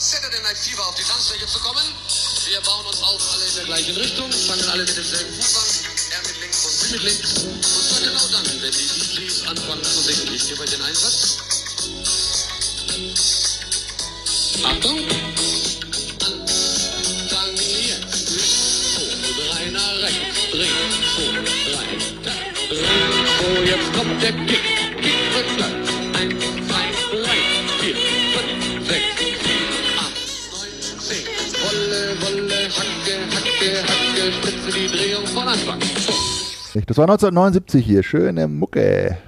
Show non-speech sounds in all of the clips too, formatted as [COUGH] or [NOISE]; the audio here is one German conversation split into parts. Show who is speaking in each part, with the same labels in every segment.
Speaker 1: Saturday Night Fever auf die Tanzfläche zu kommen. Wir bauen uns auf alle in der gleichen Richtung, fangen alle mit demselben Fuß an, er mit links und sie mit links. Und zwar genau dann, wenn die DJs anfangen zu singen. Ich gebe euch den Einsatz. Achtung! Anfang jetzt. Drei nach rechts. Links, vor, drei. Links, vor, jetzt kommt der Kick. Kick gleich. Eins, Hacke, Hacke, Hacke, spritze die Drehung von Anfang.
Speaker 2: Das war 1979 hier. Schöne Mucke.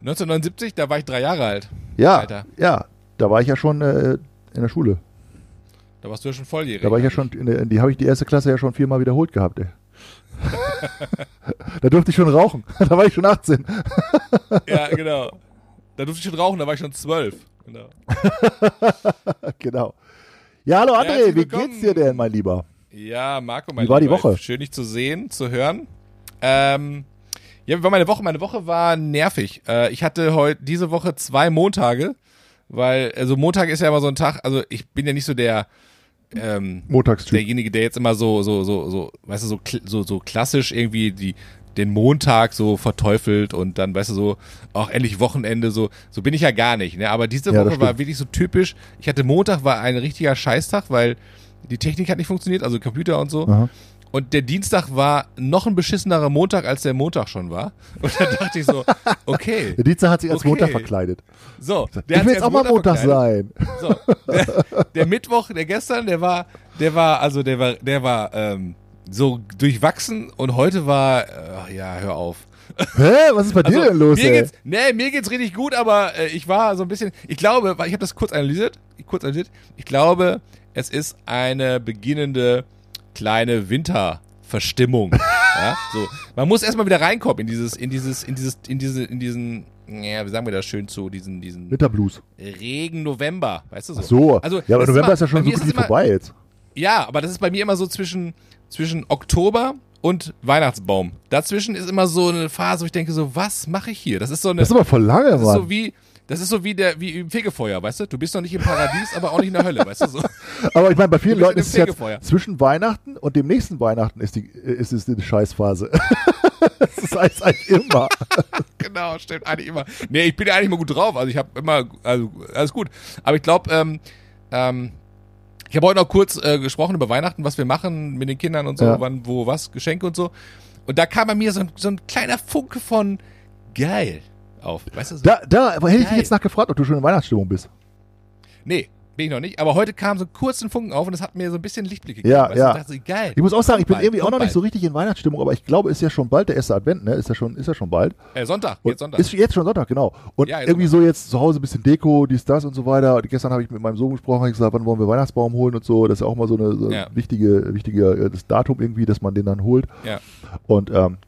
Speaker 3: 1979, da war ich drei Jahre alt.
Speaker 2: Ja,
Speaker 3: Alter.
Speaker 2: ja. Da war ich ja schon äh, in der Schule.
Speaker 3: Da warst du ja schon volljährig.
Speaker 2: Da war ich ja schon, in der, die habe ich die erste Klasse ja schon viermal wiederholt gehabt. Ey. [LAUGHS] da durfte ich schon rauchen. [LAUGHS] Da war ich schon 18. [LAUGHS]
Speaker 3: Ja, genau. Da durfte ich schon rauchen, da war ich schon zwölf. Genau.
Speaker 2: genau. Ja, hallo André, wie geht's dir denn, mein Lieber?
Speaker 3: Ja, Marco, mein
Speaker 2: Wie war die
Speaker 3: Lieber,
Speaker 2: Woche?
Speaker 3: Schön, dich zu sehen, zu hören. Ähm, ja, wie war meine Woche? Meine Woche war nervig. Äh, ich hatte heute diese Woche zwei Montage, weil, also Montag ist ja immer so ein Tag, also ich bin ja nicht so der, ähm,
Speaker 2: Montagstyp.
Speaker 3: derjenige, der jetzt immer so, so, so, so, weißt du, so, so, so klassisch irgendwie die, den Montag so verteufelt und dann, weißt du, so, auch endlich Wochenende, so, so bin ich ja gar nicht, ne, aber diese
Speaker 2: Ja,
Speaker 3: Woche war wirklich so typisch. Ich hatte Montag war ein richtiger Scheißtag, weil die Technik hat nicht funktioniert, also Computer und so.
Speaker 2: Aha.
Speaker 3: Und der Dienstag war noch ein beschissenerer Montag, als der Montag schon war. Und da dachte ich so, [LAUGHS] okay,
Speaker 2: Der Dienstag hat sich als
Speaker 3: Okay.
Speaker 2: Montag verkleidet.
Speaker 3: so.
Speaker 2: ich will jetzt auch mal Montag
Speaker 3: verkleidet.
Speaker 2: sein.
Speaker 3: So, der, der Mittwoch, der gestern, der war, der war, also der war, der war ähm, so durchwachsen und heute war, äh, ja, hör auf.
Speaker 2: Hä? Was ist bei dir
Speaker 3: Also,
Speaker 2: denn los,
Speaker 3: mir
Speaker 2: ey?
Speaker 3: geht's, nee, mir geht's richtig gut, aber äh, ich war so ein bisschen, ich glaube, ich habe das kurz analysiert, kurz analysiert, ich glaube, es ist eine beginnende kleine Winterverstimmung. [LAUGHS] ja, so. Man muss erstmal wieder reinkommen in dieses, in dieses, in dieses, in diese, in diesen, ja, wie sagen wir das schön zu, diesen, diesen
Speaker 2: Winterblues.
Speaker 3: Regen November, weißt du so.
Speaker 2: Ach so.
Speaker 3: Also,
Speaker 2: ja, aber November
Speaker 3: immer-
Speaker 2: ist ja schon so gut wie vorbei jetzt.
Speaker 3: Ja, aber das ist bei mir immer so zwischen, zwischen Oktober und Weihnachtsbaum. Dazwischen ist immer so eine Phase, wo ich denke so, was mache ich hier? Das ist so eine,
Speaker 2: Das ist aber voll lange,
Speaker 3: das ist so wie, das ist so wie der, wie im Fegefeuer, weißt du? Du bist noch nicht im Paradies, aber auch nicht in der Hölle, weißt du? So. [LAUGHS]
Speaker 2: aber ich meine, bei vielen Leuten ist es jetzt zwischen Weihnachten und dem nächsten Weihnachten ist, die, ist es eine Scheißphase. [LAUGHS] das heißt eigentlich immer. [LAUGHS]
Speaker 3: genau, stimmt eigentlich immer. Nee, ich bin ja eigentlich mal gut drauf. Also ich habe immer, also alles gut. Aber ich glaube, ähm, ähm, ich habe heute noch kurz äh, gesprochen über Weihnachten, was wir machen mit den Kindern und so,
Speaker 2: Ja.
Speaker 3: wann, wo, was, Geschenke und so. Und da kam bei mir so ein, so ein kleiner Funke von geil auf. Weißt du? So,
Speaker 2: Da, da aber hätte ich dich
Speaker 3: Geil.
Speaker 2: jetzt nachgefragt, ob du schon in Weihnachtsstimmung bist.
Speaker 3: nee, bin ich noch nicht. Aber heute kam so ein kurzen Funken auf und das hat mir so ein bisschen Lichtblick gegeben.
Speaker 2: Ja, ja.
Speaker 3: Ich dachte, geil.
Speaker 2: Ich muss auch sagen, ich bin
Speaker 3: Kommt
Speaker 2: irgendwie
Speaker 3: bald,
Speaker 2: auch noch nicht so richtig in Weihnachtsstimmung, aber ich glaube, ist ja schon bald der erste Advent, ne? Ist ja schon, ist ja schon bald.
Speaker 3: Äh, Sonntag,
Speaker 2: Und
Speaker 3: jetzt Sonntag.
Speaker 2: Ist jetzt schon Sonntag, genau. Und
Speaker 3: Ja,
Speaker 2: irgendwie so jetzt zu Hause ein bisschen Deko, dies, das und so weiter. Und gestern habe ich mit meinem Sohn gesprochen, habe ich gesagt, wann wollen wir Weihnachtsbaum holen und so. Das ist ja auch mal so eine so
Speaker 3: Ja.
Speaker 2: wichtige, wichtige äh, das Datum irgendwie, dass man den dann holt.
Speaker 3: ja.
Speaker 2: Und ähm,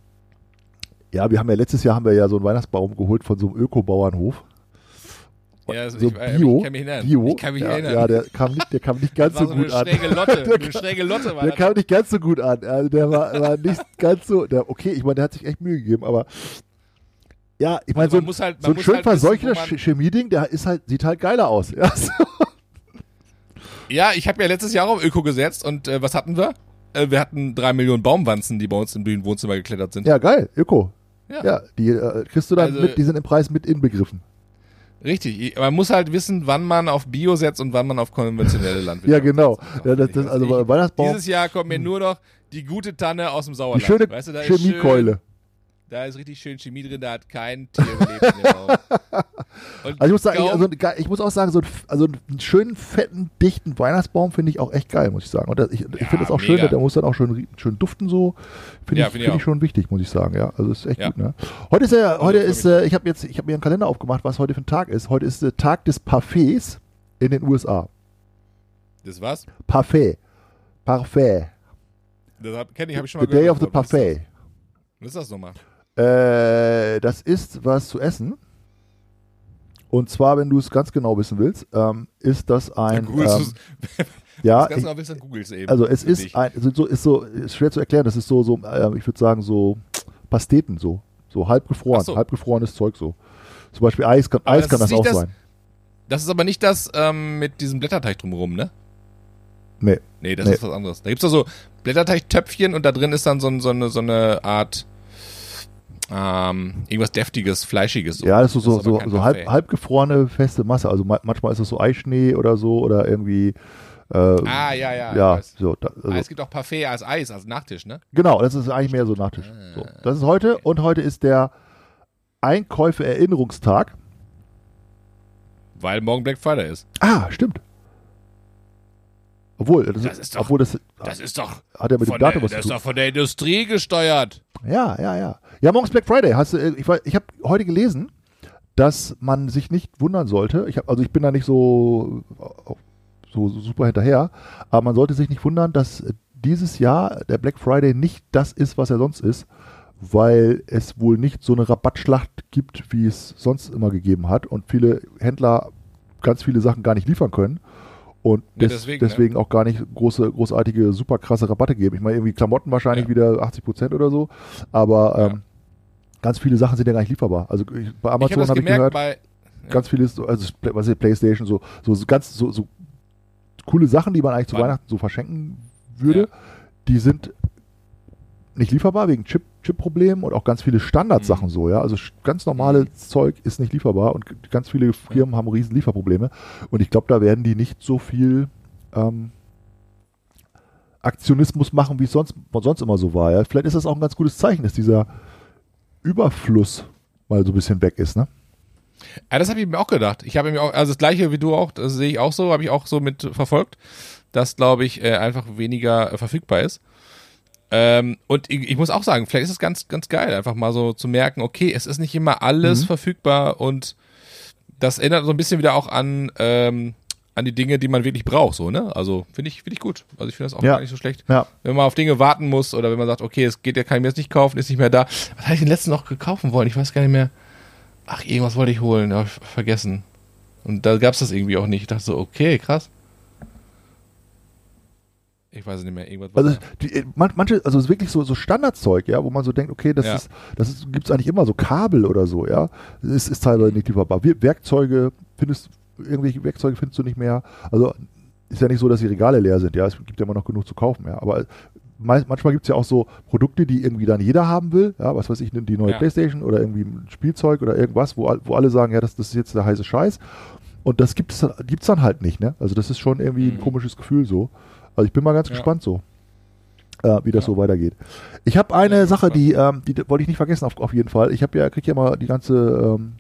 Speaker 2: ja, wir haben ja letztes Jahr haben wir ja so einen Weihnachtsbaum geholt von so einem Öko-Bauernhof.
Speaker 3: Ja also
Speaker 2: so
Speaker 3: ich, äh,
Speaker 2: Bio,
Speaker 3: ich kann mich erinnern.
Speaker 2: Bio.
Speaker 3: Ich kann mich
Speaker 2: ja,
Speaker 3: erinnern.
Speaker 2: ja, der kam nicht, der kam nicht ganz so
Speaker 3: so
Speaker 2: gut an.
Speaker 3: Lotte. [LAUGHS]
Speaker 2: Der
Speaker 3: eine schräge Lotte war
Speaker 2: Der
Speaker 3: das.
Speaker 2: kam nicht ganz so gut an. Also der war, war nicht ganz so. Der, okay, ich meine, der hat sich echt Mühe gegeben, aber ja, ich meine,
Speaker 3: Also
Speaker 2: so, ein-
Speaker 3: halt-
Speaker 2: so ein schön
Speaker 3: halt
Speaker 2: verseuchter Chemie-Ding, der ist halt, sieht halt geiler aus. [LAUGHS] Ja, so.
Speaker 3: Ja, ich habe ja letztes Jahr auf Öko gesetzt und äh, was hatten wir? Äh, wir hatten drei Millionen Baumwanzen, die bei uns im Wohnzimmer geklettert sind.
Speaker 2: ja geil, Öko.
Speaker 3: Ja.
Speaker 2: Ja, die äh, kriegst du dann
Speaker 3: Also-
Speaker 2: mit, die sind im Preis mit inbegriffen.
Speaker 3: Richtig. Man muss halt wissen, wann man auf Bio setzt und wann man auf konventionelle Landwirtschaft
Speaker 2: Ja, genau.
Speaker 3: setzt.
Speaker 2: Ja, das, das, also
Speaker 3: Ich-
Speaker 2: Weihnachtsbaum,
Speaker 3: Dieses Jahr kommt mir nur noch die gute Tanne aus dem
Speaker 2: die
Speaker 3: Sauerland.
Speaker 2: schöne
Speaker 3: weißt du,
Speaker 2: Chemiekeule.
Speaker 3: Da ist richtig schön Chemie drin, da hat kein Tier gelebt in dem Raum. [LAUGHS] Und
Speaker 2: Also ich muss sagen, also, ich muss auch sagen, so ein, f- also einen schönen, fetten, dichten Weihnachtsbaum finde ich auch echt geil, muss ich sagen. Und das, ich, ich
Speaker 3: Ja,
Speaker 2: finde das auch schön,
Speaker 3: mega.
Speaker 2: der muss dann auch schön, schön duften so. Finde
Speaker 3: Ja,
Speaker 2: ich,
Speaker 3: finde ich
Speaker 2: finde ich schon wichtig, muss ich sagen. Ja, also ist echt
Speaker 3: Ja.
Speaker 2: gut. Ne? Heute ist ja, heute ist, äh, ich habe jetzt, ich habe mir einen Kalender aufgemacht, was heute für ein Tag ist. Heute ist der Tag des Parfaits in den USA.
Speaker 3: Das was?
Speaker 2: Parfait, Parfait,
Speaker 3: Das hab, kenn ich, habe ich schon mal
Speaker 2: the day of
Speaker 3: gehört.
Speaker 2: the
Speaker 3: Was ist das?
Speaker 2: Parfait.
Speaker 3: Was ist das nochmal?
Speaker 2: Äh, das ist was zu essen. Und zwar, wenn du es ganz genau wissen willst, ähm, ist das ein. Ähm, [LAUGHS] ja,
Speaker 3: das ganz genau willst, dann googelst eben.
Speaker 2: also es ist
Speaker 3: dich.
Speaker 2: ein, also so ist so ist schwer zu erklären. Das ist so so, äh, ich würde sagen so Pasteten so, so halb gefroren,
Speaker 3: so.
Speaker 2: halb gefrorenes Zeug so. Zum Beispiel Eis kann,
Speaker 3: Aber
Speaker 2: Eis
Speaker 3: das
Speaker 2: kann das auch
Speaker 3: das-
Speaker 2: sein.
Speaker 3: Das ist aber nicht das ähm, mit diesem Blätterteig drumherum, ne?
Speaker 2: Nee.
Speaker 3: Nee, das
Speaker 2: Nee.
Speaker 3: ist was anderes. Da gibt's doch so Blätterteigtöpfchen und da drin ist dann so, so, eine, so eine Art ähm, irgendwas Deftiges, Fleischiges.
Speaker 2: Ja, das ist so,
Speaker 3: aber
Speaker 2: so, so halb, halbgefrorene feste Masse. Also ma manchmal ist es so Eischnee oder so oder irgendwie. Äh,
Speaker 3: Ah, ja, ja.
Speaker 2: ja, so. Da,
Speaker 3: Ah,
Speaker 2: also,
Speaker 3: es gibt auch Parfait als Eis, als Nachtisch, ne?
Speaker 2: genau, das ist eigentlich mehr so Nachtisch.
Speaker 3: Ah,
Speaker 2: So, das ist heute und heute ist der Einkäufe-Erinnerungstag.
Speaker 3: Weil morgen Black Friday ist.
Speaker 2: Ah, stimmt. Obwohl, das,
Speaker 3: Das ist doch-
Speaker 2: obwohl das
Speaker 3: Das ist doch,
Speaker 2: hat ja mit dem
Speaker 3: von der,
Speaker 2: Datum was
Speaker 3: das ist doch von der Industrie gesteuert.
Speaker 2: Ja, ja, ja. Ja, morgens Black Friday. Hast du, äh, ich ich habe heute gelesen, dass man sich nicht wundern sollte. Ich hab, also ich bin da nicht so, so, so super hinterher, aber man sollte sich nicht wundern, dass dieses Jahr der Black Friday nicht das ist, was er sonst ist, weil es wohl nicht so eine Rabattschlacht gibt, wie es sonst immer gegeben hat und viele Händler ganz viele Sachen gar nicht liefern können. Und
Speaker 3: Ja,
Speaker 2: des,
Speaker 3: deswegen,
Speaker 2: deswegen,
Speaker 3: ne?
Speaker 2: auch gar nicht große, großartige, super krasse Rabatte geben. Ich meine, irgendwie Klamotten wahrscheinlich
Speaker 3: Ja.
Speaker 2: wieder 80 Prozent oder so, aber
Speaker 3: Ja.
Speaker 2: ähm, ganz viele Sachen sind ja gar nicht lieferbar. Also ich, bei
Speaker 3: ich habe
Speaker 2: Amazon habe ich
Speaker 3: gemerkt
Speaker 2: gehört,
Speaker 3: bei.
Speaker 2: ganz vieles, so- also was ist PlayStation, so, so, so ganz so, so coole Sachen, die man eigentlich zu? Weihnachten so verschenken würde,
Speaker 3: Ja.
Speaker 2: die sind nicht lieferbar wegen Chip, Chip-Problemen und auch ganz viele Standardsachen
Speaker 3: Mhm.
Speaker 2: so, ja. Also ganz normales
Speaker 3: Mhm.
Speaker 2: Zeug ist nicht lieferbar und ganz viele Firmen haben riesen Lieferprobleme. Und ich glaube, da werden die nicht so viel ähm, Aktionismus machen, wie es sonst, sonst immer so war. Ja. Vielleicht ist das auch ein ganz gutes Zeichen, dass dieser Überfluss mal so ein bisschen weg ist, ne?
Speaker 3: Ja, das habe ich mir auch gedacht. Ich habe mir auch, also das gleiche wie du auch, das sehe ich auch so, habe ich auch so mit verfolgt, dass, glaube ich, äh, einfach weniger äh, verfügbar ist. Ähm, und ich, ich muss auch sagen, vielleicht ist es ganz, ganz geil, einfach mal so zu merken, okay, es ist nicht immer alles
Speaker 2: Mhm.
Speaker 3: verfügbar und das erinnert so ein bisschen wieder auch an, ähm, an die Dinge, die man wirklich braucht, so, ne? Also finde ich, finde ich gut. Also ich finde das auch
Speaker 2: Ja.
Speaker 3: gar nicht so schlecht.
Speaker 2: Ja.
Speaker 3: Wenn man auf Dinge warten muss oder wenn man sagt, okay, es geht ja, kann ich mir jetzt nicht kaufen, ist nicht mehr da. Was hatte ich denn letztens noch gekaufen wollen? Ich weiß gar nicht mehr. Ach, irgendwas wollte ich holen, ich vergessen. Und da gab es das irgendwie auch nicht. Ich dachte so, okay, krass. Ich weiß nicht mehr. Irgendwas
Speaker 2: Also die, äh, man, manche, also es ist wirklich so, so Standardzeug, ja, wo man so denkt, okay, das
Speaker 3: Ja.
Speaker 2: ist, das ist, gibt es eigentlich immer so Kabel oder so, ja. Es ist teilweise nicht lieferbar. Werkzeuge findest irgendwelche Werkzeuge findest du nicht mehr. Also ist ja nicht so, dass die Regale leer sind, ja. Es gibt ja immer noch genug zu kaufen, ja. Aber manchmal gibt es ja auch so Produkte, die irgendwie dann jeder haben will, ja, was weiß ich, die neue
Speaker 3: Ja.
Speaker 2: Playstation oder irgendwie ein Spielzeug oder irgendwas, wo, wo alle sagen, ja, das, das ist jetzt der heiße Scheiß. Und das gibt es gibt's dann halt nicht, ne? Also das ist schon irgendwie ein
Speaker 3: Mhm.
Speaker 2: komisches Gefühl so. Also ich bin mal ganz
Speaker 3: Ja.
Speaker 2: gespannt so, äh, wie das
Speaker 3: Ja.
Speaker 2: so weitergeht. Ich habe eine
Speaker 3: Ja,
Speaker 2: Sache, die, ähm, die wollte ich nicht vergessen auf, auf jeden Fall. Ich habe ja, krieg ja mal die ganze ähm,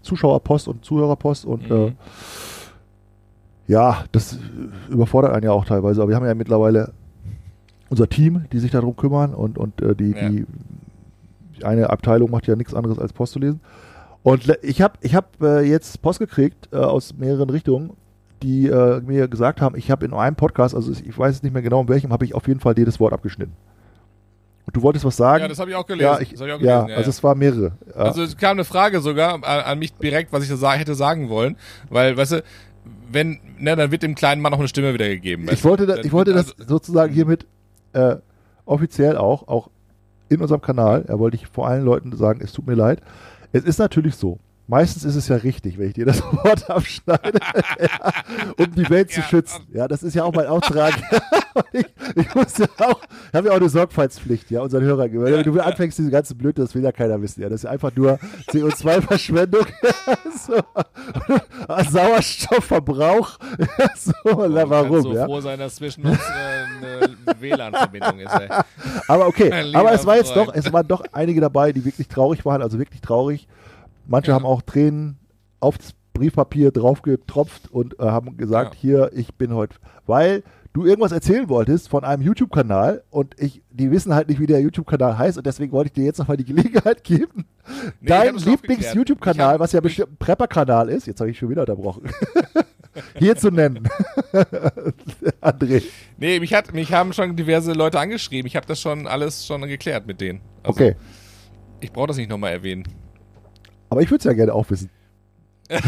Speaker 2: Zuschauerpost und Zuhörerpost und äh,
Speaker 3: Mhm.
Speaker 2: ja, das äh, überfordert einen ja auch teilweise. Aber wir haben ja mittlerweile unser Team, die sich darum kümmern und, und äh, die, die, eine Abteilung macht ja nichts anderes als Post zu lesen. Und ich habe ich hab, äh, jetzt Post gekriegt äh, aus mehreren Richtungen, die äh, mir gesagt haben, ich habe in einem Podcast, also ich weiß es nicht mehr genau in welchem, habe ich auf jeden Fall jedes Wort abgeschnitten. Und du wolltest was sagen?
Speaker 3: Ja, das habe ich auch gelesen.
Speaker 2: Ja, ich,
Speaker 3: ich auch
Speaker 2: ja,
Speaker 3: gelesen,
Speaker 2: also es war mehrere. Ja.
Speaker 3: Also es kam eine Frage sogar an, an mich direkt, was ich da hätte sagen wollen, weil, weißt du, wenn, ne, dann wird dem kleinen Mann noch eine Stimme wiedergegeben.
Speaker 2: ich wollte, da, ich wollte
Speaker 3: wird
Speaker 2: das
Speaker 3: also-
Speaker 2: sozusagen hiermit äh, offiziell auch, auch in unserem Kanal, da wollte ich vor allen Leuten sagen, es tut mir leid. Es ist natürlich so. Meistens ist es ja richtig, wenn ich dir das [LAUGHS] Wort abschneide, ja, um die Welt zu
Speaker 3: Ja.
Speaker 2: schützen. Ja, das ist ja auch mein Auftrag. [LAUGHS] ich, ich muss ja auch, habe ja auch eine Sorgfaltspflicht, ja, unseren Hörern. gegenüber. Wenn du anfängst, diese ganze Blöde, das will ja keiner wissen. Ja, das ist einfach nur CO2-Verschwendung, [LAUGHS] so, Sauerstoffverbrauch, so, na,
Speaker 3: Man kann
Speaker 2: warum,
Speaker 3: so
Speaker 2: ja.
Speaker 3: froh sein, dass zwischen uns äh, eine WLAN-Verbindung ist. Ey.
Speaker 2: Aber okay, aber es war jetzt
Speaker 3: Freund.
Speaker 2: doch, es waren doch einige dabei, die wirklich traurig waren, also wirklich traurig. Manche
Speaker 3: Ja.
Speaker 2: haben auch Tränen aufs Briefpapier drauf getropft und äh, haben gesagt,
Speaker 3: Ja.
Speaker 2: hier, ich bin heute, weil du irgendwas erzählen wolltest von einem YouTube-Kanal und ich, die wissen halt nicht, wie der YouTube-Kanal heißt und deswegen wollte ich dir jetzt nochmal die [LAUGHS] Gelegenheit geben,
Speaker 3: Nee,
Speaker 2: dein Lieblings-YouTube-Kanal, was ja bestimmt ein Prepper-Kanal ist, jetzt habe ich schon wieder unterbrochen, [LAUGHS] hier zu nennen. [LAUGHS] André.
Speaker 3: Nee, mich, hat, mich haben schon diverse Leute angeschrieben. Ich habe das schon alles schon geklärt mit denen. Also,
Speaker 2: Okay,
Speaker 3: Ich brauche das nicht nochmal erwähnen.
Speaker 2: Aber ich würde es ja gerne auch wissen. [LAUGHS]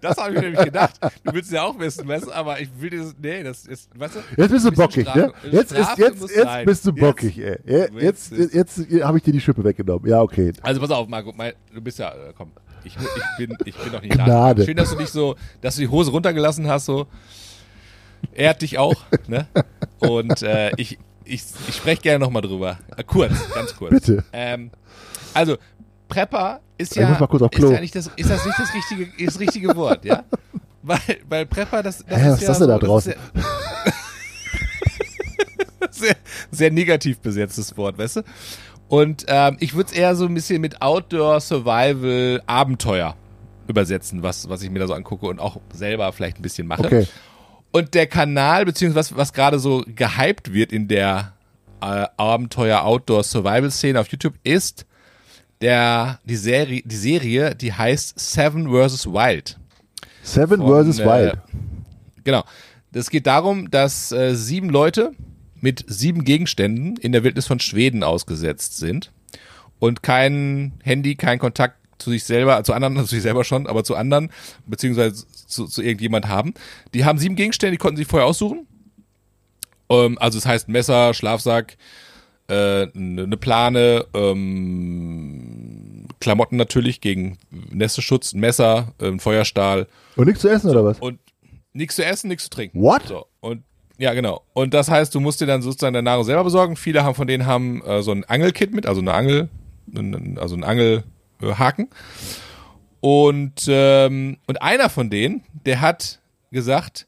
Speaker 3: Das habe ich nämlich gedacht. Du willst ja auch wissen, weißt du, aber ich will das. Nee, das ist. Weißt du?
Speaker 2: Jetzt bist du bockig, ne? Jetzt, ist, jetzt, jetzt bist du
Speaker 3: Jetzt-
Speaker 2: bockig, ey. Ja, Jetzt,
Speaker 3: Jetzt
Speaker 2: jetzt, jetzt, habe ich dir die Schippe weggenommen. Ja, okay.
Speaker 3: Also pass auf, Marco, mein, du bist ja, äh, komm, Ich, ich, bin, ich bin doch nicht
Speaker 2: Gnade.
Speaker 3: da. Schön, dass du dich so, dass du die Hose runtergelassen hast, so. Ehrt dich auch, ne? Und äh, ich, ich, ich spreche gerne nochmal drüber. Äh, kurz, ganz kurz.
Speaker 2: Bitte.
Speaker 3: Ähm, also, Prepper ist ja, ist ja nicht das, ist das nicht das richtige, das richtige Wort, ja? [LAUGHS] Weil, weil Prepper, das, das
Speaker 2: Hä,
Speaker 3: ist
Speaker 2: was
Speaker 3: ja
Speaker 2: ist das denn da draußen? [LAUGHS]
Speaker 3: Sehr, sehr negativ besetztes Wort, weißt du? Und ähm, ich würde es eher so ein bisschen mit Outdoor Survival Abenteuer übersetzen, was, was ich mir da so angucke und auch selber vielleicht ein bisschen mache.
Speaker 2: Okay.
Speaker 3: Und der Kanal, beziehungsweise was, was gerade so gehypt wird in der äh, Abenteuer Outdoor Survival Szene auf YouTube, ist der, die Serie, die Serie, die heißt Seven vs. Wild.
Speaker 2: Seven vs.
Speaker 3: äh,
Speaker 2: Wild.
Speaker 3: Genau. Das geht darum, dass äh, sieben Leute mit sieben Gegenständen in der Wildnis von Schweden ausgesetzt sind und kein Handy, kein Kontakt zu sich selber, zu anderen, [LAUGHS] zu sich selber schon, aber zu anderen, beziehungsweise zu, zu irgendjemand haben. Die haben sieben Gegenstände, die konnten sich vorher aussuchen. Ähm, also es heißt Messer, Schlafsack, äh, eine ne Plane, ähm, Klamotten natürlich gegen Nässeschutz, ein Messer, äh, ein Feuerstahl,
Speaker 2: Und nichts zu essen oder was?
Speaker 3: und nichts zu essen, nichts zu trinken.
Speaker 2: What?
Speaker 3: So. Und ja, genau. Und das heißt, du musst dir dann sozusagen deine Nahrung selber besorgen. Viele haben von denen haben äh, so ein Angelkit mit, also eine Angel, also ein Angelhaken. Und ähm, und einer von denen, der hat gesagt,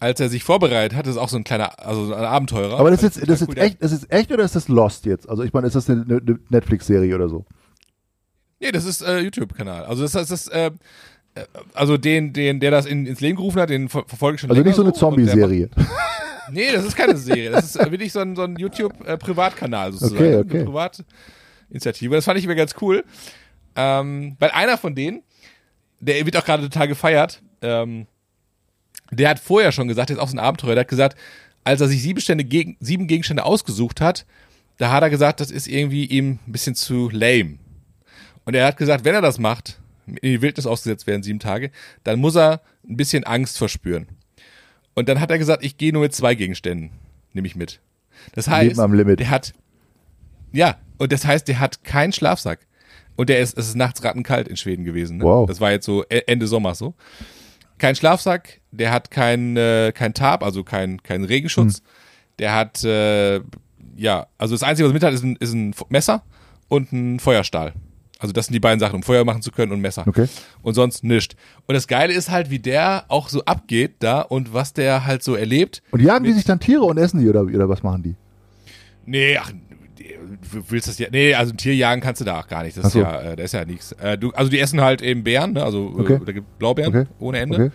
Speaker 3: als er sich vorbereitet hat, ist auch so ein kleiner, also so ein Abenteurer.
Speaker 2: Aber das ist,
Speaker 3: Total
Speaker 2: das ist
Speaker 3: cool,
Speaker 2: echt, das ist echt oder ist das Lost jetzt? Also ich meine, ist das eine, eine Netflix-Serie oder so?
Speaker 3: Nee, das ist äh, YouTube-Kanal. Also das ist das, äh, äh, also den, den, der das in, ins Leben gerufen hat, den ver verfolge ich schon
Speaker 2: Also nicht so eine Zombie-Serie. [LAUGHS]
Speaker 3: Nee, das ist keine Serie. Das ist äh, wirklich so ein, so ein YouTube-Privatkanal sozusagen.
Speaker 2: Okay, okay.
Speaker 3: Eine Privatinitiative. Das fand ich mir ganz cool. Ähm, weil einer von denen, der wird auch gerade total gefeiert, ähm, der hat vorher schon gesagt, der ist auch so ein Abenteurer, der hat gesagt, als er sich sieben, Stände gegen, sieben Gegenstände ausgesucht hat, da hat er gesagt, das ist irgendwie ihm ein bisschen zu lame. Und er hat gesagt, wenn er das macht, in die Wildnis ausgesetzt werden, sieben Tage, dann muss er ein bisschen Angst verspüren. Und dann hat er gesagt, ich gehe nur mit zwei Gegenständen, nehme ich mit. Das heißt, der hat, ja, und das heißt, der hat keinen Schlafsack. Und der ist, es ist nachts rattenkalt in Schweden gewesen. Ne?
Speaker 2: Wow.
Speaker 3: Das war jetzt so E- Ende Sommer so. Kein Schlafsack, der hat kein, äh, kein Tarp, also kein, kein Regenschutz.
Speaker 2: Hm.
Speaker 3: Der hat, äh, ja, also das Einzige, was er mit hat, ist ein, ist ein Messer und ein Feuerstahl. Also das sind die beiden Sachen, um Feuer machen zu können und Messer.
Speaker 2: Okay.
Speaker 3: Und sonst nischt. Und das Geile ist halt, wie der auch so abgeht da und was der halt so erlebt.
Speaker 2: Und jagen die sich dann Tiere und essen die oder, oder was machen die?
Speaker 3: Nee, ach, willst das ja. Nee, also ein Tier jagen kannst du da auch gar nicht. Das
Speaker 2: so.
Speaker 3: ist ja, äh, da ist ja nichts. Äh, du, also die essen halt eben Beeren, ne? Also
Speaker 2: Okay.
Speaker 3: äh, da gibt Blaubeeren
Speaker 2: Okay.
Speaker 3: ohne Ende.
Speaker 2: Okay.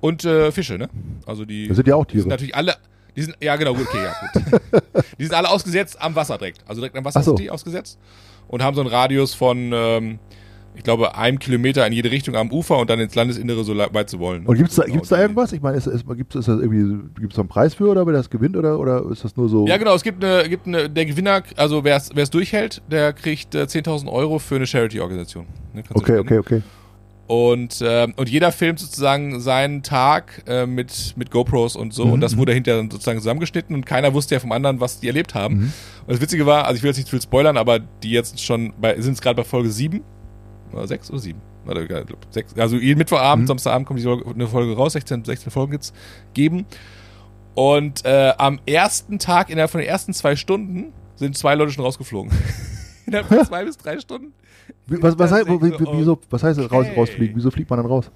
Speaker 3: Und äh, Fische, ne? Also die,
Speaker 2: Das sind ja auch
Speaker 3: die sind
Speaker 2: Tiere.
Speaker 3: natürlich alle. Die sind, ja, genau, gut, okay, ja, gut. [LAUGHS] die sind alle ausgesetzt am Wasser direkt. Also direkt am Wasser
Speaker 2: so.
Speaker 3: sind die ausgesetzt. Und haben so einen Radius von, ähm, ich glaube, einem Kilometer in jede Richtung am Ufer und dann ins Landesinnere so weit sie wollen.
Speaker 2: Und gibt's da,
Speaker 3: Genau,
Speaker 2: gibt's da irgendwas? Ich meine, ist, ist, irgendwie, gibt's da einen Preis für oder wer das gewinnt oder, oder ist das nur so?
Speaker 3: Ja, genau, es gibt eine, gibt eine der Gewinner, also wer es durchhält, der kriegt äh, 10.000 Euro für eine Charity-Organisation. Ne,
Speaker 2: Okay, okay, okay.
Speaker 3: Und, ähm, und jeder filmt sozusagen seinen Tag äh, mit, mit GoPros und so.
Speaker 2: Mhm,
Speaker 3: Und das
Speaker 2: mhm.
Speaker 3: wurde hinterher dann sozusagen zusammengeschnitten und keiner wusste ja vom anderen, was die erlebt haben.
Speaker 2: Mhm.
Speaker 3: Und das Witzige war, also ich will jetzt nicht zu viel spoilern, aber die jetzt schon bei, sind es gerade bei Folge 7 oder 6 oder 7. Oder, glaub, sechs. Also jeden Mittwochabend,
Speaker 2: Mhm.
Speaker 3: Samstagabend kommt die Folge- eine Folge raus, 16, 16 Folgen jetzt geben. Und äh, am ersten Tag, innerhalb von den ersten zwei Stunden, sind zwei Leute schon rausgeflogen. [LAUGHS] innerhalb von zwei bis drei Stunden.
Speaker 2: Was, was, heißt,
Speaker 3: so,
Speaker 2: wie, wieso, was heißt raus,
Speaker 3: okay.
Speaker 2: rausfliegen? Wieso fliegt man dann raus?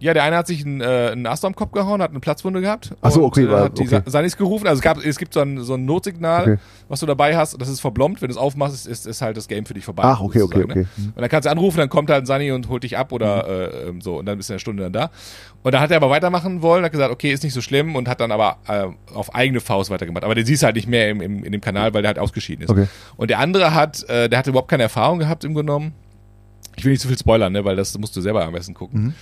Speaker 3: Ja, der eine hat sich einen, äh, einen Ast am Kopf gehauen, hat eine Platzwunde gehabt.
Speaker 2: Ach so,
Speaker 3: und,
Speaker 2: okay,
Speaker 3: Äh,
Speaker 2: war-
Speaker 3: hat die
Speaker 2: okay.
Speaker 3: Sa- Sanis gerufen. Also es, gab, es gibt so ein, so ein Notsignal,
Speaker 2: Okay.
Speaker 3: was du dabei hast. Das ist verblombt. Wenn du es aufmachst, ist, ist, halt das Game für dich vorbei.
Speaker 2: Ach, okay, okay, okay.
Speaker 3: Ne?
Speaker 2: Mhm.
Speaker 3: Und dann kannst du anrufen, dann kommt halt ein Sani und holt dich ab oder äh, ähm, so. Und dann bist du in einer Stunde dann da. Und dann hat er aber weitermachen wollen, hat gesagt, okay, ist nicht so schlimm und hat dann aber äh, auf eigene Faust weitergemacht. Aber den siehst du halt nicht mehr im, im, in dem Kanal, weil der halt ausgeschieden ist.
Speaker 2: Okay.
Speaker 3: Und der andere hat, äh, der hatte überhaupt keine Erfahrung gehabt im genommen. Ich will nicht zu viel spoilern, ne, weil das musst du selber am besten gucken.
Speaker 2: Mhm.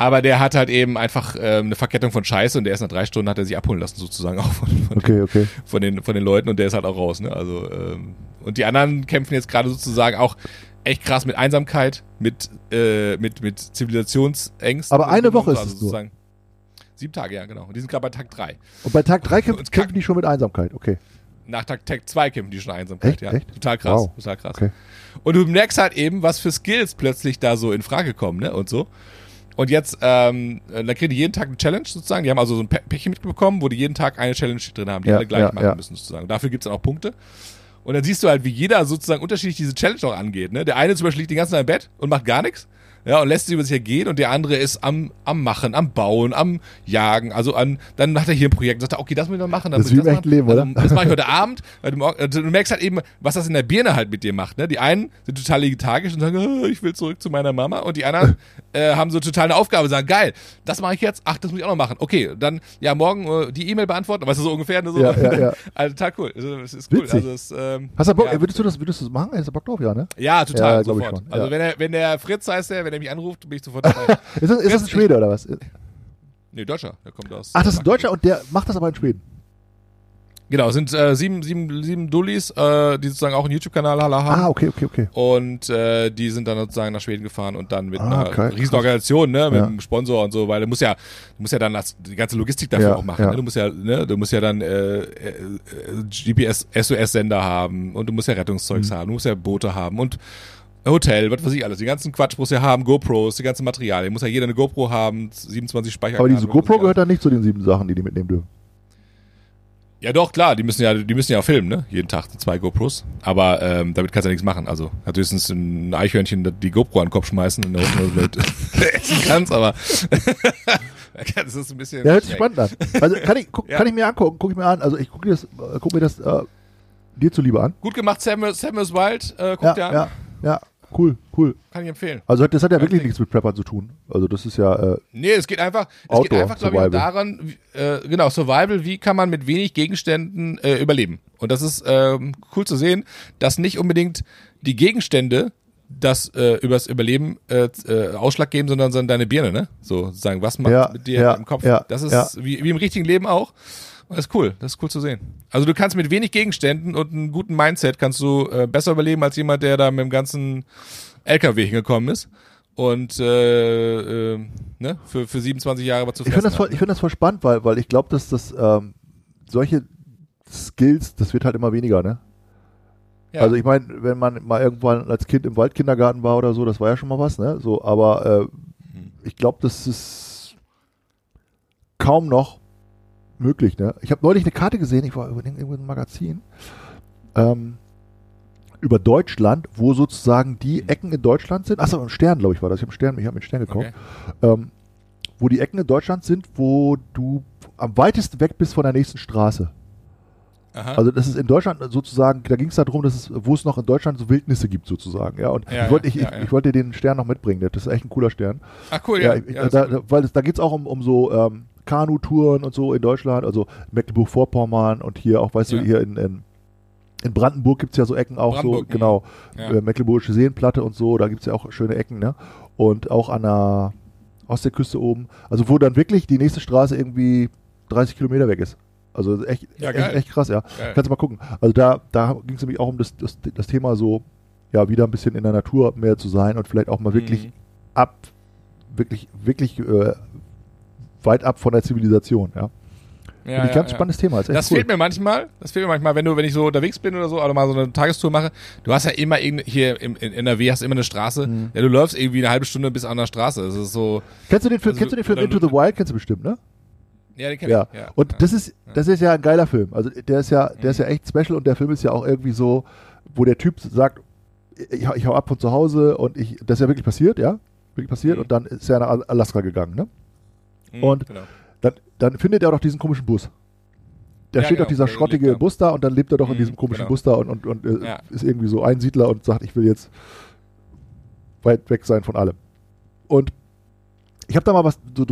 Speaker 3: Aber der hat halt eben einfach ähm, eine Verkettung von Scheiße und der ist nach drei Stunden hat er sich abholen lassen sozusagen auch von, von,
Speaker 2: Okay, okay.
Speaker 3: von den von den Leuten und der ist halt auch raus. Ne? Also ähm, und die anderen kämpfen jetzt gerade sozusagen auch echt krass mit Einsamkeit, mit äh, mit mit Zivilisationsängsten.
Speaker 2: Aber eine Woche ist
Speaker 3: also
Speaker 2: es nur.
Speaker 3: sozusagen. Sieben Tage, ja genau. Und die sind gerade bei Tag drei.
Speaker 2: Und bei Tag 3 [LAUGHS] kämpfen, kämpfen die schon mit Einsamkeit. Okay.
Speaker 3: Nach Tag, Tag 2 kämpfen die schon Einsamkeit,
Speaker 2: Echt?
Speaker 3: ja.
Speaker 2: Echt?
Speaker 3: Total krass,
Speaker 2: Wow.
Speaker 3: total krass.
Speaker 2: Okay.
Speaker 3: Und du merkst halt eben, was für Skills plötzlich da so in Frage kommen, ne? Und so. Und jetzt, ähm, äh, dann kriegen die jeden Tag eine Challenge sozusagen. Die haben also so ein Pä- Päckchen mitbekommen, wo die jeden Tag eine Challenge drin haben, die
Speaker 2: Ja,
Speaker 3: alle gleich
Speaker 2: ja,
Speaker 3: machen
Speaker 2: ja.
Speaker 3: müssen sozusagen. Dafür gibt's dann auch Punkte. Und dann siehst du halt, wie jeder sozusagen unterschiedlich diese Challenge auch angeht. Ne? Der eine zum Beispiel liegt den ganzen Tag im Bett und macht gar nichts. Ja, und lässt sie über sich ergehen und der andere ist am, am Machen, am Bauen, am Jagen, also an, dann macht er hier ein Projekt und sagt, okay, das muss ich noch machen, dann
Speaker 2: Das ist
Speaker 3: ich
Speaker 2: wie im
Speaker 3: machen.
Speaker 2: Leben, oder?
Speaker 3: Also, das mache ich heute [LAUGHS] Abend, weil du, also du merkst halt eben, was das in der Birne halt mit dir macht, ne? Die einen sind total lethargisch und sagen, "Ah, ich will zurück zu meiner Mama und die anderen [LAUGHS] äh, haben so total eine Aufgabe, sagen, geil, das mache ich jetzt, ach, das muss ich auch noch machen. Okay, dann, ja, morgen äh, die E-Mail beantworten, weißt du, so ungefähr, ne? So.
Speaker 2: Ja, ja, ja. [LAUGHS]
Speaker 3: Also total cool, also, es ist cool.
Speaker 2: Witzig.
Speaker 3: Also, es, ähm,
Speaker 2: Hast du Bock,
Speaker 3: ja.
Speaker 2: würdest du das, würdest du das machen? Hättest du Bock drauf? Ja, ne?
Speaker 3: Ja, total,
Speaker 2: Ja,
Speaker 3: sofort. Also wenn er, wenn der Fritz heißt der, wenn er mich anruft, bin ich sofort dabei. [LAUGHS]
Speaker 2: Ist das, ist das ein Schwede oder was?
Speaker 3: nee, Deutscher, der kommt aus.
Speaker 2: Ach, das ist ein Deutscher und der macht das aber in Schweden.
Speaker 3: Genau, es sind äh, sieben, sieben, sieben Dullis, äh, die sozusagen auch einen YouTube-Kanal haben.
Speaker 2: Ah, okay, okay, okay.
Speaker 3: Und äh, die sind dann sozusagen nach Schweden gefahren und dann mit
Speaker 2: Ah,
Speaker 3: einer
Speaker 2: geil,
Speaker 3: Riesenorganisation, ne, mit
Speaker 2: Ja.
Speaker 3: einem Sponsor und so, weil du musst ja, du musst ja dann das, die ganze Logistik dafür
Speaker 2: Ja,
Speaker 3: auch machen.
Speaker 2: ja.
Speaker 3: Ne? Du musst ja, ne, du musst ja dann äh, äh, GPS, SOS-Sender haben und du musst ja Rettungszeugs
Speaker 2: Mhm.
Speaker 3: haben, du musst ja Boote haben und Hotel, was weiß ich alles, die ganzen Quatsch musst du ja haben, GoPros, die ganzen Materialien, muss ja jeder eine GoPro haben, 27 Speicher.
Speaker 2: Aber diese GoPro gehört dann nicht zu den sieben Sachen, die die mitnehmen dürfen.
Speaker 3: Ja doch, klar, die müssen ja, die müssen ja auch filmen, ne? Jeden Tag zwei GoPros. Aber ähm, damit kannst du ja nichts machen. Also hat höchstens ein Eichhörnchen die GoPro an den Kopf schmeißen in der Hoffnung, dass du das essen kannst, aber [LAUGHS] das ist ein bisschen.
Speaker 2: Ja, hört sich spannend an. Also kann ich, guck,
Speaker 3: Ja.
Speaker 2: kann ich mir angucken, guck ich mir an. Also ich gucke das, äh, guck mir das äh, dir zuliebe an.
Speaker 3: Gut gemacht, Samuel, Samuel's Wild, äh,
Speaker 2: Ja,
Speaker 3: guckt ja, an.
Speaker 2: ja, ja, cool, cool.
Speaker 3: Kann ich empfehlen.
Speaker 2: Also das hat ja wirklich nichts mit Preppern zu tun. Also das ist ja, äh,
Speaker 3: Nee, es geht einfach, es geht einfach, glaube ich, daran, wie, äh, genau, Survival, wie kann man mit wenig Gegenständen äh, überleben. Und das ist ähm, cool zu sehen, dass nicht unbedingt die Gegenstände das äh, übers Überleben äh, äh, Ausschlag geben, sondern, sondern deine Birne, ne? So sozusagen, was macht
Speaker 2: Ja,
Speaker 3: mit dir
Speaker 2: ja,
Speaker 3: im Kopf?
Speaker 2: ja,
Speaker 3: das ist wie, wie im richtigen Leben auch. Und das ist cool, das ist cool zu sehen. Also du kannst mit wenig Gegenständen und einem guten Mindset kannst du äh, besser überleben als jemand, der da mit dem ganzen LKW hingekommen ist und äh, äh, ne, für, für 27 Jahre was zu
Speaker 2: ich finde das, voll- ich finde das voll spannend, weil, weil ich glaube, dass das ähm, solche Skills, das wird halt immer weniger, ne?
Speaker 3: Ja.
Speaker 2: Also ich meine, wenn man mal irgendwann als Kind im Waldkindergarten war oder so, das war ja schon mal was, ne? So, aber äh,
Speaker 3: Mhm.
Speaker 2: ich glaube, das ist kaum noch möglich, ne? Ich habe neulich eine Karte gesehen, ich war über irgendwo in einem Magazin, ähm, über Deutschland, wo sozusagen die Ecken in Deutschland sind. Achso, ein Stern, glaube ich, war das. Ich habe Stern, ich habe einen Stern gekauft.
Speaker 3: Okay.
Speaker 2: Ähm, wo die Ecken in Deutschland sind, wo du am weitesten weg bist von der nächsten Straße.
Speaker 3: Aha.
Speaker 2: Also das ist in Deutschland sozusagen, da ging es darum, dass es, wo es noch in Deutschland so Wildnisse gibt sozusagen. Ja, und
Speaker 3: Ja,
Speaker 2: ich wollte
Speaker 3: ja,
Speaker 2: ich,
Speaker 3: ja,
Speaker 2: ich, wollte dir den Stern noch mitbringen. Das ist echt ein cooler Stern.
Speaker 3: Ach cool,
Speaker 2: Ja, ich, da,
Speaker 3: cool.
Speaker 2: weil es, da geht es auch um, um so ähm, Kanutouren und so in Deutschland, also Mecklenburg-Vorpommern und hier auch, weißt
Speaker 3: Ja.
Speaker 2: du, hier in, in, in Brandenburg gibt es ja so Ecken auch
Speaker 3: Brandenburg,
Speaker 2: so, genau,
Speaker 3: ja.
Speaker 2: äh, Mecklenburgische Seenplatte und so, da gibt es ja auch schöne Ecken, ne? Und auch an der Ostseeküste oben, also wo dann wirklich die nächste Straße irgendwie 30 Kilometer weg ist. Also echt,
Speaker 3: Ja,
Speaker 2: echt, echt krass, ja.
Speaker 3: Geil.
Speaker 2: Kannst du mal gucken. Also da, da ging es nämlich auch um das, das, das Thema so, ja, wieder ein bisschen in der Natur mehr zu sein und vielleicht auch mal wirklich
Speaker 3: Mhm.
Speaker 2: ab, wirklich, wirklich äh, weit ab von der Zivilisation, ja.
Speaker 3: Ja,
Speaker 2: Finde ich
Speaker 3: ja,
Speaker 2: ganz
Speaker 3: ja.
Speaker 2: spannendes Thema. Ist echt
Speaker 3: Das
Speaker 2: cool.
Speaker 3: fehlt mir manchmal, das fehlt mir manchmal, wenn du, wenn ich so unterwegs bin oder so, oder mal so eine Tagestour mache, du hast ja immer hier im, in NRW hast du immer eine Straße,
Speaker 2: Mhm.
Speaker 3: ja, du läufst irgendwie eine halbe Stunde bis an der Straße. Das ist so,
Speaker 2: Kennst du den Film,
Speaker 3: Also,
Speaker 2: kennst du den Film Into the Wild? Kennst du bestimmt, ne?
Speaker 3: ja, den kenn
Speaker 2: Ja.
Speaker 3: ich. Ja.
Speaker 2: Und das ist, das ist ja ein geiler Film. Also der ist ja, der ist ja echt special und der Film ist ja auch irgendwie so, wo der Typ sagt, ich, hau- ich hau ab von zu Hause und ich, das ist ja wirklich passiert, ja? Wirklich passiert
Speaker 3: Mhm.
Speaker 2: und dann ist er nach Alaska gegangen, ne?
Speaker 3: Mhm,
Speaker 2: und-
Speaker 3: genau.
Speaker 2: Dann, dann findet er doch diesen komischen Bus. Da
Speaker 3: Ja,
Speaker 2: steht
Speaker 3: genau,
Speaker 2: doch dieser schrottige. Bus da und dann lebt er doch in
Speaker 3: Mhm,
Speaker 2: diesem komischen
Speaker 3: genau.
Speaker 2: Bus da und, und, und äh,
Speaker 3: Ja.
Speaker 2: ist irgendwie so Einsiedler und sagt, ich will jetzt weit weg sein von allem. Und ich habe da mal was so,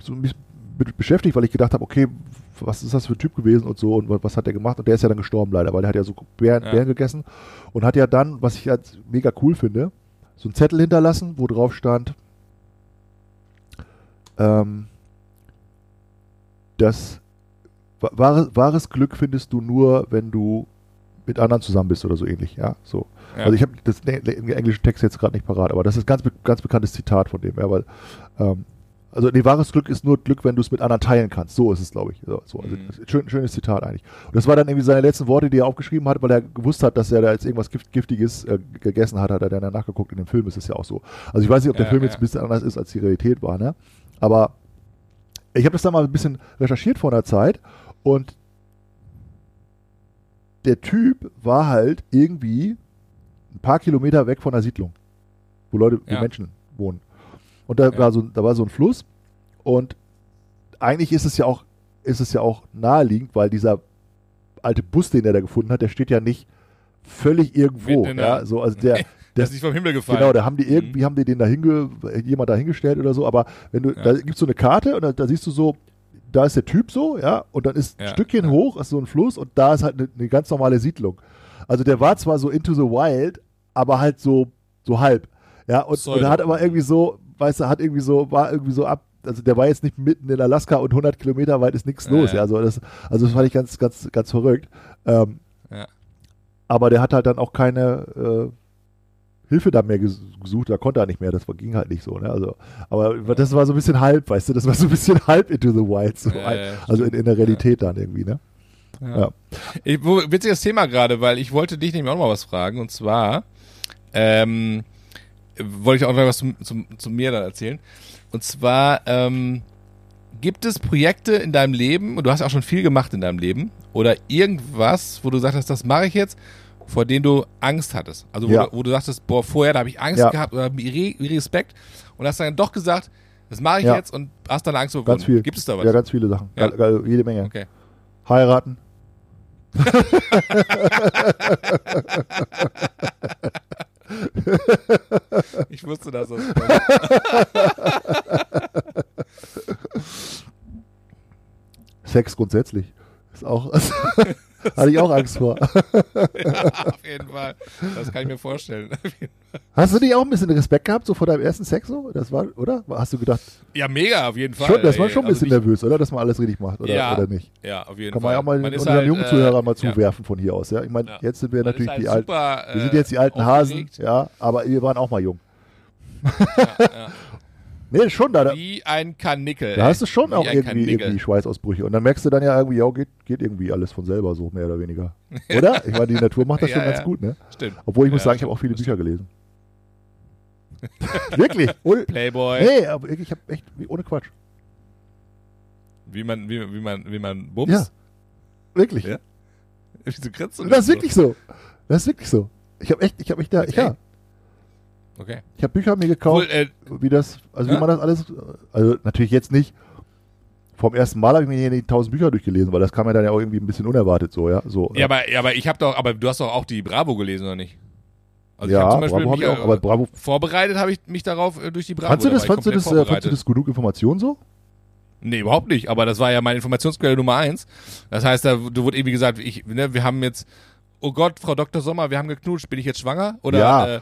Speaker 2: so mich mit beschäftigt, weil ich gedacht habe, okay, was ist das für ein Typ gewesen und so und wa- was hat der gemacht? Und der ist ja dann gestorben leider, weil der hat ja so Bären,
Speaker 3: Ja.
Speaker 2: Bären gegessen und hat ja dann, was ich jetzt mega cool finde, so einen Zettel hinterlassen, wo drauf stand, ähm, das wa- wahre, wahres Glück findest du nur, wenn du mit anderen zusammen bist oder so ähnlich, ja, so.
Speaker 3: Ja.
Speaker 2: Also ich habe das im englischen Text jetzt gerade nicht parat, aber das ist ganz ganz bekanntes Zitat von dem, ja, weil ähm, Also nee, wahres Glück ist nur Glück, wenn du es mit anderen teilen kannst. So ist es, glaube ich. So, so. Also,
Speaker 3: Mhm.
Speaker 2: schön, schönes Zitat eigentlich. Und das war dann irgendwie seine letzten Worte, die er aufgeschrieben hat, weil er gewusst hat, dass er da jetzt irgendwas Gift, Giftiges äh, gegessen hat, hat er dann nachgeguckt. In dem Film ist es ja auch so. Also ich weiß nicht, ob der
Speaker 3: Ja,
Speaker 2: Film jetzt ein bisschen anders ist, als die Realität war, ne? Aber ich habe das dann mal ein bisschen recherchiert vor einer Zeit und der Typ war halt irgendwie ein paar Kilometer weg von der Siedlung, wo Leute, wo
Speaker 3: Ja.
Speaker 2: Menschen wohnen. Und da
Speaker 3: Ja.
Speaker 2: war so, da war so ein Fluss und eigentlich ist es ja auch, ist es ja auch naheliegend, weil dieser alte Bus, den er da gefunden hat, der steht ja nicht völlig irgendwo. Ja, so, also der, [LAUGHS]
Speaker 3: Der ist nicht vom Himmel gefallen.
Speaker 2: Genau, da haben die
Speaker 3: Mhm.
Speaker 2: irgendwie, haben die den da hinge, jemand da hingestellt oder so, aber wenn du,
Speaker 3: Ja.
Speaker 2: da gibt's so eine Karte und da, da siehst du so, da ist der Typ so, ja, und dann ist ein
Speaker 3: Ja,
Speaker 2: Stückchen
Speaker 3: ja.
Speaker 2: hoch, ist so ein Fluss und da ist halt eine, eine ganz normale Siedlung. Also der war zwar so into the wild, aber halt so, so halb. Ja, und, und er hat aber irgendwie so, weißt du, hat irgendwie so, war irgendwie so ab, also der war jetzt nicht mitten in Alaska und 100 Kilometer weit ist nichts
Speaker 3: Ja,
Speaker 2: los,
Speaker 3: ja.
Speaker 2: also das, also das fand ich ganz, ganz, ganz verrückt. Ähm, aber der hat halt dann auch keine äh, Hilfe da mehr ges gesucht, da konnte er nicht mehr, das ging halt nicht so, ne? Also, aber das war so ein bisschen halb, weißt du, das war so ein bisschen [LAUGHS] halb into the wild, so
Speaker 3: Ja,
Speaker 2: ein,
Speaker 3: ja,
Speaker 2: also in, in der Realität dann irgendwie, ne?
Speaker 3: Ja.
Speaker 2: Ja.
Speaker 3: Ich, wo, witziges Thema gerade, weil ich wollte dich nämlich auch noch mal was fragen. Und zwar ähm, wollte ich auch noch was zu, zu, zu mir dann erzählen. Und zwar ähm, gibt es Projekte in deinem Leben, und du hast auch schon viel gemacht in deinem Leben, oder irgendwas, wo du sagtest, das mache ich jetzt, vor denen du Angst hattest. Also wo,
Speaker 2: Ja.
Speaker 3: du, wo du sagtest, boah, vorher da habe ich Angst
Speaker 2: Ja.
Speaker 3: gehabt oder Re Respekt und hast dann doch gesagt, das mache ich
Speaker 2: Ja.
Speaker 3: jetzt und hast dann Angst überwunden.
Speaker 2: Ganz viel.
Speaker 3: Gibt es da was?
Speaker 2: Ja, ganz viele Sachen. Geil, jede Menge.
Speaker 3: okay.
Speaker 2: Heiraten. [LAUGHS]
Speaker 3: Ich wusste, dass das. [LAUGHS]
Speaker 2: Sex grundsätzlich. Ist auch, [LAUGHS] [LAUGHS] hatte ich auch Angst vor. [LAUGHS]
Speaker 3: ja, auf jeden Fall. Das kann ich mir vorstellen. [LAUGHS]
Speaker 2: Hast du nicht auch ein bisschen Respekt gehabt, so vor deinem ersten Sex so? Das war, oder? Hast du gedacht,
Speaker 3: Ja, mega, auf jeden Fall.
Speaker 2: schon, das war schon ein
Speaker 3: Also
Speaker 2: bisschen
Speaker 3: nicht-
Speaker 2: nervös, oder? Dass man alles richtig macht, oder,
Speaker 3: Ja.
Speaker 2: oder nicht?
Speaker 3: Ja, auf jeden
Speaker 2: Kann
Speaker 3: Fall.
Speaker 2: man ja auch mal
Speaker 3: Man
Speaker 2: unseren
Speaker 3: halt,
Speaker 2: jungen
Speaker 3: äh,
Speaker 2: Zuhörern mal
Speaker 3: ja.
Speaker 2: zuwerfen von hier aus, ja? Ich meine,
Speaker 3: Ja.
Speaker 2: jetzt sind wir
Speaker 3: Man
Speaker 2: natürlich
Speaker 3: halt
Speaker 2: die alten,
Speaker 3: super,
Speaker 2: wir
Speaker 3: äh,
Speaker 2: sind jetzt die alten Hasen, ja, aber wir waren auch mal jung.
Speaker 3: Ja,
Speaker 2: Nee, schon da.
Speaker 3: Wie ein Kanickel.
Speaker 2: da hast du schon auch irgendwie, irgendwie Schweißausbrüche. Und dann merkst du dann ja irgendwie, ja, geht, geht irgendwie alles von selber so, mehr oder weniger. [LAUGHS] Oder? Ich meine, die Natur macht das
Speaker 3: Ja,
Speaker 2: schon ganz
Speaker 3: ja.
Speaker 2: gut, ne?
Speaker 3: Stimmt.
Speaker 2: Obwohl ich muss
Speaker 3: Ja,
Speaker 2: sagen, ich habe auch viele Bücher gelesen. [LAUGHS] Wirklich? Ohne,
Speaker 3: Playboy.
Speaker 2: nee, aber ich habe echt, ohne Quatsch.
Speaker 3: Wie man, wie, wie man, wie man bumst.
Speaker 2: Ja. Wirklich.
Speaker 3: Ja. [LAUGHS] Wieso grinst du
Speaker 2: Das ist wirklich so. Das ist wirklich so. Ich habe echt, ich habe mich da,
Speaker 3: Okay.
Speaker 2: ja?
Speaker 3: Okay.
Speaker 2: ich habe Bücher mir
Speaker 3: Cool,
Speaker 2: gekauft,
Speaker 3: äh,
Speaker 2: wie das, also wie
Speaker 3: Ja?
Speaker 2: man das alles, also natürlich jetzt nicht. Vom ersten Mal habe ich mir hier die tausend Bücher durchgelesen, weil das kam ja dann ja auch irgendwie ein bisschen unerwartet so, ja. So,
Speaker 3: ja, aber, ja, aber ich habe doch, aber du hast doch auch die Bravo gelesen, oder nicht? Also
Speaker 2: ja,
Speaker 3: ich hab zum Beispiel
Speaker 2: Bravo habe ich auch, aber Bravo.
Speaker 3: vorbereitet habe ich mich darauf äh, durch die Bravo.
Speaker 2: Fandst du
Speaker 3: da
Speaker 2: das, fandst du das, äh, fandst du das genug Information so?
Speaker 3: Nee, überhaupt nicht. Aber das war ja meine Informationsquelle Nummer eins. Das heißt, da du wurde irgendwie gesagt, ich, ne, wir haben jetzt, oh Gott, Frau Dr. Sommer, wir haben geknutscht, bin ich jetzt schwanger? Oder
Speaker 2: Ja,
Speaker 3: äh,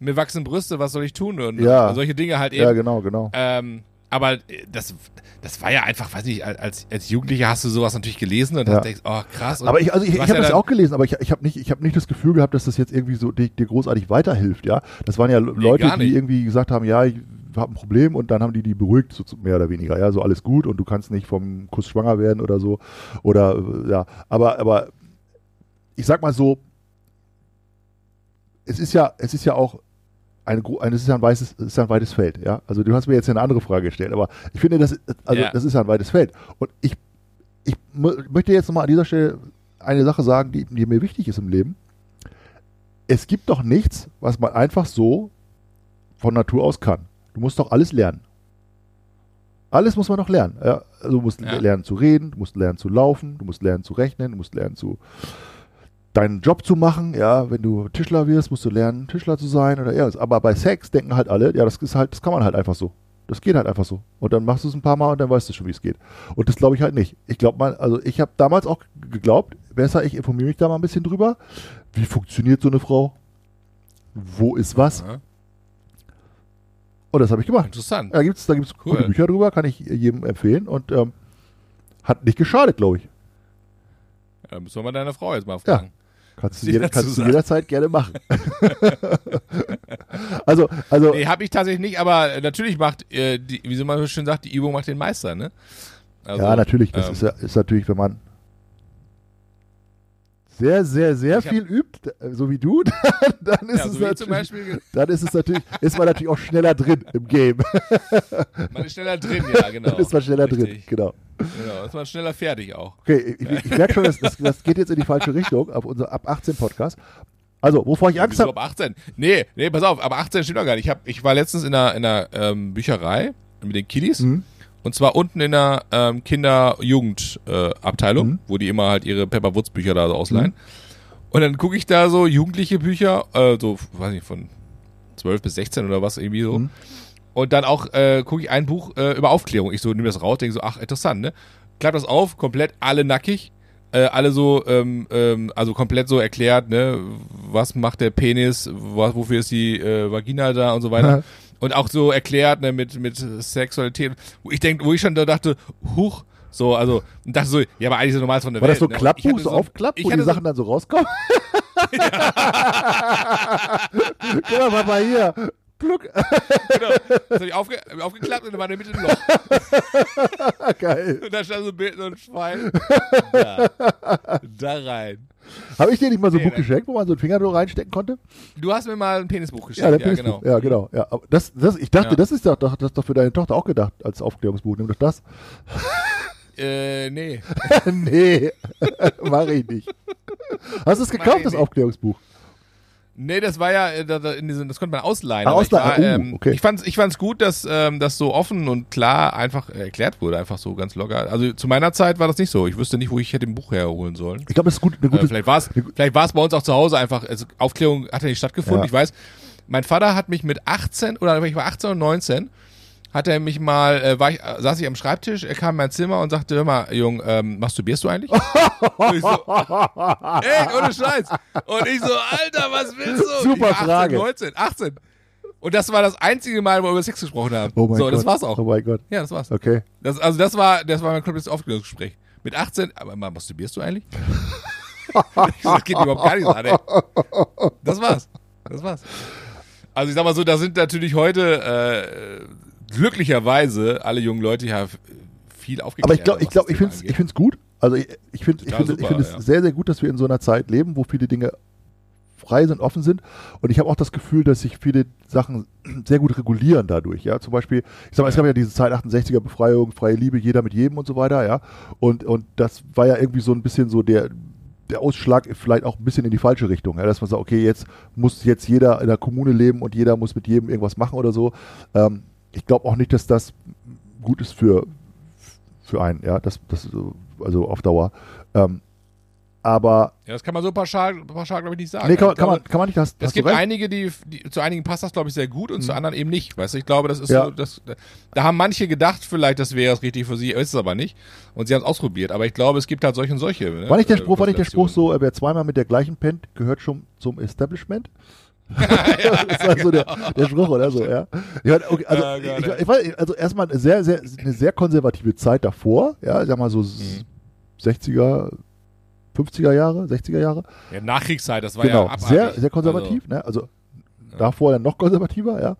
Speaker 3: mir wachsen Brüste, was soll ich tun? Und,
Speaker 2: Ja.
Speaker 3: und solche Dinge halt eben.
Speaker 2: Ja, genau, genau.
Speaker 3: ähm, aber äh, das, das war ja einfach, weiß nicht, als, als Jugendlicher hast du sowas natürlich gelesen und
Speaker 2: Ja.
Speaker 3: hast denkst, oh krass.
Speaker 2: Aber ich, also ich, ich habe
Speaker 3: ja
Speaker 2: das auch gelesen, aber ich, ich habe nicht, ich habe nicht das Gefühl gehabt, dass das jetzt irgendwie so dir, dir großartig weiterhilft, ja. Das waren ja Leute,
Speaker 3: gar nicht.
Speaker 2: die irgendwie gesagt haben, ja, ich habe ein Problem und dann haben die die beruhigt, so, mehr oder weniger, ja, so alles gut und du kannst nicht vom Kuss schwanger werden oder so oder äh, ja, aber aber ich sag mal so, es ist ja, es ist ja auch eine, gro- ein, es ist ein weißes, es ist ein weites Feld, ja. Also du hast mir jetzt eine andere Frage gestellt, aber ich finde, das, also
Speaker 3: Ja.
Speaker 2: das ist ja ein weites Feld und ich ich möchte jetzt nochmal an dieser Stelle eine Sache sagen, die, die mir wichtig ist im Leben. Es gibt doch nichts, was man einfach so von Natur aus kann. Du musst doch alles lernen. Alles muss man doch lernen. Ja, also du musst
Speaker 3: Ja.
Speaker 2: lernen zu reden, du musst lernen zu laufen, du musst lernen zu rechnen, du musst lernen zu deinen Job zu machen. Ja, wenn du Tischler wirst, musst du lernen, Tischler zu sein oder irgendwas. Aber bei Sex denken halt alle, ja, das ist halt, das kann man halt einfach so. Das geht halt einfach so. Und dann machst du es ein paar Mal und dann weißt du schon, wie es geht. Und das glaube ich halt nicht. Ich glaube mal, also ich habe damals auch geglaubt, besser, ich informiere mich da mal ein bisschen drüber. Wie funktioniert so eine Frau? Wo ist was?
Speaker 3: Ja,
Speaker 2: Und das habe ich gemacht.
Speaker 3: interessant.
Speaker 2: Da gibt es da gibt's
Speaker 3: Cool.
Speaker 2: gute Bücher drüber, kann ich jedem empfehlen. Und ähm, hat nicht geschadet, glaube ich.
Speaker 3: Ja, dann müssen wir mal deine Frau jetzt mal fragen.
Speaker 2: Kannst du, jeder, kannst du jederzeit gerne machen. [LAUGHS] also, also
Speaker 3: Nee, habe ich tatsächlich nicht, aber natürlich macht, äh, die, wie man so schön sagt, die Übung macht den Meister, ne? Also,
Speaker 2: ja, natürlich. Das
Speaker 3: ähm,
Speaker 2: ist, ist natürlich, wenn man sehr, sehr, sehr
Speaker 3: Ich
Speaker 2: viel übt, so wie du, dann, [LAUGHS] dann ist
Speaker 3: ja,
Speaker 2: es
Speaker 3: so wie
Speaker 2: natürlich,
Speaker 3: Beispiel,
Speaker 2: dann ist es natürlich, ist man natürlich auch schneller drin im Game. [LAUGHS]
Speaker 3: man ist schneller drin, ja, [LAUGHS] genau.
Speaker 2: dann ist man schneller drin,
Speaker 3: Richtig.
Speaker 2: genau.
Speaker 3: Genau, ist man schneller fertig auch.
Speaker 2: Okay, ich, ich merke schon, das, das, das geht jetzt in die falsche Richtung, auf unser ab 18 Podcast. Also, wovor ich Angst habe,
Speaker 3: ab 18? Nee, nee, pass auf, aber 18 stimmt doch gar nicht. Ich, hab, ich war letztens in einer, in einer ähm, Bücherei mit den Kiddies.
Speaker 2: Mhm.
Speaker 3: Und zwar unten in der ähm, Kinder-Jugend-Abteilung, äh,
Speaker 2: Mhm.
Speaker 3: wo die immer halt ihre Pepper Woods Bücher da so ausleihen. Und dann gucke ich da so jugendliche Bücher, äh, so, weiß nicht, von 12 bis 16 oder was irgendwie so.
Speaker 2: Mhm.
Speaker 3: Und dann auch äh, gucke ich ein Buch äh, über Aufklärung. Ich so nehme das raus, denke so, ach, interessant, ne? Klapp das auf, komplett alle nackig. Äh, alle so, ähm, ähm, also komplett so erklärt, ne, was macht der Penis, was, wofür ist die äh, Vagina da und so weiter. [LAUGHS]
Speaker 2: Ja.
Speaker 3: Und auch so erklärt, ne, mit, mit Sexualität. Wo ich denk, wo ich schon da dachte, huch, so, also, und dachte so, ja, aber eigentlich so normal von der
Speaker 2: war
Speaker 3: Welt.
Speaker 2: das so
Speaker 3: ne? Und
Speaker 2: Klappbuch,
Speaker 3: hatte
Speaker 2: so aufklappt,
Speaker 3: ich
Speaker 2: wo die
Speaker 3: so-
Speaker 2: Sachen dann so rauskommen? [LAUGHS] Guck mal, Papa, hier. Pluck.
Speaker 3: Genau. Das hab ich aufge aufgeklappt und da war in der Mitte ein Loch. [LAUGHS]
Speaker 2: Geil.
Speaker 3: Und da stand so ein Bild, so ein Schwein. [LAUGHS] Da, da rein.
Speaker 2: Habe ich dir nicht mal so ein
Speaker 3: Nee,
Speaker 2: Buch
Speaker 3: dann-
Speaker 2: geschenkt, wo man so einen Finger reinstecken konnte?
Speaker 3: Du hast mir mal ein Penisbuch
Speaker 2: Ja,
Speaker 3: geschenkt. Ja,
Speaker 2: Penisbuch.
Speaker 3: genau.
Speaker 2: Ja, genau. Ja, aber das, das, ich dachte,
Speaker 3: Ja.
Speaker 2: das ist doch, das ist doch für deine Tochter auch gedacht als Aufklärungsbuch. Nimm doch das.
Speaker 3: Äh, nee. [LAUGHS]
Speaker 2: nee, [LAUGHS] mache ich nicht. Hast du es
Speaker 3: Mach
Speaker 2: gekauft, das. Aufklärungsbuch?
Speaker 3: Nee, das war ja, äh, das konnte man ausleihen.
Speaker 2: Ah,
Speaker 3: aber ich,
Speaker 2: ausleihen.
Speaker 3: war, ähm,
Speaker 2: okay.
Speaker 3: ich fand's, ich fand's gut, dass ähm, das so offen und klar einfach erklärt wurde, einfach so ganz locker. Also zu meiner Zeit war das nicht so. Ich wüsste nicht, wo ich hätte ein Buch herholen sollen.
Speaker 2: Ich glaube, das ist gut, eine
Speaker 3: Äh,
Speaker 2: gute.
Speaker 3: vielleicht war es vielleicht war's bei uns auch zu Hause einfach, also Aufklärung hat ja nicht stattgefunden.
Speaker 2: Ja.
Speaker 3: Ich weiß, mein Vater hat mich mit 18 oder ich war 18 und 19, hat er mich mal, äh, war ich, äh, saß ich am Schreibtisch, er kam in mein Zimmer und sagte, hör mal, Jung, ähm, masturbierst du eigentlich? und ich so, [LAUGHS] ey, ohne Scheiß. Und ich so, Alter, was willst du?
Speaker 2: Super
Speaker 3: ich war 18,
Speaker 2: Frage.
Speaker 3: 19, 18. Und das war das einzige Mal, wo wir über Sex gesprochen haben.
Speaker 2: oh mein
Speaker 3: so,
Speaker 2: Gott.
Speaker 3: das war's auch.
Speaker 2: Oh mein Gott.
Speaker 3: Ja, das war's.
Speaker 2: Okay.
Speaker 3: Das, also das war, das war mein komplettes Aufklärungsgespräch. Mit 18, aber mal, masturbierst du eigentlich? [LAUGHS] Das geht überhaupt gar nicht an, ey. Das war's. Das war's. Also ich sag mal so, da sind natürlich heute äh, glücklicherweise alle jungen Leute ja viel aufgeklärt.
Speaker 2: Aber ich glaube, ich, glaub, ich finde es ich
Speaker 3: angeht.
Speaker 2: find's gut. Also ich, ich finde ich find, ich find es
Speaker 3: ja.
Speaker 2: sehr, sehr gut, dass wir in so einer Zeit leben, wo viele Dinge frei sind, offen sind. Und ich habe auch das Gefühl, dass sich viele Sachen [CLEARS THROAT] sehr gut regulieren dadurch. Ja, zum Beispiel, ich sag mal, es gab ja diese Zeit 68er Befreiung, freie Liebe, jeder mit jedem und so weiter. Ja, und und das war ja irgendwie so ein bisschen so der der Ausschlag vielleicht auch ein bisschen in die falsche Richtung, ja, dass man sagt, okay, jetzt muss jetzt jeder in der Kommune leben und jeder muss mit jedem irgendwas machen oder so. Ähm, ich glaube auch nicht, dass das gut ist für für einen, ja, das, das also auf Dauer. Ähm, aber
Speaker 3: Ja, das kann man so pauschal, pauschal glaube ich, nicht sagen.
Speaker 2: nee, kann, man-
Speaker 3: Ich
Speaker 2: kann, man, kann man nicht, hast,
Speaker 3: Es gibt
Speaker 2: recht.
Speaker 3: einige, die, die zu einigen passt das, glaube ich, sehr gut und zu anderen eben nicht. Weißt du, ich glaube, das ist
Speaker 2: Ja.
Speaker 3: so, das, da haben manche gedacht, vielleicht, das wäre es richtig für sie, ist es aber nicht. Und sie haben es ausprobiert. Aber ich glaube, es gibt halt solche und solche. Ne?
Speaker 2: War nicht der
Speaker 3: äh,
Speaker 2: Spruch, war nicht der Spruch so, äh, wer zweimal mit der gleichen pennt, gehört schon zum Establishment? [LAUGHS] das war so der, der Spruch oder so, ja. Ich meine, okay, also,
Speaker 3: Ja, Gott,
Speaker 2: ich, ich, weiß, also erstmal eine sehr, sehr, eine sehr konservative Zeit davor, ja, ich sag mal so
Speaker 3: Mhm.
Speaker 2: 60er, 50er Jahre, 60er Jahre.
Speaker 3: Ja, Nachkriegszeit, das war
Speaker 2: Genau,
Speaker 3: ja abartig.
Speaker 2: sehr, sehr konservativ, ne? Also davor dann noch konservativer, ja.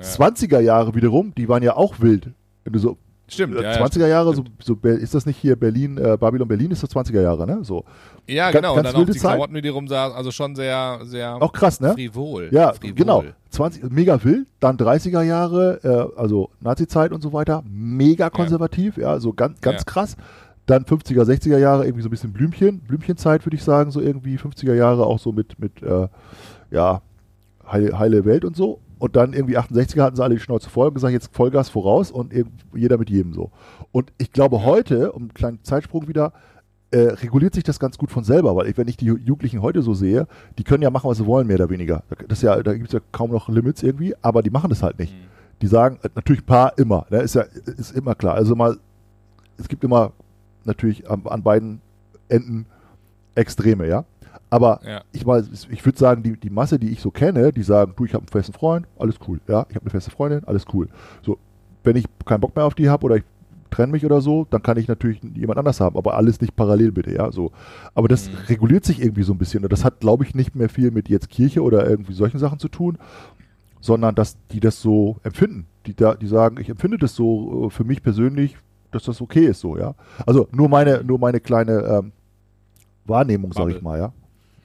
Speaker 2: 20er Jahre wiederum, die waren ja auch wild. Wenn du so
Speaker 3: Stimmt,
Speaker 2: äh,
Speaker 3: ja, ja,
Speaker 2: 20er Jahre, so, so ist das nicht hier Berlin, äh, Babylon Berlin ist das 20er Jahre, ne? So.
Speaker 3: Ja,
Speaker 2: Ganz-
Speaker 3: genau. Und
Speaker 2: ganz
Speaker 3: dann auch die
Speaker 2: Zeit.
Speaker 3: Klamotten, die rumsaßen, also schon sehr, sehr
Speaker 2: Auch krass, ne?
Speaker 3: frivol.
Speaker 2: Ja,
Speaker 3: frivol.
Speaker 2: genau. 20, mega wild, dann 30er Jahre, äh, also Nazi-Zeit und so weiter, mega konservativ, ja, so ganz, ganz
Speaker 3: Ja.
Speaker 2: krass. Dann 50er, 60er Jahre, irgendwie so ein bisschen Blümchen, Blümchenzeit, würde ich sagen, so irgendwie 50er Jahre auch so mit, mit äh, ja, heile, heile Welt und so. Und dann irgendwie 68er hatten sie alle die Schnauze voll und gesagt, jetzt Vollgas voraus und jeder mit jedem so. Und ich glaube heute, um einen kleinen Zeitsprung wieder, äh, reguliert sich das ganz gut von selber, weil ich, wenn ich die Ju- Jugendlichen heute so sehe, die können ja machen, was sie wollen, mehr oder weniger. Das ja, da gibt es ja kaum noch Limits irgendwie, aber die machen das halt nicht. Die sagen, äh, natürlich ein paar immer, ne, ist ja ist immer klar. Also mal, es gibt immer natürlich an, an beiden Enden Extreme, ja. Aber
Speaker 3: Ja.
Speaker 2: ich ich würde sagen, die, die Masse, die ich so kenne, die sagen, du, ich habe einen festen Freund, alles cool, ja, ich habe eine feste Freundin, alles cool. So, wenn ich keinen Bock mehr auf die habe oder ich trenne mich oder so, dann kann ich natürlich jemand anders haben, aber alles nicht parallel bitte, ja, so. Aber das
Speaker 3: Mhm.
Speaker 2: reguliert sich irgendwie so ein bisschen und das hat, glaube ich, nicht mehr viel mit jetzt Kirche oder irgendwie solchen Sachen zu tun, sondern dass die das so empfinden. Die, da, die sagen, ich empfinde das so äh, für mich persönlich, dass das okay ist so, ja. Also nur meine, nur meine kleine ähm, Wahrnehmung, sage ich mal, ja.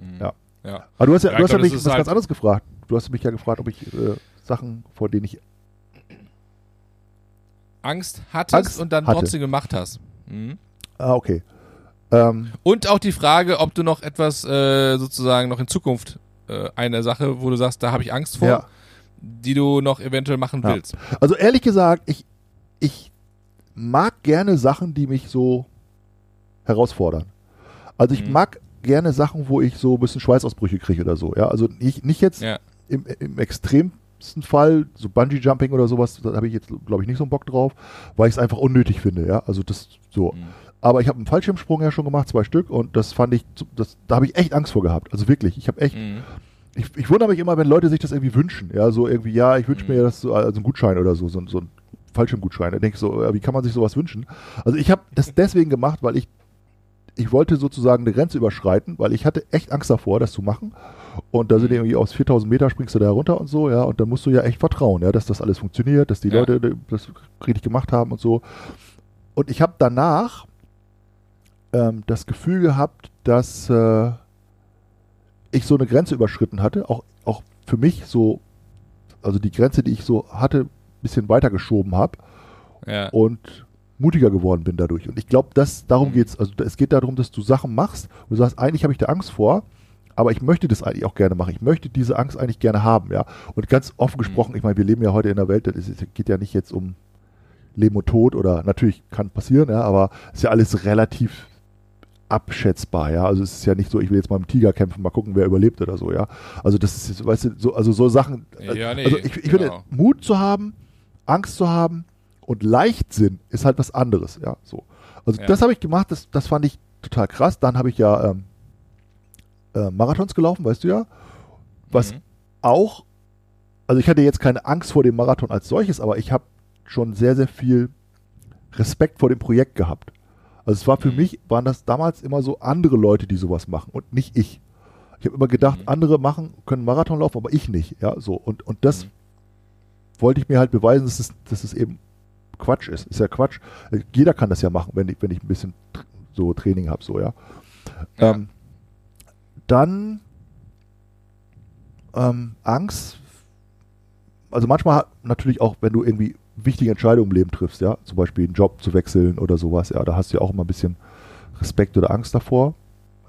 Speaker 3: Mhm.
Speaker 2: Ja.
Speaker 3: Ja.
Speaker 2: Aber du hast ja,
Speaker 3: Ja,
Speaker 2: du hast ja
Speaker 3: glaub,
Speaker 2: mich was
Speaker 3: halt-
Speaker 2: ganz anderes gefragt. Du hast mich ja gefragt, ob ich äh, Sachen, vor denen ich
Speaker 3: Angst hattest
Speaker 2: Angst
Speaker 3: und dann
Speaker 2: hatte.
Speaker 3: trotzdem gemacht hast. Mhm.
Speaker 2: Ah, okay. Ähm,
Speaker 3: Und auch die Frage, ob du noch etwas äh, sozusagen noch in Zukunft äh, eine Sache, wo du sagst, da habe ich Angst vor,
Speaker 2: Ja.
Speaker 3: die du noch eventuell machen
Speaker 2: Ja.
Speaker 3: willst.
Speaker 2: also ehrlich gesagt, ich, ich mag gerne Sachen, die mich so herausfordern. Also ich
Speaker 3: Mhm.
Speaker 2: mag gerne Sachen, wo ich so ein bisschen Schweißausbrüche kriege oder so. Ja, also nicht, nicht jetzt
Speaker 3: Ja.
Speaker 2: im, im extremsten Fall, so Bungee-Jumping oder sowas, da habe ich jetzt, glaube ich, nicht so einen Bock drauf, weil ich es einfach unnötig finde. Ja, also das so.
Speaker 3: Mhm.
Speaker 2: Aber ich habe einen Fallschirmsprung ja schon gemacht, zwei Stück, und das fand ich, das, da habe ich echt Angst vor gehabt. Also wirklich, ich habe echt,
Speaker 3: Mhm.
Speaker 2: ich, ich wundere mich immer, wenn Leute sich das irgendwie wünschen. Ja, so irgendwie, ja, ich wünsche
Speaker 3: Mhm.
Speaker 2: mir das so, also einen Gutschein oder so, so, ein- so ein Fallschirmgutschein. Da denke ich so, wie kann man sich sowas wünschen? Also ich habe das deswegen gemacht, weil ich, ich wollte sozusagen eine Grenze überschreiten, weil ich hatte echt Angst davor, das zu machen. Und da sind
Speaker 3: Mhm.
Speaker 2: irgendwie aus 4000 Meter springst du da runter und so, ja, und dann musst du ja echt vertrauen, ja, dass das alles funktioniert, dass die
Speaker 3: Ja.
Speaker 2: Leute das richtig gemacht haben und so. Und ich habe danach ähm, das Gefühl gehabt, dass äh, ich so eine Grenze überschritten hatte, auch, auch für mich so, also die Grenze, die ich so hatte, ein bisschen weitergeschoben habe
Speaker 3: Ja.
Speaker 2: und mutiger geworden bin dadurch. Und ich glaube, das darum
Speaker 3: Mhm.
Speaker 2: geht's. Also es geht darum, dass du Sachen machst und du sagst, eigentlich habe ich da Angst vor, aber ich möchte das eigentlich auch gerne machen. Ich möchte diese Angst eigentlich gerne haben, ja. Und ganz offen gesprochen, ich meine, wir leben ja heute in einer Welt, es geht ja nicht jetzt um Leben und Tod oder natürlich kann passieren, ja, aber es ist ja alles relativ abschätzbar, ja. Also es ist ja nicht so, ich will jetzt mal mit dem Tiger kämpfen, mal gucken, wer überlebt oder so, ja. Also das ist, weißt du, so, also so Sachen.
Speaker 3: Ja, nee,
Speaker 2: also ich, ich finde,
Speaker 3: genau.
Speaker 2: Mut zu haben, Angst zu haben und Leichtsinn ist halt was anderes, ja. So. Also
Speaker 3: Ja.
Speaker 2: das habe ich gemacht, das, das fand ich total krass. Dann habe ich ja ähm, äh, Marathons gelaufen, weißt du ja. Was
Speaker 3: Mhm.
Speaker 2: auch, also ich hatte jetzt keine Angst vor dem Marathon als solches, aber ich habe schon sehr, sehr viel Respekt vor dem Projekt gehabt. Also es war für
Speaker 3: Mhm.
Speaker 2: mich, waren das damals immer so andere Leute, die sowas machen und nicht ich. Ich habe immer gedacht,
Speaker 3: Mhm.
Speaker 2: andere machen, können Marathon laufen, aber ich nicht. Ja, so. Und, und das
Speaker 3: Mhm.
Speaker 2: wollte ich mir halt beweisen, dass es, dass es eben Quatsch ist. Ist ja Quatsch. Jeder kann das ja machen, wenn ich, wenn ich ein bisschen so Training habe, so, ja.
Speaker 3: Ja.
Speaker 2: Ähm, dann ähm, Angst. Also manchmal natürlich auch, wenn du irgendwie wichtige Entscheidungen im Leben triffst, ja, zum Beispiel einen Job zu wechseln oder sowas, ja, da hast du ja auch immer ein bisschen Respekt oder Angst davor,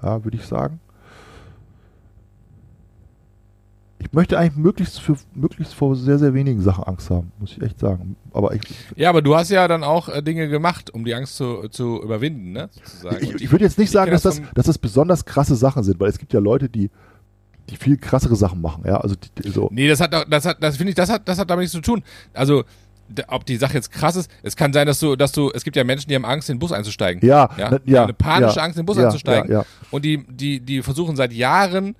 Speaker 2: ja, würde ich sagen. Ich möchte eigentlich möglichst für möglichst vor sehr, sehr wenigen Sachen Angst haben, muss ich echt sagen. Aber ich,
Speaker 3: Ja, aber du hast ja dann auch äh, Dinge gemacht, um die Angst zu, zu überwinden, ne? Sozusagen.
Speaker 2: ich, ich würde jetzt nicht
Speaker 3: ich
Speaker 2: sagen, dass das, dass das besonders krasse Sachen sind, weil es gibt ja Leute, die, die viel krassere Sachen machen, ja, also die, so.
Speaker 3: Nee, das hat, das hat, das finde ich, das hat, das hat damit nichts zu tun. Also, ob die Sache jetzt krass ist, es kann sein, dass du, dass du, es gibt ja Menschen, die haben Angst, in den Bus einzusteigen.
Speaker 2: Ja,
Speaker 3: Ja,
Speaker 2: ja,
Speaker 3: eine panische
Speaker 2: ja,
Speaker 3: Angst, in den Bus einzusteigen. Und die, die, die versuchen seit Jahren,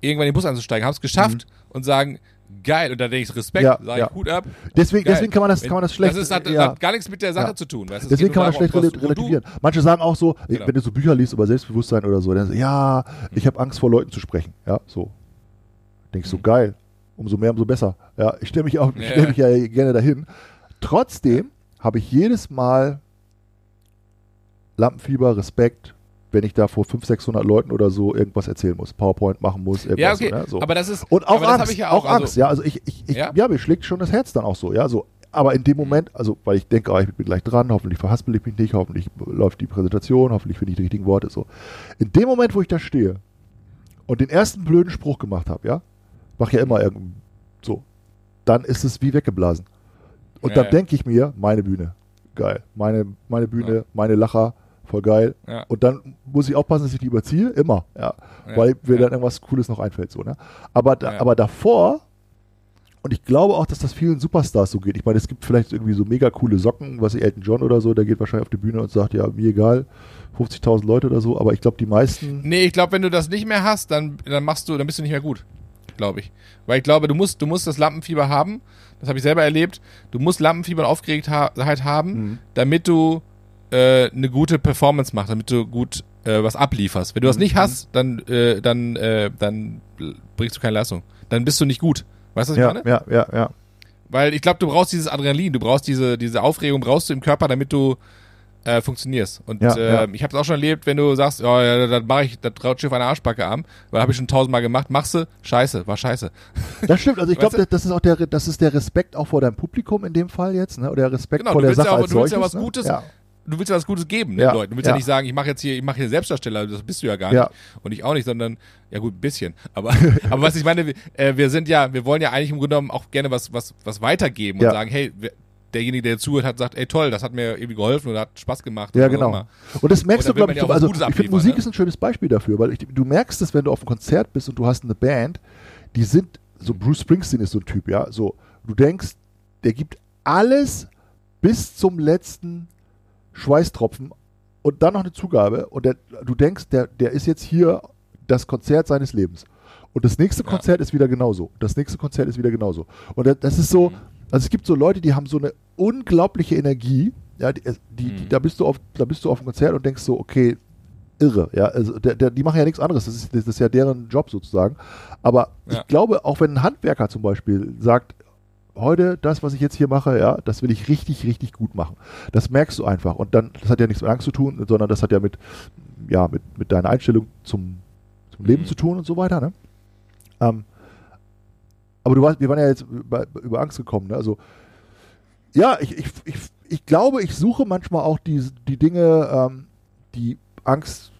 Speaker 3: irgendwann in den Bus einzusteigen, haben es geschafft und sagen, geil, und da denke ich, Respekt,
Speaker 2: Mhm. Ja,
Speaker 3: sage
Speaker 2: ja.
Speaker 3: ich Hut ab.
Speaker 2: Deswegen,
Speaker 3: Geil.
Speaker 2: deswegen kann man das, kann man das schlecht.
Speaker 3: Das ist, hat,
Speaker 2: ja.
Speaker 3: hat gar nichts mit der Sache
Speaker 2: Ja.
Speaker 3: zu tun. Weißt? du? Es
Speaker 2: Deswegen kann man das schlecht
Speaker 3: was- wo du-
Speaker 2: relativieren. Manche sagen auch so,
Speaker 3: Genau.
Speaker 2: wenn du so Bücher liest über Selbstbewusstsein oder so, dann so, ja, ich habe Angst vor Leuten zu sprechen. Ja, so. Denkst du,
Speaker 3: Mhm.
Speaker 2: geil. Umso mehr, umso besser. Ja, ich stelle mich auch, ich
Speaker 3: Ja.
Speaker 2: stelle mich ja gerne dahin. Trotzdem habe ich jedes Mal Lampenfieber, Respekt, wenn ich da vor 500, 600 Leuten oder so irgendwas erzählen muss, PowerPoint machen muss, irgendwas.
Speaker 3: Ja, okay,
Speaker 2: ne? so.
Speaker 3: aber das ist,
Speaker 2: Und auch Angst,
Speaker 3: ich ja
Speaker 2: auch,
Speaker 3: auch, also-
Speaker 2: Angst, ja. Also ich, ich, ich
Speaker 3: Ja?
Speaker 2: ja? mir schlägt schon das Herz dann auch so, ja. So, aber in dem Moment, also weil ich denke, ah, ich bin gleich dran, hoffentlich verhaspel ich mich nicht, hoffentlich läuft die Präsentation, hoffentlich finde ich die richtigen Worte, so. In dem Moment, wo ich da stehe und den ersten blöden Spruch gemacht habe, ja, mach ja immer irgend so, dann ist es wie weggeblasen. Und
Speaker 3: Ja,
Speaker 2: dann denke ich mir, meine Bühne, geil, meine, meine Bühne, meine Lacher, voll geil.
Speaker 3: Ja.
Speaker 2: Und dann muss ich aufpassen, dass ich die überziehe, immer, ja
Speaker 3: Ja,
Speaker 2: weil mir
Speaker 3: ja.
Speaker 2: dann irgendwas Cooles noch einfällt. So, ne? aber, da, aber davor, und ich glaube auch, dass das vielen Superstars so geht. Ich meine, es gibt vielleicht irgendwie so mega coole Socken, was ich Elton John oder so, der geht wahrscheinlich auf die Bühne und sagt, ja, mir egal, 50.000 Leute oder so, aber ich glaube, die meisten,
Speaker 3: Nee, ich glaube, wenn du das nicht mehr hast, dann, dann machst du, dann bist du nicht mehr gut. glaube ich. Weil ich glaube, du musst, du musst das Lampenfieber haben. Das habe ich selber erlebt. Du musst Lampenfieber und Aufgeregtheit haben,
Speaker 2: Mhm.
Speaker 3: damit du äh, eine gute Performance machst, damit du gut äh, was ablieferst. Wenn du das
Speaker 2: Mhm.
Speaker 3: nicht hast, dann, äh, dann, äh, dann bringst du keine Leistung. Dann bist du nicht gut. Weißt du, was ich
Speaker 2: Ja,
Speaker 3: meine?
Speaker 2: ja, ja, ja.
Speaker 3: Weil ich glaube, du brauchst dieses Adrenalin, du brauchst diese, diese Aufregung, brauchst du im Körper, damit du äh, funktionierst. Und
Speaker 2: Ja,
Speaker 3: äh,
Speaker 2: ja.
Speaker 3: ich habe es auch schon erlebt, wenn du sagst, oh, ja, dann mache ich, das traut Schiff eine Arschbacke an, weil habe ich schon tausendmal gemacht, machst du, scheiße, war scheiße. [LAUGHS]
Speaker 2: Das stimmt, also ich glaube, das ist auch der, das ist der Respekt auch vor deinem Publikum in dem Fall jetzt, ne? Oder der Respekt
Speaker 3: Genau,
Speaker 2: vor der
Speaker 3: willst ja
Speaker 2: Sache
Speaker 3: auch-
Speaker 2: als
Speaker 3: du willst ja was
Speaker 2: ne?
Speaker 3: Gutes
Speaker 2: Ja.
Speaker 3: Du willst ja was Gutes geben, den
Speaker 2: Ja,
Speaker 3: Leuten. Du willst ja,
Speaker 2: ja.
Speaker 3: nicht sagen, ich mache jetzt hier, ich mache hier Selbstdarsteller, das bist du ja gar
Speaker 2: Ja.
Speaker 3: nicht. Und ich auch nicht, sondern, ja gut, ein bisschen. Aber, [LAUGHS] aber was ich meine, wir, äh, wir sind ja, wir wollen ja eigentlich im Grunde genommen auch gerne was, was, was weitergeben und sagen, hey, wer- derjenige, der zuhört, hat sagt, ey toll, das hat mir irgendwie geholfen oder hat Spaß gemacht.
Speaker 2: Ja, genau. Und das merkst
Speaker 3: Und
Speaker 2: du, glaube ich, also ich finde, Musik
Speaker 3: ne?
Speaker 2: ist ein schönes Beispiel dafür, weil ich, du merkst es, wenn du auf einem Konzert bist und du hast eine Band, die sind, so Bruce Springsteen ist so ein Typ, ja, so, du denkst, der gibt alles bis zum letzten Schweißtropfen und dann noch eine Zugabe und der, du denkst, der, der ist jetzt hier das Konzert seines Lebens. Und das nächste
Speaker 3: Ja.
Speaker 2: Konzert ist wieder genauso. Das nächste Konzert ist wieder genauso. Und das, ist so, also es gibt so Leute, die haben so eine unglaubliche Energie. Ja, die, die, die,
Speaker 3: Mhm.
Speaker 2: da bist du auf, da bist du auf dem Konzert und denkst so, okay, irre. Ja, also der, der, die machen ja nichts anderes. Das ist, das ist ja deren Job sozusagen. Aber
Speaker 3: Ja.
Speaker 2: ich glaube, auch wenn ein Handwerker zum Beispiel sagt, heute das, was ich jetzt hier mache, ja, das will ich richtig, richtig gut machen. Das merkst du einfach. Und dann, das hat ja nichts mit Angst zu tun, sondern das hat ja mit, ja, mit, mit deiner Einstellung zum, zum Leben
Speaker 3: Mhm.
Speaker 2: zu tun und so weiter. Ne? Ähm, aber du warst, wir waren ja jetzt über, über Angst gekommen. Ne? Also ja, ich, ich, ich, ich glaube, ich suche manchmal auch die, die Dinge, ähm, die Angst,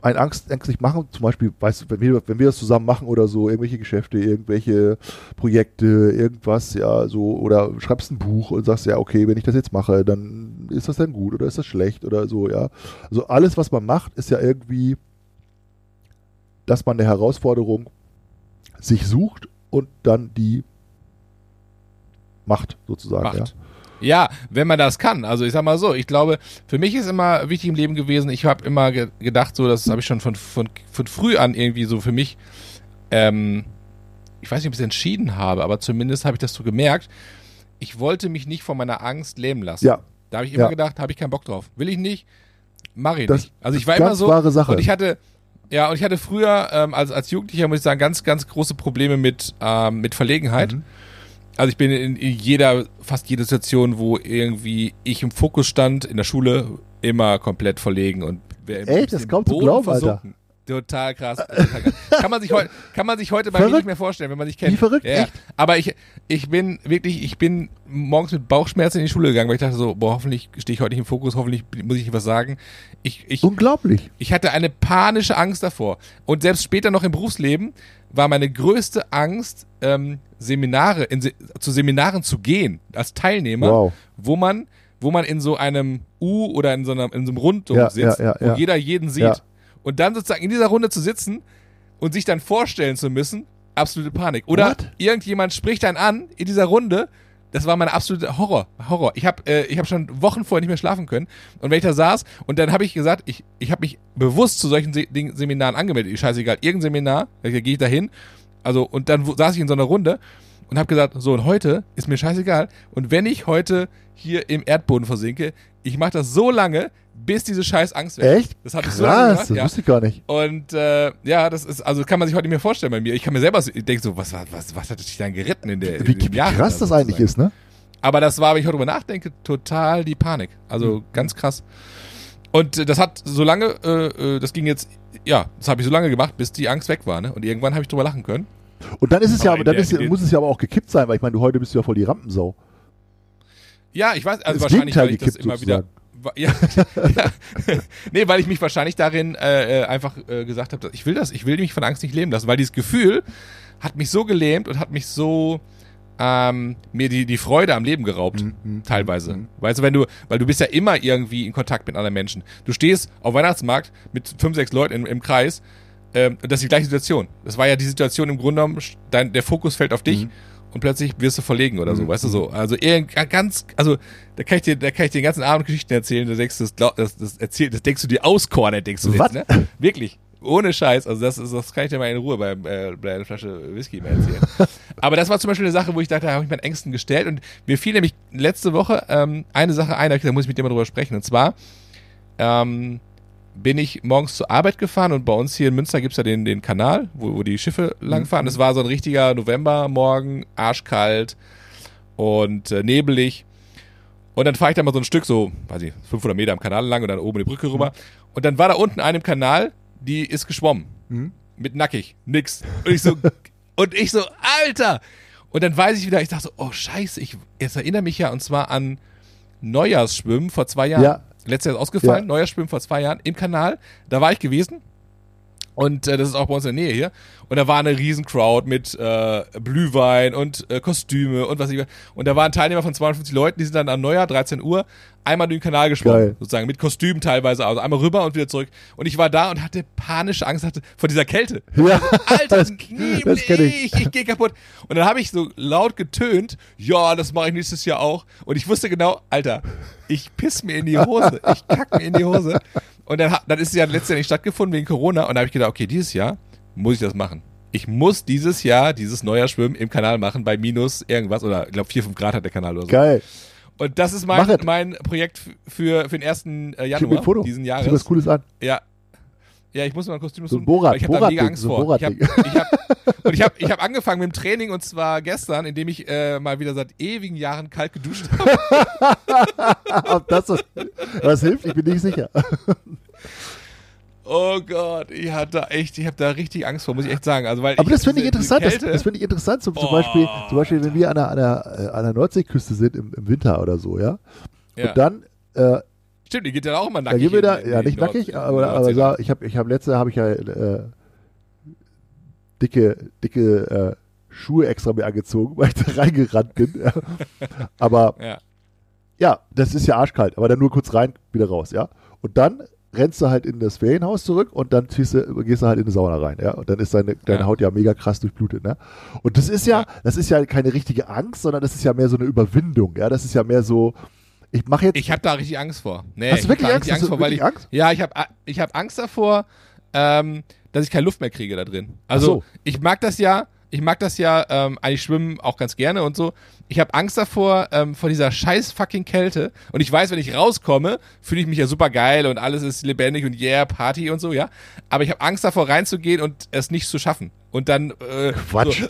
Speaker 2: ein Angst ängstlich machen. Zum Beispiel, weißt du, wenn wir, wenn wir das zusammen machen oder so, irgendwelche Geschäfte, irgendwelche Projekte, irgendwas, ja, so, oder schreibst ein Buch und sagst, ja, okay, wenn ich das jetzt mache, dann ist das dann gut oder ist das schlecht oder so, ja. Also alles, was man macht, ist ja irgendwie, dass man eine Herausforderung sich sucht und dann die macht, sozusagen.
Speaker 3: Macht. Ja, wenn man das kann. Also ich sag mal so, ich glaube, für mich ist immer wichtig im Leben gewesen, ich habe immer ge gedacht, so, das habe ich schon von, von, von früh an irgendwie so für mich, ähm, ich weiß nicht, ob ich es entschieden habe, aber zumindest habe ich das so gemerkt, ich wollte mich nicht von meiner Angst lähmen lassen.
Speaker 2: Ja.
Speaker 3: Da habe ich immer
Speaker 2: Ja.
Speaker 3: gedacht, habe ich keinen Bock drauf. Will ich nicht, mache ich
Speaker 2: Das
Speaker 3: nicht. Also ich war immer so,
Speaker 2: wahre Sache.
Speaker 3: und ich hatte, ja, und ich hatte früher, ähm, als, als Jugendlicher, muss ich sagen, ganz, ganz große Probleme mit, ähm, mit Verlegenheit.
Speaker 2: Mhm.
Speaker 3: Also ich bin in, in jeder, fast jede Situation, wo irgendwie ich im Fokus stand, in der Schule, immer komplett verlegen und wer im-
Speaker 2: Echt? Das kaum zu glauben, Alter.
Speaker 3: versunken. Total krass. Total krass. kann man sich heute, kann man sich heute bei mir
Speaker 2: Verrückt.
Speaker 3: nicht mehr vorstellen, wenn man sich kennt.
Speaker 2: Wie verrückt,
Speaker 3: Ja, ja.
Speaker 2: echt?
Speaker 3: Aber ich, ich bin wirklich, ich bin morgens mit Bauchschmerzen in die Schule gegangen, weil ich dachte so, boah, hoffentlich stehe ich heute nicht im Fokus, hoffentlich muss ich nicht was sagen. Ich, ich,
Speaker 2: Unglaublich.
Speaker 3: ich hatte eine panische Angst davor. Und selbst später noch im Berufsleben war meine größte Angst, ähm, Seminare, in, zu Seminaren zu gehen, als Teilnehmer,
Speaker 2: Wow.
Speaker 3: wo man, wo man in so einem U oder in so, einer, in so einem Rundum
Speaker 2: Ja,
Speaker 3: sitzt,
Speaker 2: ja, ja,
Speaker 3: wo jeder jeden sieht. Und dann sozusagen in dieser Runde zu sitzen und sich dann vorstellen zu müssen, absolute Panik. Oder
Speaker 2: What?
Speaker 3: irgendjemand spricht dann an in dieser Runde. Das war meine absolute Horror. Horror. Ich habe äh, ich hab schon Wochen vorher nicht mehr schlafen können. Und wenn ich da saß und dann habe ich gesagt, ich, ich habe mich bewusst zu solchen Se Seminaren angemeldet. Ich scheißegal, irgendein Seminar, da gehe ich da hin. Also, und dann saß ich in so einer Runde und habe gesagt, so und heute ist mir scheißegal. Und wenn ich heute hier im Erdboden versinke, ich mache das so lange, bis diese scheiß Angst weg.
Speaker 2: Echt?
Speaker 3: Das habe ich so lange
Speaker 2: Krass,
Speaker 3: gemacht.
Speaker 2: das
Speaker 3: Ja.
Speaker 2: wusste ich gar nicht.
Speaker 3: Und äh, ja, das ist, also kann man sich heute nicht mehr vorstellen bei mir. Ich kann mir selber, so- ich denke so, was, was, was, hat dich dann geritten in der
Speaker 2: Wie,
Speaker 3: in
Speaker 2: wie
Speaker 3: Jahren
Speaker 2: krass
Speaker 3: da
Speaker 2: das eigentlich ist, ne?
Speaker 3: Aber das war, wenn ich heute drüber nachdenke, total die Panik. Also
Speaker 2: Mhm.
Speaker 3: ganz krass. Und äh, das hat so lange, äh, äh, das ging jetzt, ja, das habe ich so lange gemacht, bis die Angst weg war. Ne? Und irgendwann habe ich drüber lachen können.
Speaker 2: Und dann ist es ja,
Speaker 3: Aber in
Speaker 2: dann ist, muss es ja aber auch gekippt sein, weil ich meine, du heute bist ja voll die Rampensau.
Speaker 3: Ja, ich weiß, also
Speaker 2: Das
Speaker 3: wahrscheinlich, weil ich das
Speaker 2: gekippt
Speaker 3: immer wieder. wa- Ja, ja. [LAUGHS] nee, weil ich mich wahrscheinlich darin äh, äh, einfach äh, gesagt habe, ich will das, ich will mich von Angst nicht leben lassen, weil dieses Gefühl hat mich so gelähmt und hat mich so ähm, mir die, die Freude am Leben geraubt,
Speaker 2: Mhm.
Speaker 3: teilweise.
Speaker 2: Mhm.
Speaker 3: Weißt du, wenn du, weil du bist ja immer irgendwie in Kontakt mit anderen Menschen. Du stehst auf Weihnachtsmarkt mit fünf, sechs Leuten im, im Kreis, ähm, und das ist die gleiche Situation. Das war ja die Situation im Grunde genommen, dein, der Fokus fällt auf dich
Speaker 2: Mhm.
Speaker 3: und plötzlich wirst du verlegen oder so,
Speaker 2: Mhm.
Speaker 3: weißt du so. Also irgend, ganz, also da kann ich dir, da kann ich dir den ganzen Abend Geschichten erzählen, da denkst du, das, das, das, erzähl, das denkst du dir aus, Corner, denkst du
Speaker 2: Was?
Speaker 3: jetzt, ne? Wirklich. Ohne Scheiß, also das, ist, das kann ich dir mal in Ruhe bei, äh, bei einer Flasche Whisky mal erzählen. [LAUGHS] Aber das war zum Beispiel eine Sache, wo ich dachte, da habe ich meinen Ängsten gestellt und mir fiel nämlich letzte Woche ähm, eine Sache ein, da ich muss ich mit dir mal drüber sprechen. Und zwar ähm, bin ich morgens zur Arbeit gefahren und bei uns hier in Münster gibt's ja den, den Kanal, wo, wo die Schiffe langfahren. Das war so ein richtiger Novembermorgen, arschkalt und äh, nebelig. Und dann fahre ich da mal so ein Stück, so, weiß ich, 500 Meter am Kanal lang und dann oben die Brücke rüber. Und dann war da unten eine im Kanal, die ist geschwommen.
Speaker 2: Mhm.
Speaker 3: Mit nackig. Nix. Und ich so, [LAUGHS] und ich so, Alter! Und dann weiß ich wieder, ich dachte so, oh Scheiße, ich, jetzt erinnere mich ja und zwar an Neujahrsschwimmen vor zwei Jahren.
Speaker 2: Ja.
Speaker 3: Letztes Jahr ist ausgefallen,
Speaker 2: Ja.
Speaker 3: Neujahrsschwimmen vor zwei Jahren im Kanal. Da war ich gewesen. Und äh, das ist auch bei uns in der Nähe hier. Und da war eine riesen Crowd mit äh, Glühwein und äh, Kostüme und was ich. Und da waren Teilnehmer von 250 Leuten, die sind dann am Neujahr, 13 Uhr, einmal durch den Kanal geschwommen.
Speaker 2: Geil.
Speaker 3: Sozusagen mit Kostümen teilweise. Also einmal rüber und wieder zurück. Und ich war da und hatte panische Angst hatte vor dieser Kälte.
Speaker 2: Ja,
Speaker 3: Alter,
Speaker 2: das,
Speaker 3: das
Speaker 2: ich.
Speaker 3: ich, ich gehe kaputt. Und dann habe ich so laut getönt, ja, das mache ich nächstes Jahr auch. Und ich wusste genau, Alter, ich piss mir in die Hose, ich kack mir in die Hose. Und dann, dann ist es ja letztes Jahr nicht stattgefunden wegen Corona. Und da habe ich gedacht, okay, dieses Jahr muss ich das machen. Ich muss dieses Jahr dieses Neujahrschwimmen im Kanal machen bei minus irgendwas oder ich glaube 4, 5 Grad hat der Kanal oder so.
Speaker 2: Geil.
Speaker 3: Und das ist mein, mein Projekt für, für den 1. äh, Januar
Speaker 2: Foto.
Speaker 3: diesen
Speaker 2: Sieh was
Speaker 3: Jahres.
Speaker 2: Cooles an.
Speaker 3: Ja. Ja, ich muss mal ein Kostüm
Speaker 2: So
Speaker 3: suchen,
Speaker 2: Borat-
Speaker 3: Ich habe da mega Angst
Speaker 2: so
Speaker 3: vor. Ich hab, ich hab, [LAUGHS] und ich habe ich hab angefangen mit dem Training und zwar gestern, indem ich äh, mal wieder seit ewigen Jahren kalt geduscht habe. [LAUGHS]
Speaker 2: Ob das, was, was hilft, ich bin nicht sicher. [LAUGHS]
Speaker 3: Oh Gott, ich hatte echt, ich habe da richtig Angst vor, muss ich echt sagen. Also, weil
Speaker 2: Aber das finde ich interessant.
Speaker 3: die
Speaker 2: Das,
Speaker 3: Kälte-
Speaker 2: das finde ich interessant. Zum, zum,
Speaker 3: Oh,
Speaker 2: Beispiel, zum Beispiel, wenn wir an der, an der, an der Nordseeküste sind im, im Winter oder so, ja.
Speaker 3: ja.
Speaker 2: Und dann, äh,
Speaker 3: Stimmt, die geht ja auch immer
Speaker 2: da
Speaker 3: nackig.
Speaker 2: gehen wir da, ja nicht
Speaker 3: Nord-
Speaker 2: nackig, aber, aber sa- ich habe, ich habe letzte habe ich ja äh, dicke, dicke äh, Schuhe extra mir angezogen, [LAUGHS] weil ich da reingerannt bin. Ja. [LAUGHS] Aber
Speaker 3: Ja.
Speaker 2: ja, das ist ja arschkalt, aber dann nur kurz rein, wieder raus, ja. Und dann rennst du halt in das Ferienhaus zurück und dann ziehst du, gehst du halt in die Sauna rein, ja. Und dann ist deine, deine
Speaker 3: Ja.
Speaker 2: Haut ja mega krass durchblutet, ne? Und das ist ja,
Speaker 3: Ja.
Speaker 2: das ist ja keine richtige Angst, sondern das ist ja mehr so eine Überwindung, ja. Das ist ja mehr so, ich mache jetzt,
Speaker 3: Ich habe da richtig Angst vor. Nee,
Speaker 2: Hast du wirklich Angst? Hast du
Speaker 3: vor, weil
Speaker 2: wirklich
Speaker 3: ich,
Speaker 2: Angst?
Speaker 3: Ja, ich habe ich hab Angst davor, ähm, dass ich keine Luft mehr kriege da drin. Also
Speaker 2: so.
Speaker 3: ich mag das ja, ich mag das ja ähm, eigentlich schwimmen auch ganz gerne und so. Ich habe Angst davor ähm, vor dieser scheiß fucking Kälte und ich weiß, wenn ich rauskomme, fühle ich mich ja super geil und alles ist lebendig und yeah Party und so, ja. Aber ich habe Angst davor reinzugehen und es nicht zu schaffen und dann äh,
Speaker 2: Quatsch.
Speaker 3: So,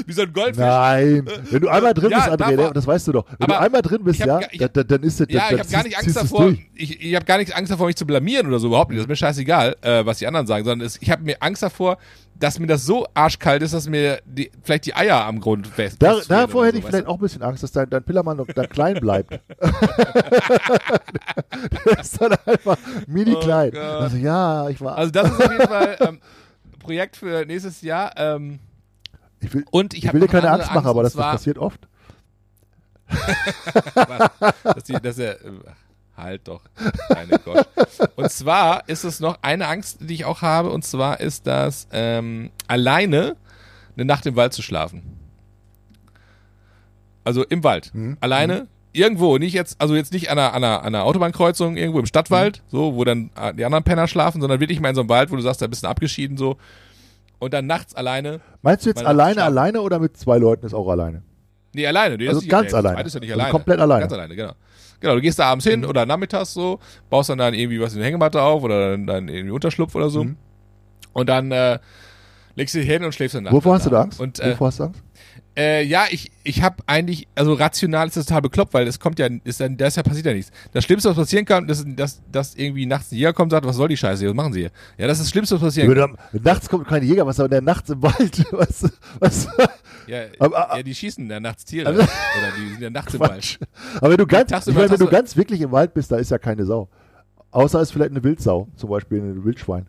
Speaker 3: [LAUGHS] wie so ein Goldfisch.
Speaker 2: Nein, wenn du einmal drin
Speaker 3: Ja,
Speaker 2: bist, André,
Speaker 3: davor-
Speaker 2: ne, das weißt du doch. Wenn
Speaker 3: Aber
Speaker 2: du einmal drin bist, ja,
Speaker 3: ich
Speaker 2: da,
Speaker 3: hab-
Speaker 2: da, dann ist das,
Speaker 3: Ja,
Speaker 2: dann
Speaker 3: ich habe gar nicht Angst davor. Ich, ich habe gar nicht Angst davor, mich zu blamieren oder so überhaupt nicht. Das ist mir scheißegal, äh, was die anderen sagen, sondern es, ich habe mir Angst davor, dass mir das so arschkalt ist, dass mir die, vielleicht die Eier am Grund fest.
Speaker 2: Da, davor hätte
Speaker 3: so,
Speaker 2: ich vielleicht auch ein bisschen Angst, dass dein, dein Pillermann noch dann klein bleibt. [LAUGHS] [LAUGHS] Der ist dann einfach mini klein.
Speaker 3: Oh
Speaker 2: also ja, ich
Speaker 3: du?
Speaker 2: war.
Speaker 3: Also das ist auf jeden Fall ähm, Projekt für nächstes Jahr. Ähm,
Speaker 2: ich will,
Speaker 3: und ich,
Speaker 2: ich will dir keine Angst machen, aber
Speaker 3: und
Speaker 2: das, das passiert oft. [LAUGHS]
Speaker 3: dass die, dass er, äh, halt doch, keine Gott. Und zwar ist es noch eine Angst, die ich auch habe, und zwar ist das ähm, alleine eine Nacht im Wald zu schlafen. Also im Wald.
Speaker 2: Mhm.
Speaker 3: Alleine. Irgendwo, nicht jetzt, also jetzt nicht an einer, an einer, an einer Autobahnkreuzung, irgendwo im Stadtwald,
Speaker 2: Mhm.
Speaker 3: so, wo dann äh, die anderen Penner schlafen, sondern wirklich mal in so einem Wald, wo du sagst, da bist du abgeschieden, so. Und dann nachts alleine.
Speaker 2: Meinst du jetzt alleine,
Speaker 3: schlafen.
Speaker 2: alleine oder mit zwei Leuten ist auch alleine?
Speaker 3: Nee, alleine. Nee,
Speaker 2: Also ganz alleine.
Speaker 3: Ist ja nicht
Speaker 2: Also
Speaker 3: alleine.
Speaker 2: komplett alleine.
Speaker 3: Ganz alleine, genau. Genau, du gehst da abends hin oder nachmittags so, baust dann, dann irgendwie was in die Hängematte auf oder dann, dann irgendwie Unterschlupf oder so.
Speaker 2: Mhm.
Speaker 3: Und dann äh, legst du dich hin und schläfst dann
Speaker 2: Wovor hast du da Angst?
Speaker 3: Und äh,
Speaker 2: Wovor hast du Angst?
Speaker 3: äh, ja, ich, ich habe eigentlich, also rational ist das total bekloppt, weil es kommt ja, ist dann, da ist ja passiert ja nichts. Das Schlimmste, was passieren kann, ist, dass, dass irgendwie nachts ein Jäger kommt und sagt, was soll die Scheiße was machen sie hier? Ja, das ist das Schlimmste, was passieren kann.
Speaker 2: Nachts kommt keine Jäger, was aber der nachts im Wald? [LAUGHS] Was, was,
Speaker 3: Ja,
Speaker 2: Aber-
Speaker 3: ja, die schießen da nachts Tiere.
Speaker 2: Also- [LAUGHS]
Speaker 3: oder die sind ja nachts im Wald.
Speaker 2: Aber wenn du ganz, meine, wenn du ganz wirklich im Wald bist, da ist ja keine Sau. Außer es ist vielleicht eine Wildsau, zum Beispiel ein Wildschwein.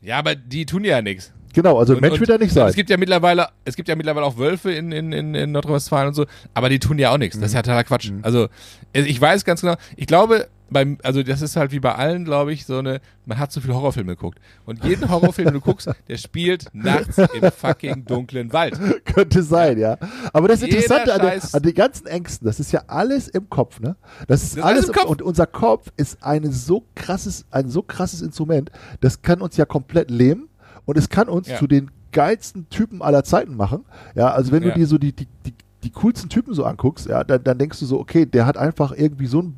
Speaker 3: Ja, aber die tun ja nichts.
Speaker 2: Genau, also ein Mensch wird da nicht sein.
Speaker 3: Es gibt ja mittlerweile, es gibt ja mittlerweile auch Wölfe in, in, in, in Nordrhein-Westfalen und so, aber die tun ja auch nichts. Das ist ja totaler Quatsch.
Speaker 2: Mhm.
Speaker 3: Also ich weiß ganz genau, ich glaube, beim, also das ist halt wie bei allen, glaube ich, so eine, man hat zu viele Horrorfilme geguckt. Und jeden Horrorfilm, den du guckst, [LAUGHS] der spielt nachts im fucking dunklen Wald.
Speaker 2: Könnte sein, ja. Aber das
Speaker 3: Jeder
Speaker 2: Interessante an, der, an den ganzen Ängsten, das ist ja alles im Kopf, ne? Das ist
Speaker 3: Das ist
Speaker 2: alles
Speaker 3: im Kopf.
Speaker 2: und unser Kopf ist ein so krasses, ein so krasses Instrument, das kann uns ja komplett lähmen und es kann uns
Speaker 3: Ja.
Speaker 2: zu den geilsten Typen aller Zeiten machen. Ja, also wenn
Speaker 3: Ja.
Speaker 2: du dir so die, die, die, die coolsten Typen so anguckst, ja, dann, dann denkst du so, okay, der hat einfach irgendwie so ein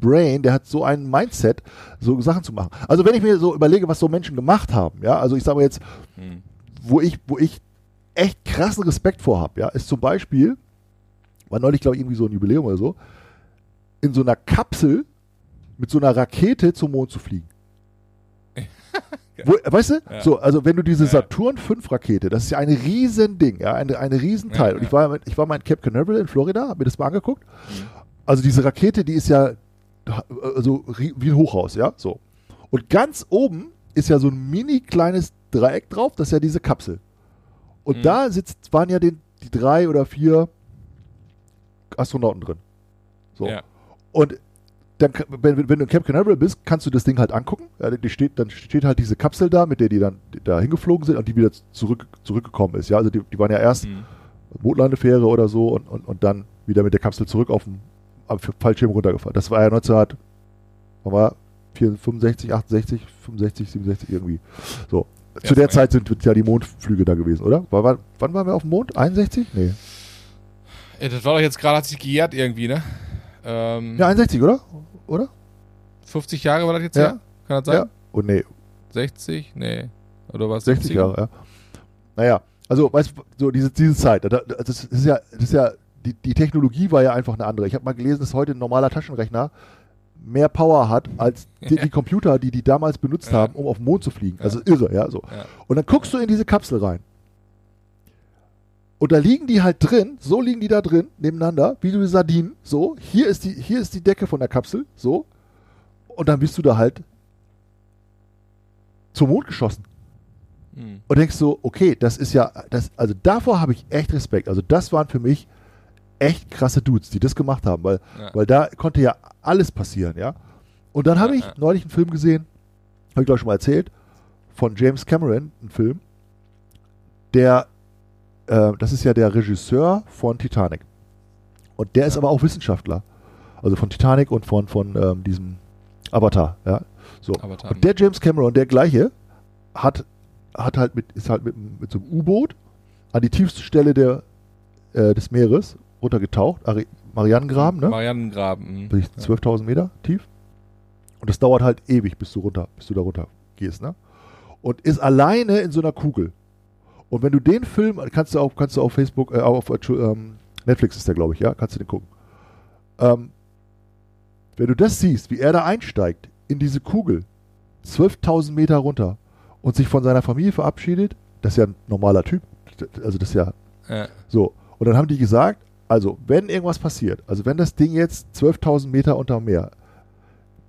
Speaker 2: Brain, der hat so ein Mindset, so Sachen zu machen. Also wenn ich mir so überlege, was so Menschen gemacht haben, ja, also ich sage mal jetzt,
Speaker 3: Hm.
Speaker 2: wo ich, wo ich echt krassen Respekt vor habe, ja, ist zum Beispiel, war neulich, glaube ich, irgendwie so ein Jubiläum oder so, in so einer Kapsel mit so einer Rakete zum Mond zu fliegen. [LAUGHS] Wo, weißt du?
Speaker 3: Ja.
Speaker 2: So, also wenn du diese. Saturn 5 Rakete, das ist ja ein Riesending, ja, ein, ein Riesenteil.
Speaker 3: Ja,
Speaker 2: Und ich war, ich war mal in Cape Canaveral in Florida, habe mir das mal angeguckt.
Speaker 3: Mhm.
Speaker 2: Also diese Rakete, die ist ja also wie ein Hochhaus, ja, so. Und ganz oben ist ja so ein mini kleines Dreieck drauf, das ist ja diese Kapsel. Und
Speaker 3: Mhm.
Speaker 2: da sitzt, waren ja den, die drei oder vier Astronauten drin. So.
Speaker 3: Ja.
Speaker 2: Und dann, wenn, wenn du in Camp Canaveral bist, kannst du das Ding halt angucken. Ja, die steht, dann steht halt diese Kapsel da, mit der die dann da hingeflogen sind und die wieder zurück, zurückgekommen ist. Ja, also die, die waren ja erst
Speaker 3: Hm.
Speaker 2: Mondlandefähre oder so und, und, und dann wieder mit der Kapsel zurück auf dem Fallschirm runtergefahren. Das war ja 1900, wann war 65, 68, 65, 67 irgendwie. So.
Speaker 3: Ja,
Speaker 2: Zu der
Speaker 3: ja.
Speaker 2: Zeit sind ja die Mondflüge da gewesen, oder? War, war, wann waren wir auf dem Mond? 61? Nee.
Speaker 3: Ey, Das war doch jetzt gerade, hat sich gejährt irgendwie, ne? Ähm,
Speaker 2: Ja, 61, oder? Oder?
Speaker 3: 50 Jahre war das jetzt
Speaker 2: Ja.
Speaker 3: her? Kann das sein?
Speaker 2: Ja. Oh nee,
Speaker 3: 60? Nee. Oder was?
Speaker 2: 60 Jahre, ja. Naja, also, weißt du, so diese, diese Zeit, da- das ist ja, das ist ja, die, die Technologie war ja einfach eine andere. Ich habe mal gelesen, dass heute ein normaler Taschenrechner mehr Power hat als die, [LAUGHS] die Computer, die die damals benutzt
Speaker 3: Ja.
Speaker 2: haben, um auf den Mond zu fliegen. Also irre, ja, so.
Speaker 3: Ja.
Speaker 2: Und dann guckst du in diese Kapsel rein. Und da liegen die halt drin, so liegen die da drin, nebeneinander, wie du Sardinen, so. Hier ist die, hier ist die Decke von der Kapsel, so. Und dann bist du da halt zum Mond geschossen
Speaker 3: Hm.
Speaker 2: und denkst so, okay, das ist ja, das, also davor habe ich echt Respekt. Also das waren für mich echt krasse Dudes, die das gemacht haben, weil,
Speaker 3: Ja.
Speaker 2: weil da konnte ja alles passieren, ja. Und dann habe
Speaker 3: Ja,
Speaker 2: ich
Speaker 3: ja.
Speaker 2: neulich einen Film gesehen, habe ich glaube ich schon mal erzählt, von James Cameron, ein Film, der, äh, das ist ja der Regisseur von Titanic. Und der ist
Speaker 3: Ja.
Speaker 2: aber auch Wissenschaftler. Also von Titanic und von, von ähm, diesem Avatar, ja. So.
Speaker 3: Avatar.
Speaker 2: Und der James Cameron, der gleiche, hat, hat halt mit, ist halt mit, mit so einem U-Boot an die tiefste Stelle der, äh, des Meeres runtergetaucht, Ari Marianengraben, ne?
Speaker 3: Marianengraben.
Speaker 2: Weiß ich, 12.000 Meter tief. Und das dauert halt ewig, bis du runter, bis du da runter gehst, ne? Und ist alleine in so einer Kugel. Und wenn du den Film, kannst du auf, kannst du auf Facebook, äh, auf äh, ähm, Netflix ist der, glaube ich, ja, kannst du den gucken. Ähm, wenn du das siehst, wie er da einsteigt in diese Kugel, 12.000 Meter runter und sich von seiner Familie verabschiedet, das ist ja ein normaler Typ. Also das ist ja
Speaker 3: Ja.
Speaker 2: so, und dann haben die gesagt, also wenn irgendwas passiert, also wenn das Ding jetzt 12.000 Meter unter dem Meer,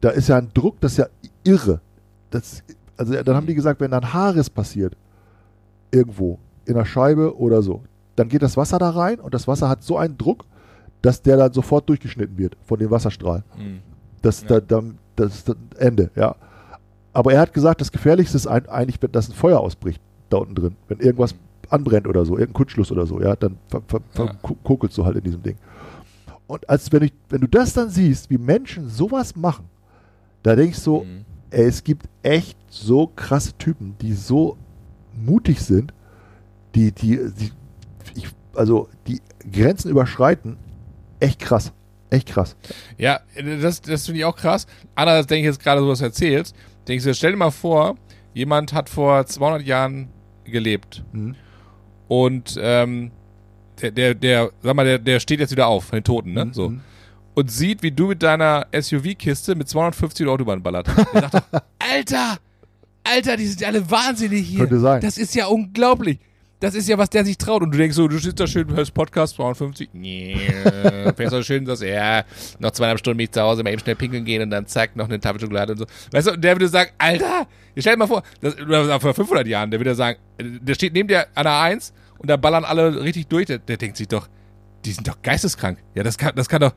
Speaker 2: da ist ja ein Druck, das ist ja irre. Das, also dann haben die gesagt, wenn da ein Haares passiert, irgendwo, in der Scheibe oder so, dann geht das Wasser da rein und das Wasser hat so einen Druck, dass der dann sofort durchgeschnitten wird von dem Wasserstrahl.
Speaker 3: Hm.
Speaker 2: Das,
Speaker 3: Ja.
Speaker 2: da, dann, das ist das Ende, ja. Aber er hat gesagt, das Gefährlichste ist ein, eigentlich, wenn das ein Feuer ausbricht da unten drin. Wenn irgendwas anbrennt oder so, irgendein Kurzschluss oder so, ja, dann ver, ver, ver,
Speaker 3: Ja.
Speaker 2: du halt in diesem Ding. Und als wenn, ich, wenn du das dann siehst, wie Menschen sowas machen, da denkst du,
Speaker 3: Hm.
Speaker 2: ey, es gibt echt so krasse Typen, die so mutig sind, die, die, die ich, also die Grenzen überschreiten, echt krass. Echt krass.
Speaker 3: Ja, das, das finde ich auch krass. Andererseits denke ich jetzt gerade, so was erzählst, denke ich so, stell dir mal vor, jemand hat vor 200 Jahren gelebt
Speaker 2: Mhm.
Speaker 3: und ähm, der, der, der, sag mal, der, der steht jetzt wieder auf von den Toten, ne?
Speaker 2: Mhm.
Speaker 3: So. Und sieht, wie du mit deiner SUV-Kiste mit 250 die Autobahn ballert. Der sagt [LAUGHS] Alter! Alter, die sind ja alle wahnsinnig hier.
Speaker 2: Könnte sein.
Speaker 3: Das ist ja unglaublich. Das ist ja, was der sich traut. Und du denkst so, du sitzt da schön, hörst Podcast, 250. Nee, fährst du schön, sagst, ja, noch zweieinhalb Stunden bin ich zu Hause, mal eben schnell pinkeln gehen und dann zack, noch eine Tafel Schokolade und so. Weißt du, und der würde sagen, Alter, stell dir mal vor, das, vor 500 Jahren, der würde sagen, der steht neben dir an der 1 und da ballern alle richtig durch. Der, der denkt sich doch, die sind doch geisteskrank. Ja, das kann, das kann doch,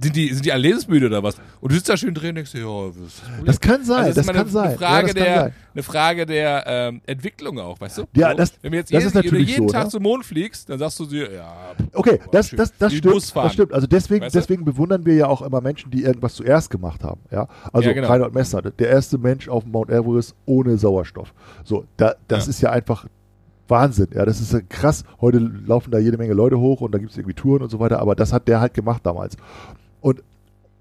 Speaker 3: Sind die, sind die alle lebensmüde oder was? Und du sitzt da schön drin und denkst dir, ja, das?
Speaker 2: Das kann sein,
Speaker 3: Also
Speaker 2: das
Speaker 3: ist mal
Speaker 2: kann
Speaker 3: eine,
Speaker 2: sein.
Speaker 3: Eine Frage,
Speaker 2: ja, das kann
Speaker 3: der,
Speaker 2: sein.
Speaker 3: eine Frage der ähm, Entwicklung auch, weißt du?
Speaker 2: Ja,
Speaker 3: So,
Speaker 2: das-
Speaker 3: wenn du jetzt
Speaker 2: das
Speaker 3: jeden,
Speaker 2: ist natürlich
Speaker 3: jeden
Speaker 2: so,
Speaker 3: Tag
Speaker 2: ne?
Speaker 3: zum Mond fliegst, dann sagst du dir, ja.
Speaker 2: Okay,
Speaker 3: boah,
Speaker 2: das,
Speaker 3: schön.
Speaker 2: das, das stimmt. Das stimmt. Also deswegen,
Speaker 3: Weißt du?
Speaker 2: deswegen bewundern wir ja auch immer Menschen, die irgendwas zuerst gemacht haben. Ja, also
Speaker 3: Ja, genau.
Speaker 2: Reinhold Messner, der erste Mensch auf dem Mount Everest ohne Sauerstoff. So, da, das
Speaker 3: Ja.
Speaker 2: ist ja einfach Wahnsinn. Ja, das ist krass. Heute laufen da jede Menge Leute hoch und da gibt es irgendwie Touren und so weiter. Aber das hat der halt gemacht damals. Und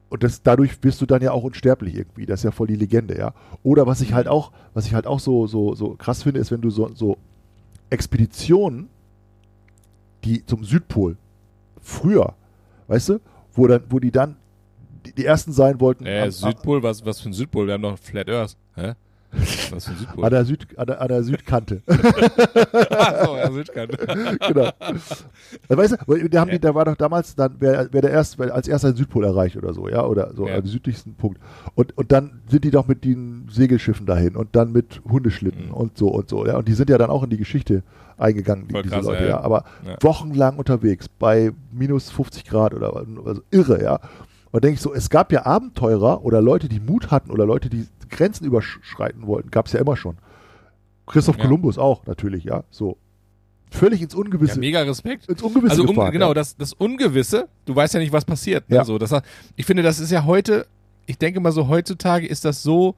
Speaker 2: und das, dadurch wirst du dann ja auch unsterblich irgendwie. Das ist ja voll die Legende, ja. Oder was ich halt auch, was ich halt auch so, so, so krass finde, ist, wenn du so, so Expeditionen, die zum Südpol, früher, weißt du, wo dann, wo die dann die, die ersten sein wollten
Speaker 3: Äh,
Speaker 2: am-
Speaker 3: Südpol, was, was für ein Südpol? Wir haben noch Flat Earth. Hä? Was für Südpol?
Speaker 2: an, der Süd, an, der, an der Südkante. [LAUGHS]
Speaker 3: Achso, [LAUGHS] ja, Südkante.
Speaker 2: genau. Weißt du, da, haben die, da war doch damals, dann wer, wer der erst, wer als erster den Südpol erreicht oder so, ja, oder so,
Speaker 3: Ja.
Speaker 2: den südlichsten Punkt. Und, und dann sind die doch mit den Segelschiffen dahin und dann mit Hundeschlitten
Speaker 3: Mhm.
Speaker 2: und so und so, ja. Und die sind ja dann auch in die Geschichte eingegangen, die, diese
Speaker 3: krass,
Speaker 2: Leute,
Speaker 3: ja,
Speaker 2: ja. Aber wochenlang unterwegs bei minus 50 Grad oder also irre, ja. Und denke ich so, es gab ja Abenteurer oder Leute, die Mut hatten oder Leute, die Grenzen überschreiten wollten, gab es ja immer schon. Christoph
Speaker 3: Ja.
Speaker 2: Kolumbus auch, natürlich, ja. So. Völlig ins
Speaker 3: Ja,
Speaker 2: Ungewisse
Speaker 3: mega Respekt.
Speaker 2: ins Ungewisse
Speaker 3: Also
Speaker 2: gefahren.
Speaker 3: genau,
Speaker 2: ja.
Speaker 3: das, das Ungewisse, du weißt ja nicht, was passiert. Ne?
Speaker 2: Ja.
Speaker 3: So, das, ich finde, das ist ja heute, ich denke mal so, heutzutage ist das so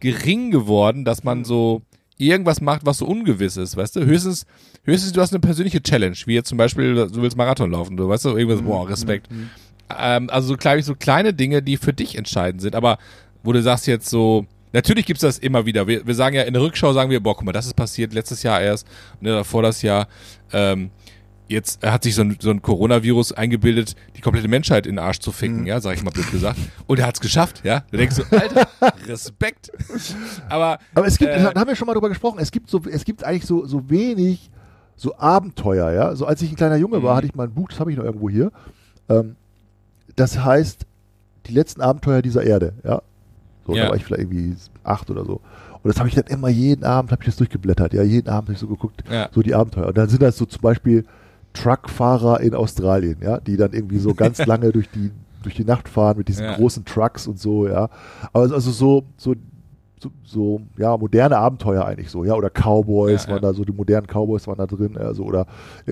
Speaker 3: gering geworden, dass
Speaker 2: Mhm.
Speaker 3: man so irgendwas macht, was so ungewiss ist, weißt du? Höchstens, höchstens du hast eine persönliche Challenge, wie jetzt zum Beispiel, du willst Marathon laufen, du weißt du, irgendwas,
Speaker 2: Mhm.
Speaker 3: boah, Respekt. Ähm, also so, glaube ich, so kleine Dinge, die für dich entscheidend sind, aber wo du sagst jetzt so, natürlich gibt's das immer wieder. Wir, wir sagen ja in der Rückschau, sagen wir, boah, guck mal, das ist passiert letztes Jahr erst, ne, vor das Jahr, ähm, jetzt hat sich so ein, so ein Coronavirus eingebildet, die komplette Menschheit in den Arsch zu ficken,
Speaker 2: Mhm.
Speaker 3: ja, sag ich mal blöd gesagt. Und er hat's geschafft, ja. Du denkst so, Alter, [LAUGHS] Respekt. Aber,
Speaker 2: Aber es gibt,
Speaker 3: äh,
Speaker 2: da haben wir schon mal drüber gesprochen, es gibt so, es gibt eigentlich so, so wenig so Abenteuer, ja. So als ich ein kleiner Junge war,
Speaker 3: Mhm.
Speaker 2: hatte ich mal ein Buch, das habe ich noch irgendwo hier. Ähm, das heißt Die letzten Abenteuer dieser Erde, ja. So,
Speaker 3: Ja.
Speaker 2: da war ich vielleicht irgendwie acht oder so. Und das habe ich dann immer jeden Abend, habe ich das durchgeblättert, ja, jeden Abend habe ich so geguckt,
Speaker 3: Ja.
Speaker 2: so die Abenteuer. Und dann sind das so zum Beispiel Truckfahrer in Australien, ja, die dann irgendwie so ganz [LAUGHS] lange durch die durch die Nacht fahren mit diesen
Speaker 3: Ja.
Speaker 2: großen Trucks und so, ja. Aber es ist also so so so, so ja moderne Abenteuer eigentlich so, ja, oder Cowboys
Speaker 3: Ja,
Speaker 2: waren da so die modernen Cowboys waren da drin, also oder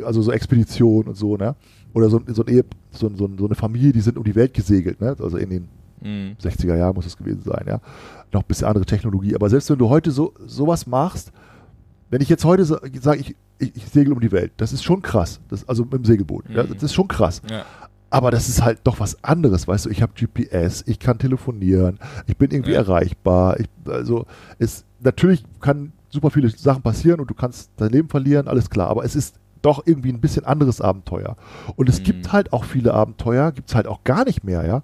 Speaker 2: also so Expeditionen und so, ne? Oder so, so, ein Ehe, so, so, so eine Familie, die sind um die Welt gesegelt, ne? Also in den
Speaker 3: Mhm.
Speaker 2: 60er Jahren muss es gewesen sein, ja. Noch ein bisschen andere Technologie. Aber selbst wenn du heute so sowas machst, wenn ich jetzt heute sage, ich, ich, ich segel um die Welt, das ist schon krass. Das, also mit dem Segelboot. Ja,
Speaker 3: Mhm.
Speaker 2: das ist schon krass.
Speaker 3: Ja.
Speaker 2: Aber das ist halt doch was anderes, weißt du. Ich habe GPS, ich kann telefonieren, ich bin irgendwie
Speaker 3: Ja.
Speaker 2: erreichbar. Ich, also es natürlich kann super viele Sachen passieren und du kannst dein Leben verlieren, alles klar. Aber es ist doch irgendwie ein bisschen anderes Abenteuer. Und es
Speaker 3: Mhm.
Speaker 2: gibt halt auch viele Abenteuer, gibt es halt auch gar nicht mehr, ja.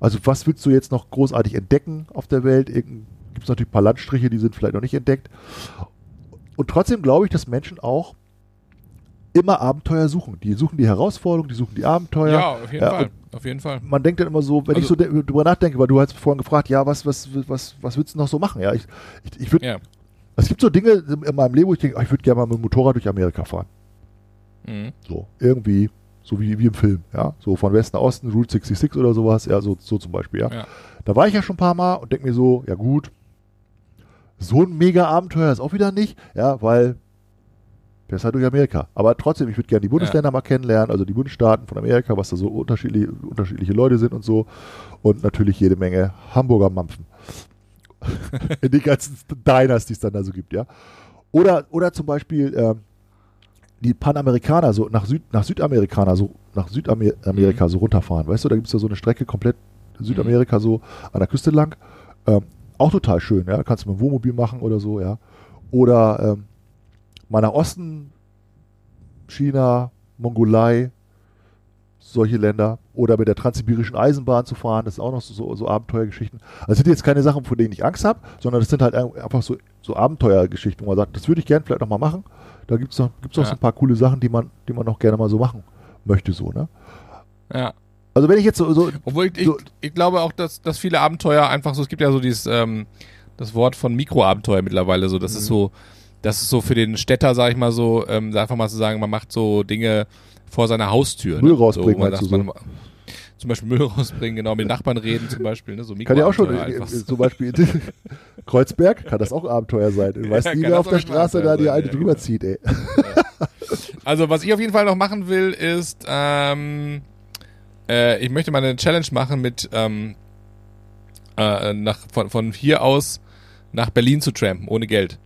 Speaker 2: Also was willst du jetzt noch großartig entdecken auf der Welt? Gibt es natürlich ein paar Landstriche, die sind vielleicht noch nicht entdeckt. Und trotzdem glaube ich, dass Menschen auch immer Abenteuer suchen. Die suchen die Herausforderung, die suchen die Abenteuer.
Speaker 3: Ja, auf jeden
Speaker 2: Ja,
Speaker 3: Fall. Auf jeden Fall.
Speaker 2: Man denkt dann immer so, wenn ich
Speaker 3: Also-
Speaker 2: so de- drüber nachdenke, weil du hast vorhin gefragt, ja, was, was, was, was willst du noch so machen? Ja, ich, ich, ich würde,
Speaker 3: Ja.
Speaker 2: es gibt so Dinge in meinem Leben, wo ich denke, ah, ich würde gerne mal mit dem Motorrad durch Amerika fahren.
Speaker 3: Mhm.
Speaker 2: So, irgendwie, so wie, wie im Film, ja. So von Westen nach Osten, Route 66 oder sowas, ja, so, so zum Beispiel, ja.
Speaker 3: Ja.
Speaker 2: Da war ich ja schon ein paar Mal und denke mir so, ja gut, so ein mega Abenteuer ist auch wieder nicht, ja, weil besser durch Amerika. Aber trotzdem, ich würde gerne die Bundesländer mal kennenlernen, also die Bundesstaaten von Amerika, was da so unterschiedliche, unterschiedliche Leute sind und so. Und natürlich jede Menge Hamburger Mampfen. [LAUGHS] In die ganzen Diners, die es dann da so gibt, ja. Oder, oder zum Beispiel ähm, die Panamerikaner, so nach, Süd, nach Südamerikaner, so nach Südamerika
Speaker 3: Mhm.
Speaker 2: so runterfahren. Weißt du, da gibt es ja so eine Strecke komplett Südamerika so an der Küste lang. Ähm, auch total schön, ja. Kannst du mit dem Wohnmobil machen oder so, ja. Oder ähm, mal nach Osten, China, Mongolei, solche Länder. Oder mit der transsibirischen Eisenbahn zu fahren, das ist auch noch so, so, so Abenteuergeschichten. Also das sind jetzt keine Sachen, von denen ich Angst habe, sondern das sind halt ein- einfach so, so Abenteuergeschichten, wo man sagt, das würde ich gerne vielleicht noch mal machen. Da gibt es noch, gibt's noch
Speaker 3: Ja.
Speaker 2: so ein paar coole Sachen, die man, die man noch gerne mal so machen möchte, so, ne?
Speaker 3: ja.
Speaker 2: Also wenn ich jetzt so, so
Speaker 3: Obwohl ich, ich,
Speaker 2: So-
Speaker 3: ich glaube auch, dass, dass viele Abenteuer einfach so, es gibt ja so dieses, ähm, das Wort von Mikroabenteuer mittlerweile, so, das ist
Speaker 2: Mhm.
Speaker 3: so, das ist so für den Städter, sag ich mal so, ähm, einfach mal zu sagen, man macht so Dinge vor seiner Haustür.
Speaker 2: Müll
Speaker 3: ne?
Speaker 2: rausbringen,
Speaker 3: so, wo man [LAUGHS] zum Beispiel Müll rausbringen, genau, mit Nachbarn reden zum Beispiel, ne, so
Speaker 2: Kann ja auch schon, äh, zum Beispiel in [LAUGHS] Kreuzberg, kann das auch Abenteuer sein. Du weißt
Speaker 3: Ja,
Speaker 2: nie,
Speaker 3: kann
Speaker 2: wer auf der Straße da die eine
Speaker 3: ja,
Speaker 2: drüber
Speaker 3: genau.
Speaker 2: zieht, ey.
Speaker 3: Also, was ich auf jeden Fall noch machen will, ist, ähm, äh, ich möchte mal eine Challenge machen mit, ähm, äh, nach, von, von hier aus nach Berlin zu trampen, ohne Geld.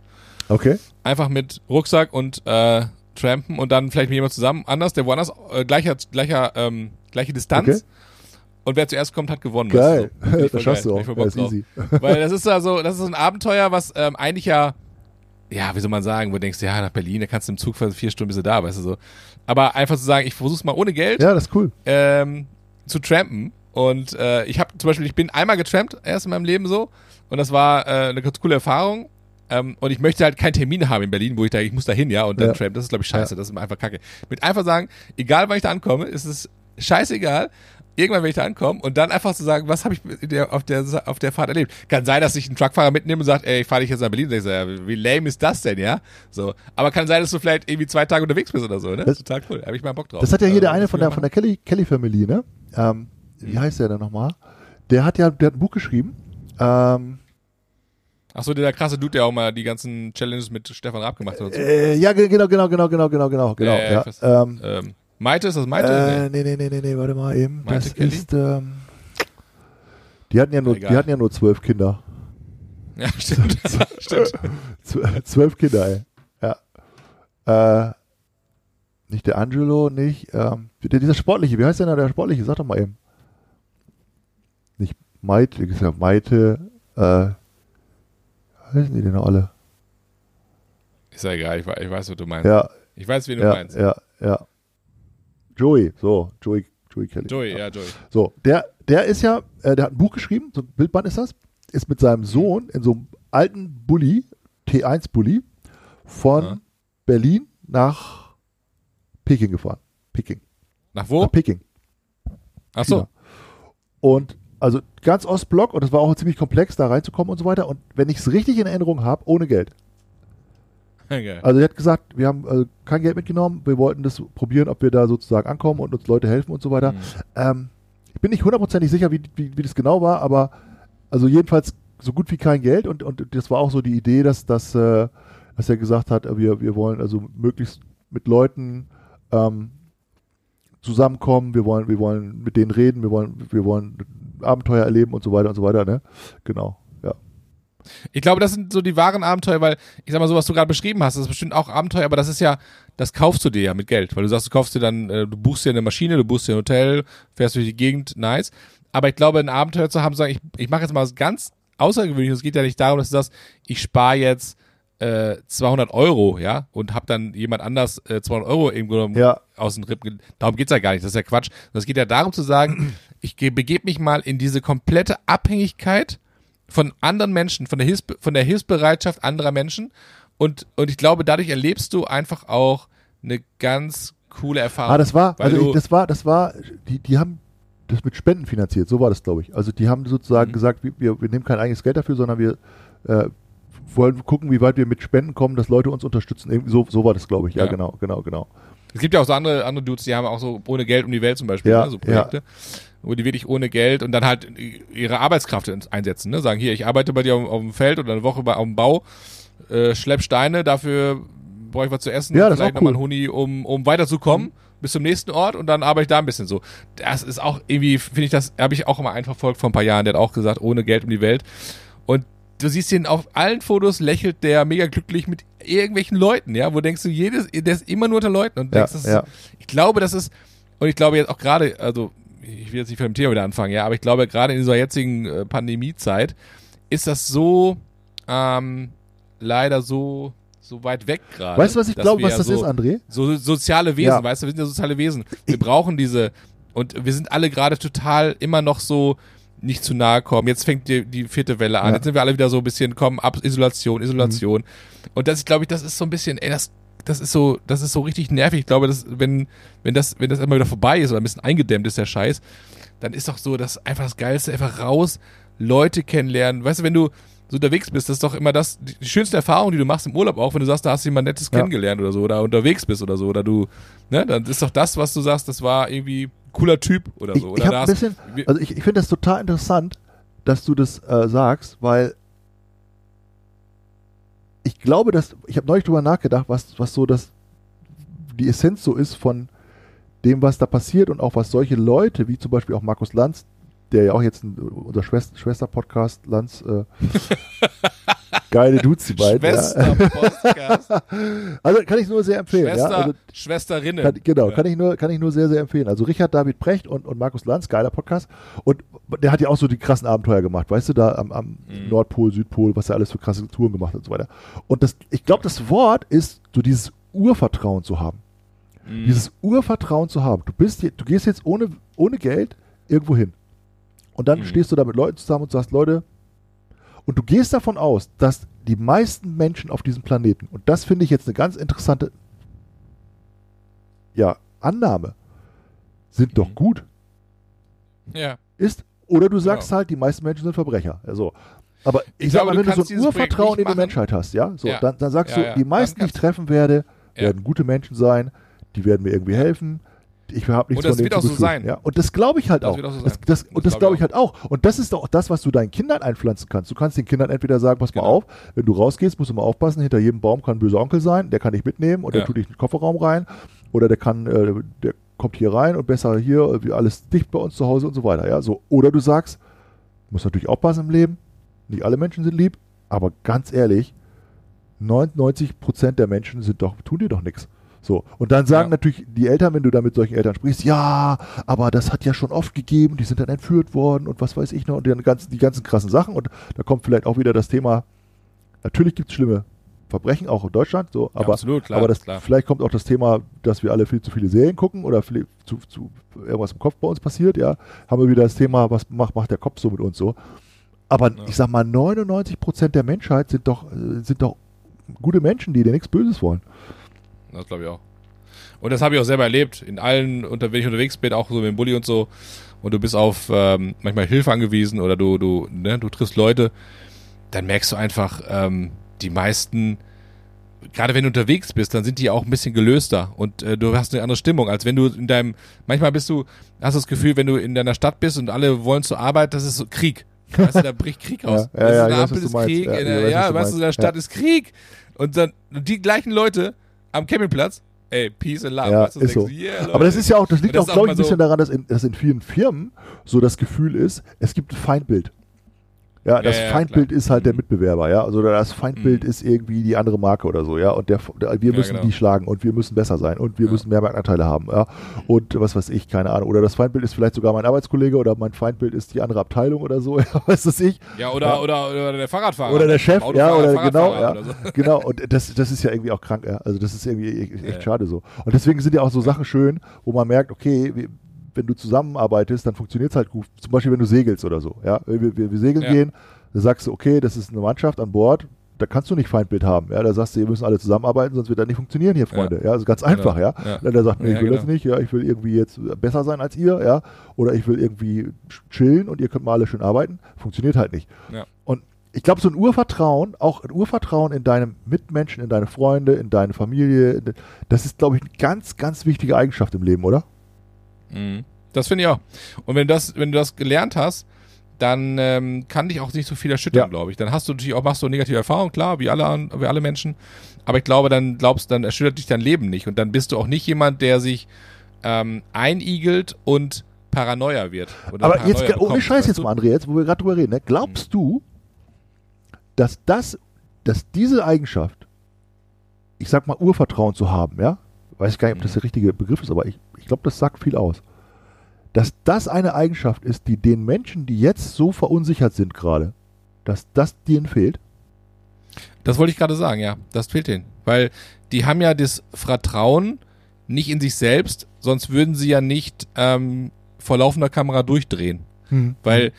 Speaker 2: Okay.
Speaker 3: Einfach mit Rucksack und äh, trampen und dann vielleicht mit jemand zusammen, anders, der woanders, äh, gleicher, gleicher, ähm, gleiche Distanz.
Speaker 2: Okay.
Speaker 3: Und wer zuerst kommt, hat gewonnen.
Speaker 2: Geil.
Speaker 3: Das so. [LAUGHS]
Speaker 2: Schaffst
Speaker 3: geil.
Speaker 2: du auch. Das
Speaker 3: Bock
Speaker 2: ist easy. [LAUGHS]
Speaker 3: Weil das ist also, das ist ein Abenteuer, was ähm, eigentlich ja, ja, wie soll man sagen, wo du denkst, ja, nach Berlin, da kannst du im Zug für vier Stunden bist du da, weißt du so. Aber einfach zu sagen, ich versuch's mal ohne Geld
Speaker 2: Ja, das ist cool.
Speaker 3: ähm, zu trampen. Und äh, ich habe zum Beispiel, ich bin einmal getrampt, erst in meinem Leben so. Und das war äh, eine ganz coole Erfahrung. Ähm, und ich möchte halt keinen Termin haben in Berlin, wo ich da, ich muss da hin, ja, und dann
Speaker 2: Ja.
Speaker 3: trampen. Das ist, glaube ich, scheiße. Das ist einfach kacke. Mit einfach sagen, egal wann ich da ankomme, ist es scheißegal. Irgendwann werde ich da ankommen und dann einfach zu sagen, was habe ich der, auf, der, auf der Fahrt erlebt. Kann sein, dass ich einen Truckfahrer mitnehme und sagt, ey, ich fahre dich jetzt nach Berlin. Und ich so, ja, wie lame ist das denn, ja? So. Aber kann sein, dass du vielleicht irgendwie zwei Tage unterwegs bist oder so, ne?
Speaker 2: Das-
Speaker 3: Total cool. Habe ich mal Bock drauf.
Speaker 2: Das hat ja hier
Speaker 3: Also,
Speaker 2: der eine von der, von der Kelly, Kelly Family, ne? Ähm, wie heißt der denn nochmal? Der hat ja, der hat ein Buch geschrieben. Ähm,
Speaker 3: Ach so, der krasse Dude, der auch mal die ganzen Challenges mit Stefan Raab gemacht hat. Und so.
Speaker 2: äh, ja, ge- genau, genau, genau, genau, genau, genau, genau.
Speaker 3: Ja, ja, ich
Speaker 2: ähm,
Speaker 3: Ähm, Maite, ist das Maite?
Speaker 2: äh,
Speaker 3: nee.
Speaker 2: nee, nee, nee, nee, warte mal eben.
Speaker 3: Maite
Speaker 2: das
Speaker 3: Kelly?
Speaker 2: ist, ähm, die hatten ja nur,
Speaker 3: Egal.
Speaker 2: die hatten ja nur zwölf Kinder.
Speaker 3: Ja, [LAUGHS] stimmt. [LAUGHS] stimmt.
Speaker 2: Zw- Zwölf Kinder, ey. Ja. Äh, nicht der Angelo, nicht, ähm, der, dieser Sportliche, wie heißt denn da der Sportliche? Sag doch mal eben. Nicht Maite, ist ja Maite, äh, heißen die denn alle?
Speaker 3: Ist ja egal, ich, ich weiß, was du meinst.
Speaker 2: Ja,
Speaker 3: Ich weiß, wen du
Speaker 2: ja,
Speaker 3: meinst.
Speaker 2: ja, ja. Joey, so, Joey, Joey Kelly.
Speaker 3: Joey, ja, Joey.
Speaker 2: So, der, der ist ja, äh, der hat ein Buch geschrieben, so ein Bildband ist das, ist mit seinem Sohn in so einem alten Bulli, T1-Bulli, von
Speaker 3: Ja.
Speaker 2: Berlin nach Peking gefahren. Peking.
Speaker 3: Nach wo?
Speaker 2: Nach Peking.
Speaker 3: Ach so.
Speaker 2: China. Und also ganz Ostblock und es war auch ziemlich komplex, da reinzukommen und so weiter. Und wenn ich es richtig in Erinnerung habe, ohne Geld.
Speaker 3: Geil.
Speaker 2: Also er hat gesagt, wir haben äh, kein Geld mitgenommen, wir wollten das probieren, ob wir da sozusagen ankommen und uns Leute helfen und so weiter.
Speaker 3: Mhm.
Speaker 2: Ähm, ich bin nicht hundertprozentig sicher, wie, wie, wie das genau war, aber also jedenfalls so gut wie kein Geld und, und das war auch so die Idee, dass, dass, äh, dass er gesagt hat, wir, wir wollen also möglichst mit Leuten ähm, zusammenkommen, wir wollen, wir wollen mit denen reden, wir wollen, wir wollen Abenteuer erleben und so weiter und so weiter, ne? Genau, ja.
Speaker 3: Ich glaube, das sind so die wahren Abenteuer, weil ich sag mal, so was du gerade beschrieben hast, das ist bestimmt auch Abenteuer, aber das ist ja, das kaufst du dir ja mit Geld, weil du sagst, du kaufst dir dann, äh, du buchst dir eine Maschine, du buchst dir ein Hotel, fährst durch die Gegend, nice. Aber ich glaube, ein Abenteuer zu haben, sagen, ich, ich mache jetzt mal was ganz Außergewöhnliches. Es geht ja nicht darum, dass du sagst, ich spare jetzt äh, 200 Euro, ja, und hab dann jemand anders äh, 200 Euro irgendwo
Speaker 2: Ja.
Speaker 3: aus den Rippen. Darum geht's ja gar nicht, das ist ja Quatsch. Es geht ja darum zu sagen, ich ge- begebe mich mal in diese komplette Abhängigkeit von anderen Menschen, von der, Hilfs von der Hilfsbereitschaft anderer Menschen. Und, und ich glaube, dadurch erlebst du einfach auch eine ganz coole Erfahrung.
Speaker 2: Ah, das war, also ich, das war, das war, die, die haben das mit Spenden finanziert, so war das, glaube ich. Also die haben sozusagen
Speaker 3: Mhm.
Speaker 2: gesagt, wir, wir, wir nehmen kein eigenes Geld dafür, sondern wir äh, wollen gucken, wie weit wir mit Spenden kommen, dass Leute uns unterstützen. Irgendwie so, so war das, glaube ich. Ja,
Speaker 3: Ja.
Speaker 2: genau, genau, genau.
Speaker 3: Es gibt ja auch so andere, andere Dudes, die haben auch so ohne Geld um die Welt zum Beispiel,
Speaker 2: Ja,
Speaker 3: ne, so Projekte, wo die wirklich ohne Geld und dann halt ihre Arbeitskraft einsetzen. Ne? Sagen, hier, ich arbeite bei dir auf, auf dem Feld oder eine Woche bei, auf dem Bau, äh, schlepp Steine, dafür brauche ich was zu essen,
Speaker 2: Ja, das
Speaker 3: vielleicht nochmal
Speaker 2: cool.
Speaker 3: einen Huni, um, um weiterzukommen bis zum nächsten Ort und dann arbeite ich da ein bisschen so. Das ist auch irgendwie, finde ich, das habe ich auch immer einen verfolgt vor ein paar Jahren, der hat auch gesagt, ohne Geld um die Welt. Und du siehst ihn auf allen Fotos lächelt der mega glücklich mit irgendwelchen Leuten, ja, wo denkst du, jedes, der ist immer nur unter Leuten und
Speaker 2: Ja,
Speaker 3: denkst, das ist,
Speaker 2: ja.
Speaker 3: ich glaube, das ist, und ich glaube jetzt auch gerade, also ich will jetzt nicht von dem Thema wieder anfangen, ja, aber ich glaube gerade in dieser jetzigen äh, Pandemiezeit ist das so ähm, leider so so weit weg gerade.
Speaker 2: Weißt du, was ich glaube, was
Speaker 3: ja
Speaker 2: das
Speaker 3: so,
Speaker 2: ist, André?
Speaker 3: So soziale Wesen,
Speaker 2: Ja.
Speaker 3: weißt du, wir sind ja soziale Wesen. Wir
Speaker 2: Ich-
Speaker 3: brauchen diese und wir sind alle gerade total immer noch so nicht zu nahe kommen. Jetzt fängt die, die vierte Welle an.
Speaker 2: Ja.
Speaker 3: Jetzt sind wir alle wieder so ein bisschen kommen ab Isolation, Isolation. Und das glaube ich, das ist so ein bisschen, ey, das das ist so, das ist so richtig nervig. Ich glaube, dass, wenn, wenn das, wenn das immer wieder vorbei ist oder ein bisschen eingedämmt ist, der Scheiß, dann ist doch so, das einfach das Geilste, einfach raus, Leute kennenlernen. Weißt du, wenn du so unterwegs bist, das ist doch immer das, die, die schönste Erfahrung, die du machst im Urlaub auch, wenn du sagst, da hast du jemand Nettes
Speaker 2: Ja.
Speaker 3: kennengelernt oder so, oder unterwegs bist oder so, oder du, ne, dann ist doch das, was du sagst, das war irgendwie cooler Typ oder
Speaker 2: Ich,
Speaker 3: so.
Speaker 2: ich
Speaker 3: Oder
Speaker 2: habe
Speaker 3: da
Speaker 2: ein bisschen, also ich, ich finde das total interessant, dass du das äh, sagst, weil ich glaube, dass ich habe neulich drüber nachgedacht, was was so das die Essenz so ist von dem, was da passiert und auch was solche Leute wie zum Beispiel auch Markus Lanz, der ja auch jetzt ein, unser Schwester, Schwester-Podcast Lanz, äh, [LAUGHS] geile Dudes die beiden. Ja.
Speaker 3: Schwester-Podcast. [LAUGHS]
Speaker 2: Also kann ich nur sehr empfehlen.
Speaker 3: Schwester,
Speaker 2: ja. also,
Speaker 3: Schwesterinnen.
Speaker 2: kann, genau,
Speaker 3: Ja.
Speaker 2: kann ich nur, kann ich nur sehr, sehr empfehlen. Also Richard David Precht und, und Markus Lanz, geiler Podcast. Und der hat ja auch so die krassen Abenteuer gemacht, weißt du, da am, am
Speaker 3: Mhm.
Speaker 2: Nordpol, Südpol, was er alles für krasse Touren gemacht hat und so weiter. Und das, ich glaube, das Wort ist, so dieses Urvertrauen zu haben.
Speaker 3: Mhm.
Speaker 2: Dieses Urvertrauen zu haben. Du bist, du gehst jetzt ohne, ohne Geld irgendwo hin. Und dann
Speaker 3: Mhm.
Speaker 2: stehst du da mit Leuten zusammen und sagst, Leute, und du gehst davon aus, dass die meisten Menschen auf diesem Planeten, und das finde ich jetzt eine ganz interessante ja, Annahme, sind doch
Speaker 3: Mhm.
Speaker 2: gut.
Speaker 3: ja.
Speaker 2: Ist, oder du sagst
Speaker 3: Genau.
Speaker 2: halt, die meisten Menschen sind Verbrecher. Also, aber ich,
Speaker 3: Ich
Speaker 2: sag
Speaker 3: glaube,
Speaker 2: mal, wenn du so ein Urvertrauen in die. Menschheit hast, ja, so,
Speaker 3: Ja.
Speaker 2: Dann, dann sagst
Speaker 3: Ja,
Speaker 2: du,
Speaker 3: ja.
Speaker 2: die meisten, die ich treffen werde, werden gute Menschen sein, die werden mir irgendwie helfen. Ich habe nichts
Speaker 3: Und das wird auch so sein.
Speaker 2: Ja? Und das glaube ich halt
Speaker 3: Das
Speaker 2: auch.
Speaker 3: auch so
Speaker 2: das, das, und das
Speaker 3: glaube
Speaker 2: glaube
Speaker 3: ich
Speaker 2: halt auch. Und das ist doch das, was du deinen Kindern einpflanzen kannst. Du kannst den Kindern entweder sagen, pass mal
Speaker 3: Genau.
Speaker 2: auf, wenn du rausgehst, musst du mal aufpassen, hinter jedem Baum kann ein böser Onkel sein, der kann dich mitnehmen und der
Speaker 3: Ja.
Speaker 2: tut dich in den Kofferraum rein. Oder der kann, äh, der kommt hier rein und besser hier, wie alles dicht bei uns zu Hause und so weiter. Ja? So. Oder du sagst, musst natürlich aufpassen im Leben, nicht alle Menschen sind lieb, aber ganz ehrlich, 99 Prozent der Menschen sind doch, tun dir doch nichts. So. Und dann sagen
Speaker 3: Ja.
Speaker 2: natürlich die Eltern, wenn du da mit solchen Eltern sprichst, ja, aber das hat ja schon oft gegeben, die sind dann entführt worden und was weiß ich noch und die ganzen, die ganzen krassen Sachen. Und da kommt vielleicht auch wieder das Thema, natürlich gibt es schlimme Verbrechen, auch in Deutschland, so,
Speaker 3: Ja,
Speaker 2: aber,
Speaker 3: absolut, klar,
Speaker 2: aber das,
Speaker 3: klar.
Speaker 2: vielleicht kommt auch das Thema, dass wir alle viel zu viele Serien gucken oder viel, zu, zu irgendwas im Kopf bei uns passiert, ja. Haben wir wieder das Thema, was macht, macht der Kopf so mit uns so. Aber
Speaker 3: Ja.
Speaker 2: ich sag mal, 99 Prozent der Menschheit sind doch, äh, sind doch gute Menschen, die dir nichts Böses wollen.
Speaker 3: Das glaube ich auch. Und das habe ich auch selber erlebt. In allen, unter, wenn ich unterwegs bin, auch so mit dem Bulli und so. Und du bist auf ähm, manchmal Hilfe angewiesen oder du, du, ne, du triffst Leute, dann merkst du einfach, ähm, die meisten, gerade wenn du unterwegs bist, dann sind die auch ein bisschen gelöster und äh, du hast eine andere Stimmung, als wenn du in deinem, manchmal bist du, hast das Gefühl, wenn du in deiner Stadt bist und alle wollen zur Arbeit, das ist so Krieg. Weißt du, da bricht Krieg aus.
Speaker 2: Ja, ja, ja,
Speaker 3: Ampel
Speaker 2: du
Speaker 3: ist. Krieg,
Speaker 2: Ja,
Speaker 3: ja,
Speaker 2: du
Speaker 3: weißt du, in der. Stadt ist Krieg. Und dann und die gleichen Leute am Campingplatz, ey, Peace and Love.
Speaker 2: Ja, ist so.
Speaker 3: yeah.
Speaker 2: Aber das ist ja auch, das liegt
Speaker 3: das
Speaker 2: auch, glaube ich, ein bisschen
Speaker 3: so-
Speaker 2: daran, dass in, dass in vielen Firmen so das Gefühl ist, es gibt ein Feindbild. Ja, das
Speaker 3: ja,
Speaker 2: Feindbild
Speaker 3: klar.
Speaker 2: ist halt der
Speaker 3: Mhm.
Speaker 2: Mitbewerber, ja. Also das Feindbild
Speaker 3: Mhm.
Speaker 2: ist irgendwie die andere Marke oder so, ja. Und der, der wir
Speaker 3: Ja,
Speaker 2: müssen
Speaker 3: genau.
Speaker 2: die schlagen und wir müssen besser sein und wir
Speaker 3: Ja.
Speaker 2: müssen mehr Marktanteile haben, ja. Und was weiß ich, keine Ahnung. Oder das Feindbild ist vielleicht sogar mein Arbeitskollege oder mein Feindbild ist die andere Abteilung oder so, [LAUGHS] ja, weiß das ich.
Speaker 3: Ja, oder,
Speaker 2: Ja.
Speaker 3: Oder, oder der Fahrradfahrer.
Speaker 2: Oder der Chef, ja, oder genau, ja,
Speaker 3: oder so. [LAUGHS] [LAUGHS]
Speaker 2: genau. Und das, das ist ja irgendwie auch krank, ja. Also das ist irgendwie e- echt
Speaker 3: Ja.
Speaker 2: schade so. Und deswegen sind ja auch so Sachen schön, wo man merkt, okay, wie- wenn du zusammenarbeitest, dann funktioniert es halt gut. Zum Beispiel, wenn du segelst oder so, ja. Wir, wir, wir segeln
Speaker 3: Ja.
Speaker 2: gehen, da sagst du, okay, das ist eine Mannschaft an Bord, da kannst du nicht Feindbild haben, ja. Da sagst du, ihr müssen alle zusammenarbeiten, sonst wird das nicht funktionieren hier, Freunde. Ja, also ganz einfach, ja.
Speaker 3: Ja.
Speaker 2: Dann der sagt, nee,
Speaker 3: Ja,
Speaker 2: ich will das
Speaker 3: genau.
Speaker 2: nicht, ja, ich will irgendwie jetzt besser sein als ihr, ja. Oder ich will irgendwie chillen und ihr könnt mal alle schön arbeiten. Funktioniert halt nicht.
Speaker 3: Ja.
Speaker 2: Und ich glaube, so ein Urvertrauen, auch ein Urvertrauen in deine Mitmenschen, in deine Freunde, in deine Familie, das ist, glaube ich, eine ganz, ganz wichtige Eigenschaft im Leben, oder?
Speaker 3: Mhm. Das finde ich auch. Und wenn du das, wenn du das gelernt hast, dann ähm, kann dich auch nicht so viel erschüttern,
Speaker 2: Ja.
Speaker 3: glaube ich. Dann hast du natürlich auch, machst du negative Erfahrungen, klar, wie alle, wie alle Menschen. Aber ich glaube, dann glaubst, dann erschüttert dich dein Leben nicht. Und dann bist du auch nicht jemand, der sich ähm, einigelt und Paranoia wird.
Speaker 2: Aber
Speaker 3: Paranoia
Speaker 2: jetzt, ohne
Speaker 3: bekommt,
Speaker 2: Scheiß
Speaker 3: weißt
Speaker 2: jetzt mal, André, jetzt, wo wir gerade drüber reden, ne? glaubst du, dass das, dass diese Eigenschaft, ich sag mal, Urvertrauen zu haben, ja? Weiß gar nicht, ob das
Speaker 3: Mhm.
Speaker 2: der richtige Begriff ist, aber ich, ich glaube, das sagt viel aus. Dass das eine Eigenschaft ist, die den Menschen, die jetzt so verunsichert sind gerade, dass das denen fehlt.
Speaker 3: Das wollte ich gerade sagen, ja. Das fehlt denen. Weil die haben ja das Vertrauen nicht in sich selbst, sonst würden sie ja nicht ähm, vor laufender Kamera durchdrehen. Weil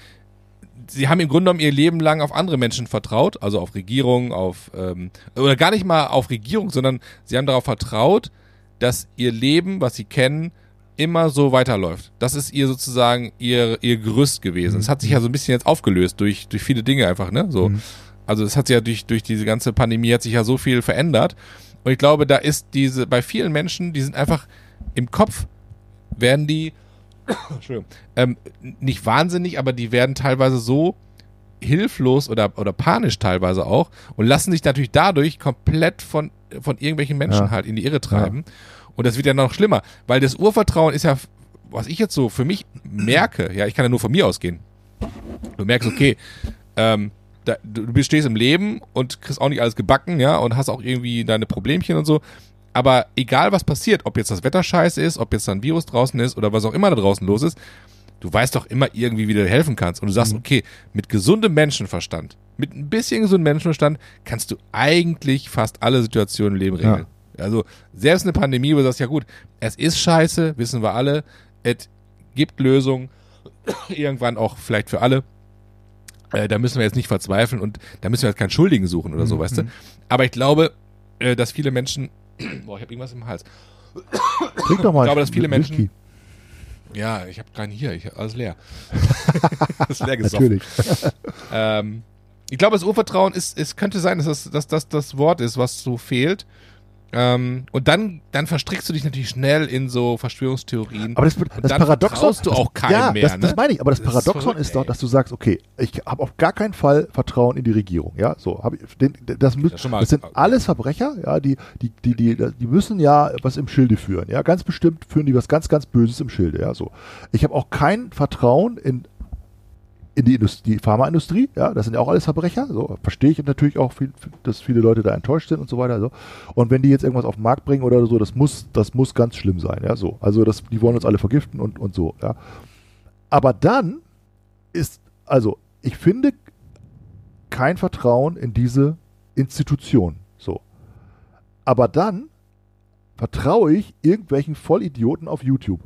Speaker 3: sie haben im Grunde genommen ihr Leben lang auf andere Menschen vertraut, also auf Regierung, auf ähm, oder gar nicht mal auf Regierung, sondern sie haben darauf vertraut, dass ihr Leben, was sie kennen, immer so weiterläuft. Das ist ihr sozusagen ihr ihr Gerüst gewesen. Es hat sich ja so ein bisschen jetzt aufgelöst durch durch viele Dinge einfach, ne? So.
Speaker 2: Mhm.
Speaker 3: Also es hat sich ja durch durch diese ganze Pandemie hat sich ja so viel verändert und ich glaube, da ist diese bei vielen Menschen, die sind einfach im Kopf werden die [COUGHS] Entschuldigung, ähm, nicht wahnsinnig, aber die werden teilweise so hilflos oder, oder panisch teilweise auch und lassen sich natürlich dadurch komplett von, von irgendwelchen Menschen
Speaker 2: Ja.
Speaker 3: halt in die Irre treiben. Und das wird ja noch schlimmer, weil das Urvertrauen ist ja, was ich jetzt so für mich merke, ja, ich kann ja nur von mir ausgehen. Du merkst, okay, ähm, da, du du stehst im Leben und kriegst auch nicht alles gebacken, ja, und hast auch irgendwie deine Problemchen und so. Aber egal was passiert, ob jetzt das Wetter scheiße ist, ob jetzt da ein Virus draußen ist oder was auch immer da draußen los ist, du weißt doch immer irgendwie, wie du helfen kannst. Und du sagst, okay, mit gesundem Menschenverstand, mit ein bisschen gesundem Menschenverstand kannst du eigentlich fast alle Situationen im Leben regeln. Also selbst eine Pandemie, wo du sagst, ja gut, es ist scheiße, wissen wir alle, es gibt Lösungen, [COUGHS] irgendwann auch vielleicht für alle. Äh, da müssen wir jetzt nicht verzweifeln und da müssen wir jetzt keinen Schuldigen suchen oder so, weißt du. Aber ich glaube, äh, dass viele Menschen, [COUGHS] boah, ich habe irgendwas im Hals.
Speaker 2: Trink doch mal.
Speaker 3: Ich glaube, dass viele. Menschen- Ja, ich habe keinen hier, ich hab alles leer. das [LAUGHS] ist leer gesoffen.
Speaker 2: Natürlich. [LAUGHS]
Speaker 3: Ähm, ich glaube, das Urvertrauen ist, es könnte sein, dass das, dass das das Wort ist, was so fehlt. Ähm, und dann, dann verstrickst du dich natürlich schnell in so Verschwörungstheorien.
Speaker 2: Aber das, das
Speaker 3: dann
Speaker 2: Paradoxon.
Speaker 3: du auch keinem
Speaker 2: ja,
Speaker 3: mehr.
Speaker 2: das,
Speaker 3: ne?
Speaker 2: das meine ich. Aber das,
Speaker 3: Das ist
Speaker 2: Paradoxon ist, doch, dass du sagst, okay, ich habe auf gar keinen Fall Vertrauen in die Regierung. Ja, so habe ich. Den, das, mü-
Speaker 3: Das
Speaker 2: das sind alles Verbrecher. Ja, die, die, die, die, die müssen ja was im Schilde führen. Ja, ganz bestimmt führen die was ganz, ganz Böses im Schilde. Ja, so. Ich habe auch kein Vertrauen in in die, Industrie, die Pharmaindustrie, ja, das sind ja auch alles Verbrecher, so verstehe ich natürlich auch, viel, dass viele Leute da enttäuscht sind und so weiter, so. Und wenn die jetzt irgendwas auf den Markt bringen oder so, das muss, das muss ganz schlimm sein, ja, so. Also das, die wollen uns alle vergiften und, und so, ja. Aber dann ist, also ich finde kein Vertrauen in diese Institution, so. Aber dann vertraue ich irgendwelchen Vollidioten auf YouTube.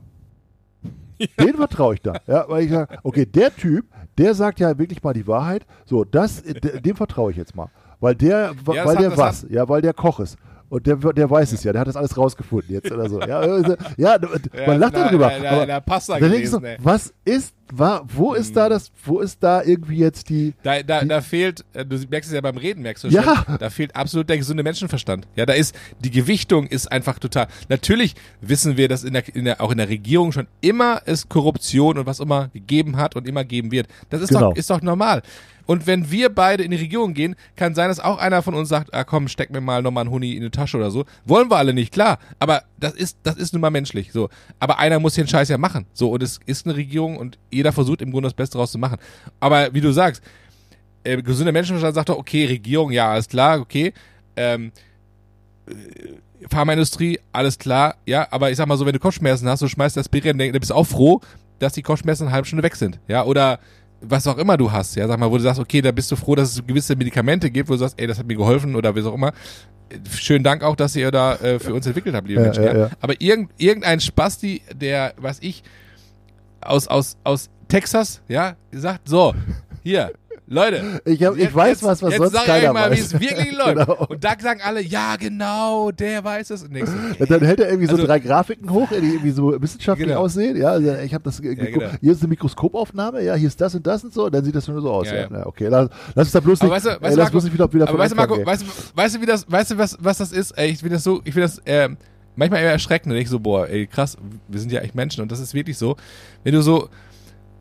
Speaker 2: [LAUGHS] Den vertraue ich da. Ja, weil ich sage, okay, der Typ, der sagt ja wirklich mal die Wahrheit. So, das, de- dem vertraue ich jetzt mal. Weil der,
Speaker 3: Ja,
Speaker 2: weil der was, ja, weil der Koch ist. Und der, der weiß es ja, der hat das alles rausgefunden jetzt oder so. Ja, [LAUGHS] also, ja man lacht
Speaker 3: na,
Speaker 2: darüber.
Speaker 3: na, na,
Speaker 2: aber
Speaker 3: na, Pasta
Speaker 2: dann
Speaker 3: gelesen, ey.
Speaker 2: was ist, wa, wo ist da das, wo ist da irgendwie jetzt die,
Speaker 3: Da, da, da fehlt, äh, du merkst es ja beim Reden, merkst du
Speaker 2: Ja.
Speaker 3: schon, da fehlt absolut der gesunde Menschenverstand. Ja, da ist, die Gewichtung ist einfach total, natürlich wissen wir, dass in der, in der, auch in der Regierung schon immer es Korruption und was immer gegeben hat und immer geben wird. Das ist
Speaker 2: Genau.
Speaker 3: doch, ist doch normal. Und wenn wir beide in die Regierung gehen, kann sein, dass auch einer von uns sagt, ah komm, steck mir mal nochmal einen Huni in die Tasche oder so. Wollen wir alle nicht, klar. Aber das ist, das ist nun mal menschlich, so. Aber einer muss den Scheiß ja machen. So, und es ist eine Regierung und jeder versucht im Grunde das Beste draus zu machen. Aber wie du sagst, äh, gesunder Menschenverstand sagt doch, okay, Regierung, ja, alles klar, okay. Ähm, äh, Pharmaindustrie, alles klar, ja, aber ich sag mal so, wenn du Kopfschmerzen hast, du schmeißt Aspirin, dann bist du auch froh, dass die Kopfschmerzen eine halbe Stunde weg sind, ja, oder was auch immer du hast, ja, sag mal, wo du sagst, okay, da bist du froh, dass es gewisse Medikamente gibt, wo du sagst, ey, das hat mir geholfen oder wie auch immer. Schönen Dank auch, dass ihr da äh, für uns entwickelt habt, liebe
Speaker 2: Ja,
Speaker 3: Menschen.
Speaker 2: ja,
Speaker 3: Ja,
Speaker 2: ja.
Speaker 3: Aber irgend, irgendein Spasti, der, was ich, aus, aus, aus Texas, ja, sagt, so, hier, Leute.
Speaker 2: Ich hab- ich
Speaker 3: jetzt-
Speaker 2: weiß
Speaker 3: jetzt,
Speaker 2: was, was
Speaker 3: jetzt
Speaker 2: sonst
Speaker 3: sag
Speaker 2: keiner
Speaker 3: mal, wie
Speaker 2: weiß.
Speaker 3: es wirklich [LAUGHS] läuft.
Speaker 2: Genau.
Speaker 3: Und da sagen alle, ja, genau, der weiß es. Und du,
Speaker 2: Und dann hält er irgendwie so
Speaker 3: Also-
Speaker 2: drei Grafiken hoch, die irgendwie so wissenschaftlich
Speaker 3: Genau.
Speaker 2: aussehen. Ja, also ich habe das geguckt.
Speaker 3: genau.
Speaker 2: Hier ist eine Mikroskopaufnahme, ja, hier ist das und das und so, und dann sieht das nur so aus.
Speaker 3: Ja,
Speaker 2: Ja,
Speaker 3: ja.
Speaker 2: Okay, lass, lass uns da bloß nicht,
Speaker 3: weißt du,
Speaker 2: ey,
Speaker 3: weißt du,
Speaker 2: lass
Speaker 3: Marco,
Speaker 2: bloß nicht wieder, wieder
Speaker 3: aber weißt du, Marco,
Speaker 2: ey.
Speaker 3: weißt, du- weißt du, wie das, weißt du, was, was das ist? Ey, ich finde das so, ich finde das, ähm, manchmal eher erschreckend. Und ich so, boah, ey, krass, wir sind ja echt Menschen und das ist wirklich so. Wenn du so,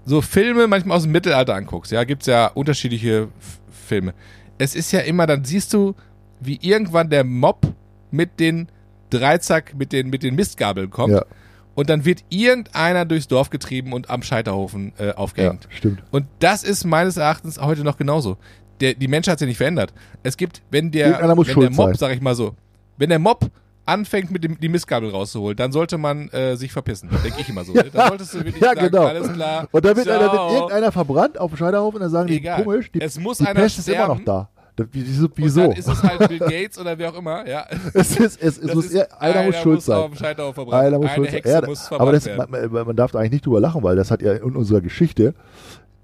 Speaker 3: so Filme manchmal aus dem Mittelalter anguckst, ja, gibt's ja unterschiedliche F Filme. Es ist ja immer, dann siehst du, wie irgendwann der Mob mit den Dreizack, mit den, mit den Mistgabeln kommt.
Speaker 2: Ja.
Speaker 3: Und dann wird irgendeiner durchs Dorf getrieben und am Scheiterhaufen äh,
Speaker 2: Ja,
Speaker 3: aufgehängt.
Speaker 2: stimmt.
Speaker 3: Und das ist meines Erachtens heute noch genauso. Der, die Menschheit hat sich nicht verändert. Es gibt, wenn der, wenn der Mob,
Speaker 2: sein.
Speaker 3: sag ich mal so, wenn der Mob anfängt, mit dem, die Mistgabel rauszuholen, dann sollte man äh, sich verpissen. Denke ich immer so. ne? Dann solltest du wirklich
Speaker 2: Ja,
Speaker 3: sagen,
Speaker 2: genau.
Speaker 3: alles klar.
Speaker 2: Und dann wird, dann wird irgendeiner verbrannt auf dem Scheiterhaufen und dann sagen
Speaker 3: Egal.
Speaker 2: die, komisch, die,
Speaker 3: Es muss
Speaker 2: die
Speaker 3: einer
Speaker 2: Pest ist immer noch da. Da- Wieso?
Speaker 3: Und
Speaker 2: wieso?
Speaker 3: Dann ist es halt Bill Gates oder wer auch immer, ja. [LAUGHS]
Speaker 2: Es ist, es, es muss,
Speaker 3: ist-
Speaker 2: einer muss schuld
Speaker 3: Auf
Speaker 2: sein.
Speaker 3: Scheiterhaufen verbrannt.
Speaker 2: Einer muss
Speaker 3: Eine
Speaker 2: schuld sein.
Speaker 3: Hexe
Speaker 2: Ja,
Speaker 3: muss
Speaker 2: aber das, man- man darf da eigentlich nicht drüber lachen, weil das hat ja in unserer Geschichte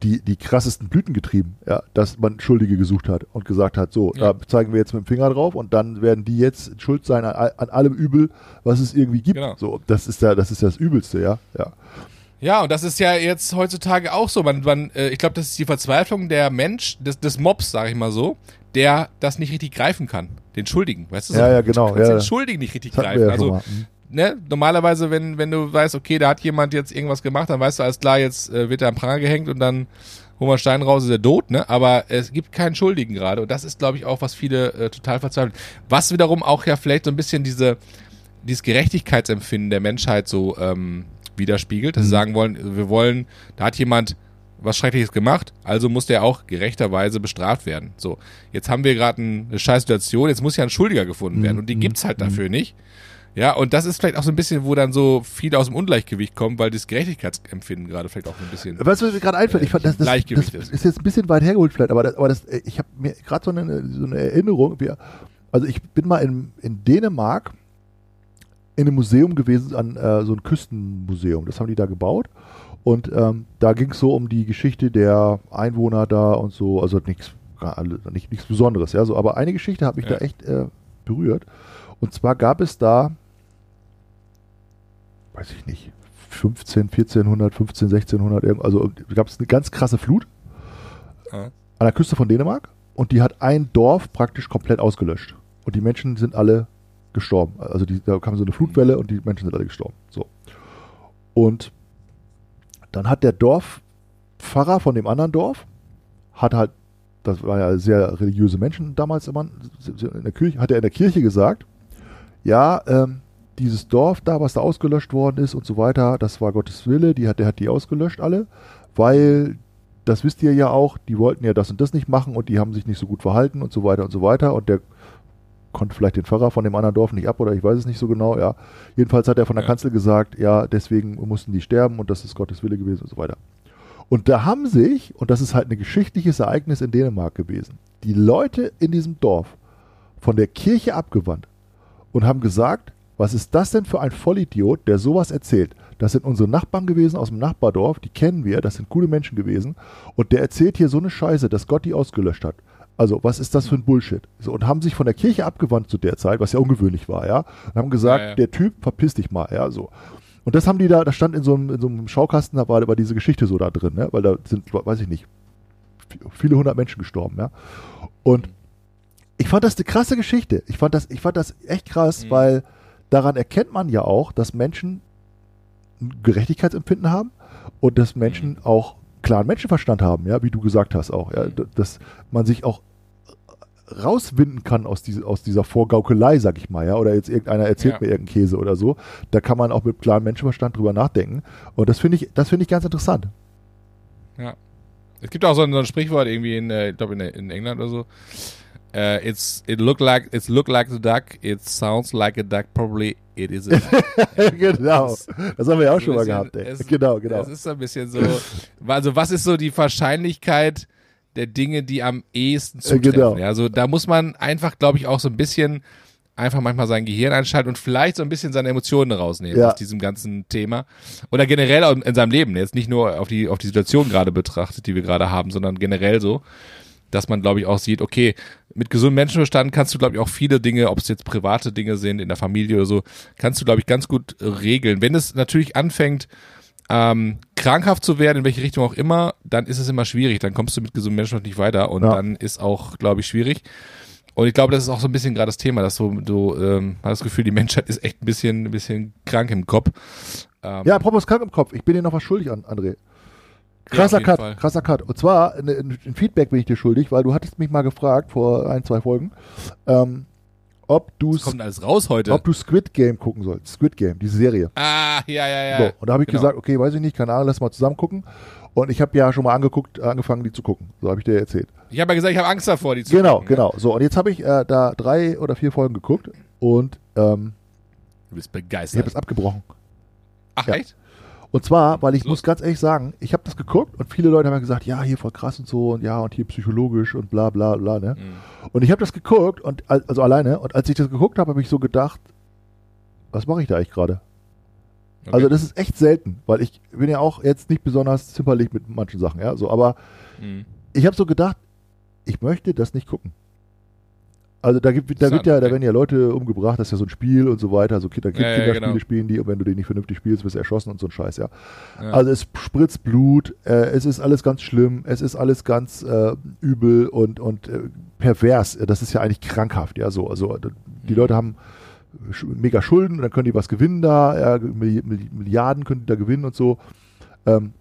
Speaker 2: die, die krassesten Blüten getrieben, ja, dass man Schuldige gesucht hat und gesagt hat, so,
Speaker 3: Ja.
Speaker 2: da zeigen wir jetzt mit dem Finger drauf und dann werden die jetzt schuld sein an, an allem Übel, was es irgendwie gibt.
Speaker 3: Genau.
Speaker 2: So, das ist ja, das ist ja das Übelste, ja. ja.
Speaker 3: Ja, und das ist ja jetzt heutzutage auch so. Man, man, äh, ich glaube, das ist die Verzweiflung der Mensch, des, des Mobs, sage ich mal so, der das nicht richtig greifen kann. Den Schuldigen, weißt du? so?
Speaker 2: Ja, ja, genau, ja.
Speaker 3: den Schuldigen nicht richtig greifen.
Speaker 2: ja
Speaker 3: also. Ne, normalerweise, wenn, wenn du weißt, okay, da hat jemand jetzt irgendwas gemacht, dann weißt du, alles klar, jetzt äh, wird er am Pranger gehängt und dann holen wir Stein raus, ist er tot, ne? Aber es gibt keinen Schuldigen gerade. Und das ist, glaube ich, auch, was viele äh, total verzweifeln. Was wiederum auch ja vielleicht so ein bisschen diese, dieses Gerechtigkeitsempfinden der Menschheit so ähm, widerspiegelt, dass sie sagen wollen, wir wollen, da hat jemand was Schreckliches gemacht, also muss der auch gerechterweise bestraft werden. So, jetzt haben wir gerade eine scheiß Situation, jetzt muss ja ein Schuldiger gefunden werden und die gibt's halt dafür nicht. Ja, und das ist vielleicht auch so ein bisschen, wo dann so viele aus dem Ungleichgewicht kommen, weil das Gerechtigkeitsempfinden gerade vielleicht auch ein bisschen.
Speaker 2: Weißt du, was mir gerade einfällt? Ich fand, das, das, das ist.
Speaker 3: ist.
Speaker 2: jetzt ein bisschen weit hergeholt vielleicht, aber, das, aber das, ich habe mir gerade so eine, so eine Erinnerung. Wir, also ich bin mal in, in Dänemark in einem Museum gewesen, an äh, so ein Küstenmuseum. Das haben die da gebaut. Und ähm, da ging es so um die Geschichte der Einwohner da und so, also nichts nicht, nichts Besonderes, ja, so, aber eine Geschichte hat mich
Speaker 3: Ja.
Speaker 2: da echt äh, berührt. Und zwar gab es da, weiß ich nicht, 15, 1400, 15, 1600, irgend- also gab es eine ganz krasse Flut
Speaker 3: Ja.
Speaker 2: an der Küste von Dänemark und die hat ein Dorf praktisch komplett ausgelöscht. Und die Menschen sind alle gestorben. Also die, da kam so eine Flutwelle und die Menschen sind alle gestorben. So. Und dann hat der Dorfpfarrer von dem anderen Dorf, hat halt, das waren ja sehr religiöse Menschen damals immer, in der Kirche, hat er in der Kirche gesagt, ja, ähm, dieses Dorf da, was da ausgelöscht worden ist und so weiter, das war Gottes Wille, die hat, der hat die ausgelöscht alle, weil, das wisst ihr ja auch, die wollten ja das und das nicht machen und die haben sich nicht so gut verhalten und so weiter und so weiter und der konnte vielleicht den Pfarrer von dem anderen Dorf nicht ab oder ich weiß es nicht so genau, ja. Jedenfalls hat er von der
Speaker 3: Ja.
Speaker 2: Kanzel gesagt, ja, deswegen mussten die sterben und das ist Gottes Wille gewesen und so weiter. Und da haben sich, und das ist halt ein geschichtliches Ereignis in Dänemark gewesen, die Leute in diesem Dorf von der Kirche abgewandt und haben gesagt, was ist das denn für ein Vollidiot, der sowas erzählt? Das sind unsere Nachbarn gewesen aus dem Nachbardorf, die kennen wir, das sind gute Menschen gewesen. Und der erzählt hier so eine Scheiße, dass Gott die ausgelöscht hat. Also, was ist das für ein Bullshit? So, und haben sich von der Kirche abgewandt zu der Zeit, was ja ungewöhnlich war, ja. Und haben gesagt,
Speaker 3: Ja, ja.
Speaker 2: der Typ, verpiss dich mal, ja, so. Und das haben die da, das stand in so einem, in so einem Schaukasten, da war, war diese Geschichte so da drin, ne? weil da sind, weiß ich nicht, viele hundert Menschen gestorben, ja. Und ich fand das eine krasse Geschichte. Ich fand das, ich fand das echt krass,
Speaker 3: Mhm.
Speaker 2: weil daran erkennt man ja auch, dass Menschen ein Gerechtigkeitsempfinden haben und dass Menschen
Speaker 3: Mhm.
Speaker 2: auch klaren Menschenverstand haben, ja, wie du gesagt hast auch, ja,
Speaker 3: Mhm.
Speaker 2: dass man sich auch rauswinden kann aus, diese, aus dieser Vorgaukelei, sag ich mal, ja, oder jetzt irgendeiner erzählt
Speaker 3: Ja.
Speaker 2: mir irgendeinen Käse oder so, da kann man auch mit klarem Menschenverstand drüber nachdenken und das finde ich, das finde ich ganz interessant.
Speaker 3: Es gibt auch so ein, so ein Sprichwort irgendwie in, äh, ich glaube in, in England oder so. Äh, it's it look like it's look like a duck. It sounds like a duck. Probably it is. A duck. [LAUGHS]
Speaker 2: genau,
Speaker 3: Das
Speaker 2: haben wir ja auch schon mal gehabt, ey.
Speaker 3: es-
Speaker 2: genau, genau.
Speaker 3: Das ist so ein bisschen so. Also was ist so die Wahrscheinlichkeit der Dinge, die am ehesten zutreffen?
Speaker 2: genau.
Speaker 3: Ja, also da muss man einfach, glaube ich, auch so ein bisschen einfach manchmal sein Gehirn einschalten und vielleicht so ein bisschen seine Emotionen rausnehmen
Speaker 2: Ja.
Speaker 3: aus diesem ganzen Thema. Oder generell in seinem Leben. Jetzt nicht nur auf die, auf die Situation gerade betrachtet, die wir gerade haben, sondern generell so, dass man, glaube ich, auch sieht, okay, mit gesundem Menschenverstand kannst du, glaube ich, auch viele Dinge, ob es jetzt private Dinge sind, in der Familie oder so, kannst du, glaube ich, ganz gut regeln. Wenn es natürlich anfängt, ähm, krankhaft zu werden, in welche Richtung auch immer, dann ist es immer schwierig. Dann kommst du mit gesundem Menschenverstand nicht weiter und
Speaker 2: Ja.
Speaker 3: dann ist auch, glaube ich, schwierig. Und ich glaube, das ist auch so ein bisschen gerade das Thema, dass so, du ähm, hast das Gefühl, die Menschheit ist echt ein bisschen, ein bisschen krank im Kopf. Ähm,
Speaker 2: Ja, apropos krank im Kopf. Ich bin dir noch was schuldig an, André. Krasser
Speaker 3: jeden
Speaker 2: Cut,
Speaker 3: Fall.
Speaker 2: krasser Cut. Und zwar ein, ein Feedback bin ich dir schuldig, weil du hattest mich mal gefragt vor ein, zwei Folgen, ähm, ob du
Speaker 3: kommt alles raus heute?
Speaker 2: ob du Squid Game gucken sollst. Squid Game, diese Serie.
Speaker 3: ah, ja, ja, ja.
Speaker 2: so, und da habe ich
Speaker 3: genau.
Speaker 2: gesagt, okay, weiß ich nicht, keine Ahnung, lass mal zusammen gucken. Und ich habe ja schon mal angeguckt, angefangen, die zu gucken. So habe ich dir erzählt.
Speaker 3: Ich habe ja gesagt, ich habe Angst davor, die zu
Speaker 2: Genau,
Speaker 3: gucken, ne?
Speaker 2: genau. So, und jetzt habe ich äh, da drei oder vier Folgen geguckt und ähm,
Speaker 3: Du bist
Speaker 2: ich habe
Speaker 3: begeistert.
Speaker 2: es abgebrochen.
Speaker 3: Ach,
Speaker 2: ja.
Speaker 3: echt?
Speaker 2: Und zwar, weil ich
Speaker 3: Los.
Speaker 2: muss ganz ehrlich sagen, ich habe das geguckt und viele Leute haben gesagt, ja, hier voll krass und so und ja, und hier psychologisch und bla bla bla, ne?
Speaker 3: Mhm.
Speaker 2: Und ich habe das geguckt und al- also alleine und als ich das geguckt habe, habe ich so gedacht, was mache ich da eigentlich gerade?
Speaker 3: Okay.
Speaker 2: Also das ist echt selten, weil ich bin ja auch jetzt nicht besonders zimperlich mit manchen Sachen, ja, so, aber
Speaker 3: Mhm.
Speaker 2: ich habe so gedacht, ich möchte das nicht gucken. Also da gibt, da wird ja, da werden ja Leute umgebracht, das ist ja so ein Spiel und so weiter, so Kinder,
Speaker 3: Ja, ja,
Speaker 2: Kinderspiele
Speaker 3: genau.
Speaker 2: spielen die und wenn du den nicht vernünftig spielst, wirst du erschossen und so ein Scheiß, ja.
Speaker 3: Ja.
Speaker 2: Also es spritzt Blut, äh, es ist alles ganz schlimm, es ist alles ganz äh, übel und, und äh, pervers. Das ist ja eigentlich krankhaft, ja so. Also d- die
Speaker 3: Mhm.
Speaker 2: Leute haben mega Schulden, dann können die was gewinnen da, Milliarden können die da gewinnen und so. Ähm,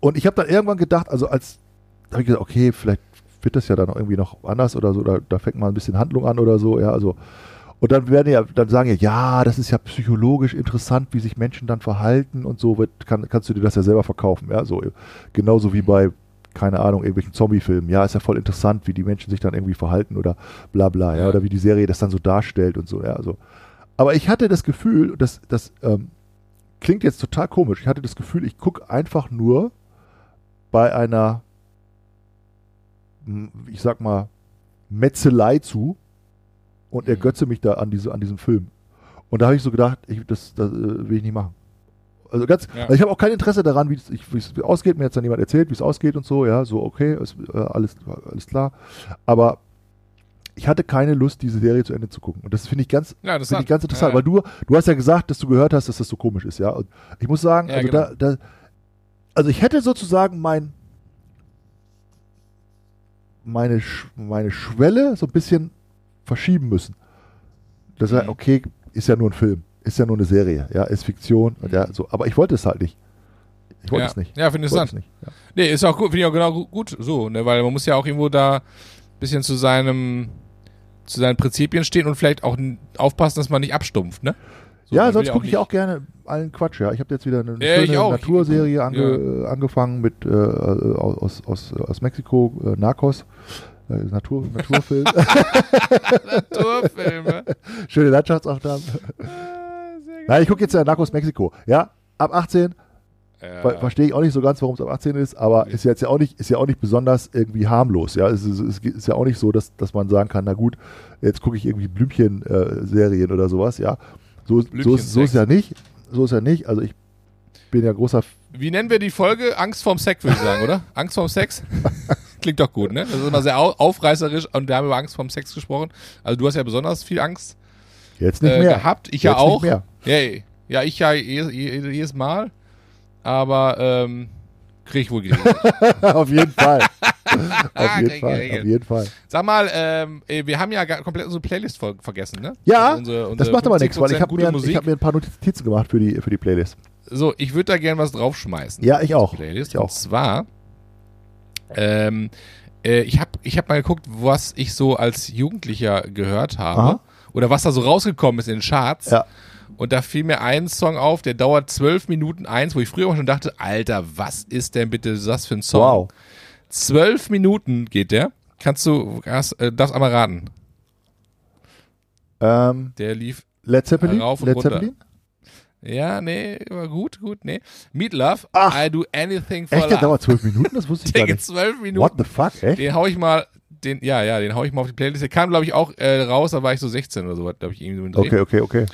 Speaker 2: und ich habe dann irgendwann gedacht, also als, da habe ich gesagt, okay, vielleicht wird das ja dann irgendwie noch anders oder so, da, da fängt mal ein bisschen Handlung an oder so, ja, also und dann werden ja, dann sagen ja, ja, das ist ja psychologisch interessant, wie sich Menschen dann verhalten und so, wird, kann, kannst du dir das ja selber verkaufen, ja, so genauso wie bei, keine Ahnung, irgendwelchen Zombie-Filmen, ja, ist ja voll interessant, wie die Menschen sich dann irgendwie verhalten oder bla bla, ja, oder wie die Serie das dann so darstellt und so, ja, also. Aber ich hatte das Gefühl, das, das ähm, klingt jetzt total komisch, ich hatte das Gefühl, ich gucke einfach nur bei einer, ich sag mal, Metzelei zu und ergötze mich da an, diese, an diesem Film. Und da habe ich so gedacht, ich, das, das äh, will ich nicht machen. Also ganz,
Speaker 3: Ja.
Speaker 2: also ich habe auch kein Interesse daran, wie es ausgeht. Mir hat dann jemand erzählt, wie es ausgeht und so. Ja, so okay, ist, äh, alles, alles klar. Aber ich hatte keine Lust, diese Serie zu Ende zu gucken. Und das finde ich ganz,
Speaker 3: Ja, das
Speaker 2: finde ich ganz interessant,
Speaker 3: ja.
Speaker 2: weil du, du hast ja gesagt, dass du gehört hast, dass das so komisch ist, ja. Und ich muss sagen, also
Speaker 3: genau.
Speaker 2: da, da, also ich hätte sozusagen mein, meine, meine Schwelle so ein bisschen verschieben müssen. Das heißt,
Speaker 3: Mhm.
Speaker 2: okay, ist ja nur ein Film, ist ja nur eine Serie, ja, ist Fiktion, und ja, so, aber ich wollte es halt nicht. Ich wollte
Speaker 3: ja.
Speaker 2: es nicht.
Speaker 3: Ja, finde ich interessant.
Speaker 2: es nicht. Ja.
Speaker 3: Nee, ist auch gut, finde ich auch genau gu- gut so, ne, weil man muss ja auch irgendwo da ein bisschen zu seinem zu seinen Prinzipien stehen und vielleicht auch aufpassen, dass man nicht abstumpft, ne? So,
Speaker 2: ja, sonst gucke ich auch gerne allen Quatsch, ja. Ich habe jetzt wieder eine
Speaker 3: Ja,
Speaker 2: schöne. Naturserie ange,
Speaker 3: Ja.
Speaker 2: äh, angefangen mit äh, äh, aus, aus, aus Mexiko, äh, Narcos. Äh, Natur, Naturfilm. [LAUGHS]
Speaker 3: Naturfilme. [LAUGHS]
Speaker 2: Schöne Landschaftsaufnahmen. Nein, ich gucke jetzt ja Narcos Mexiko. Ja, ab 18. Ver
Speaker 3: Ja.
Speaker 2: Verstehe ich auch nicht so ganz, warum es ab 18 ist, aber ist jetzt ja auch nicht, ist ja auch nicht besonders irgendwie harmlos. Ja, es ist, es ist ja auch nicht so, dass, dass man sagen kann, na gut, jetzt gucke ich irgendwie Blümchen-Serien oder sowas. Ja, so, so, ist, so ist ja nicht. So ist ja nicht. Also ich bin ja großer
Speaker 3: Wie nennen wir die Folge? Angst vorm Sex, würde ich sagen, oder? [LAUGHS] Angst vorm Sex? [LAUGHS] Klingt doch gut, ne? Das ist immer sehr au aufreißerisch und wir haben über Angst vorm Sex gesprochen. Also du hast ja besonders viel Angst
Speaker 2: Jetzt nicht
Speaker 3: äh,
Speaker 2: mehr.
Speaker 3: gehabt. Ich ja
Speaker 2: Jetzt
Speaker 3: auch.
Speaker 2: Nicht mehr.
Speaker 3: Ja, ja, ich ja jedes, jedes jedes Mal. Aber ähm, krieg ich wohl geregelt. [LAUGHS]
Speaker 2: auf jeden Fall. [LAUGHS] auf
Speaker 3: Krieg
Speaker 2: jeden Fall. Auf jeden Fall.
Speaker 3: Sag mal, ähm, äh, wir haben ja komplett unsere Playlist ver vergessen, ne?
Speaker 2: Ja,
Speaker 3: Also unsere,
Speaker 2: Das
Speaker 3: unsere
Speaker 2: macht aber nichts, weil ich
Speaker 3: 50%
Speaker 2: habe mir, ich hab mir ein paar Notizen gemacht für die, für die Playlist.
Speaker 3: So, ich würde da gerne was draufschmeißen.
Speaker 2: Ja, ich auch.
Speaker 3: Playlist.
Speaker 2: Ich auch.
Speaker 3: Und zwar, ähm, äh, ich habe ich hab mal geguckt, was ich so als Jugendlicher gehört habe.
Speaker 2: Aha.
Speaker 3: Oder was da so rausgekommen ist in den Charts.
Speaker 2: Ja.
Speaker 3: Und da fiel mir ein Song auf, der dauert zwölf Minuten eins, wo ich früher auch schon dachte, Alter, was ist denn bitte das für ein Song?
Speaker 2: Wow.
Speaker 3: Zwölf Minuten geht der. Kannst du, hast, äh, darfst einmal raten.
Speaker 2: Ähm,
Speaker 3: Der lief
Speaker 2: Led Zeppelin?
Speaker 3: Rauf und
Speaker 2: Led
Speaker 3: runter.
Speaker 2: Zeppelin?
Speaker 3: Ja, nee, war gut, gut, nee. Meat Love,
Speaker 2: Ach.
Speaker 3: I do anything for
Speaker 2: Echt, der
Speaker 3: love.
Speaker 2: dauert zwölf Minuten? Das wusste ich
Speaker 3: Der
Speaker 2: gar nicht.
Speaker 3: zwölf Minuten.
Speaker 2: What the fuck, echt?
Speaker 3: Den hau ich mal, den, ja, ja, den hau ich mal auf die Playlist. Der kam, glaube ich, auch äh, raus, da war ich so 16 oder so, glaube ich, irgendwie so.
Speaker 2: Okay, okay, okay.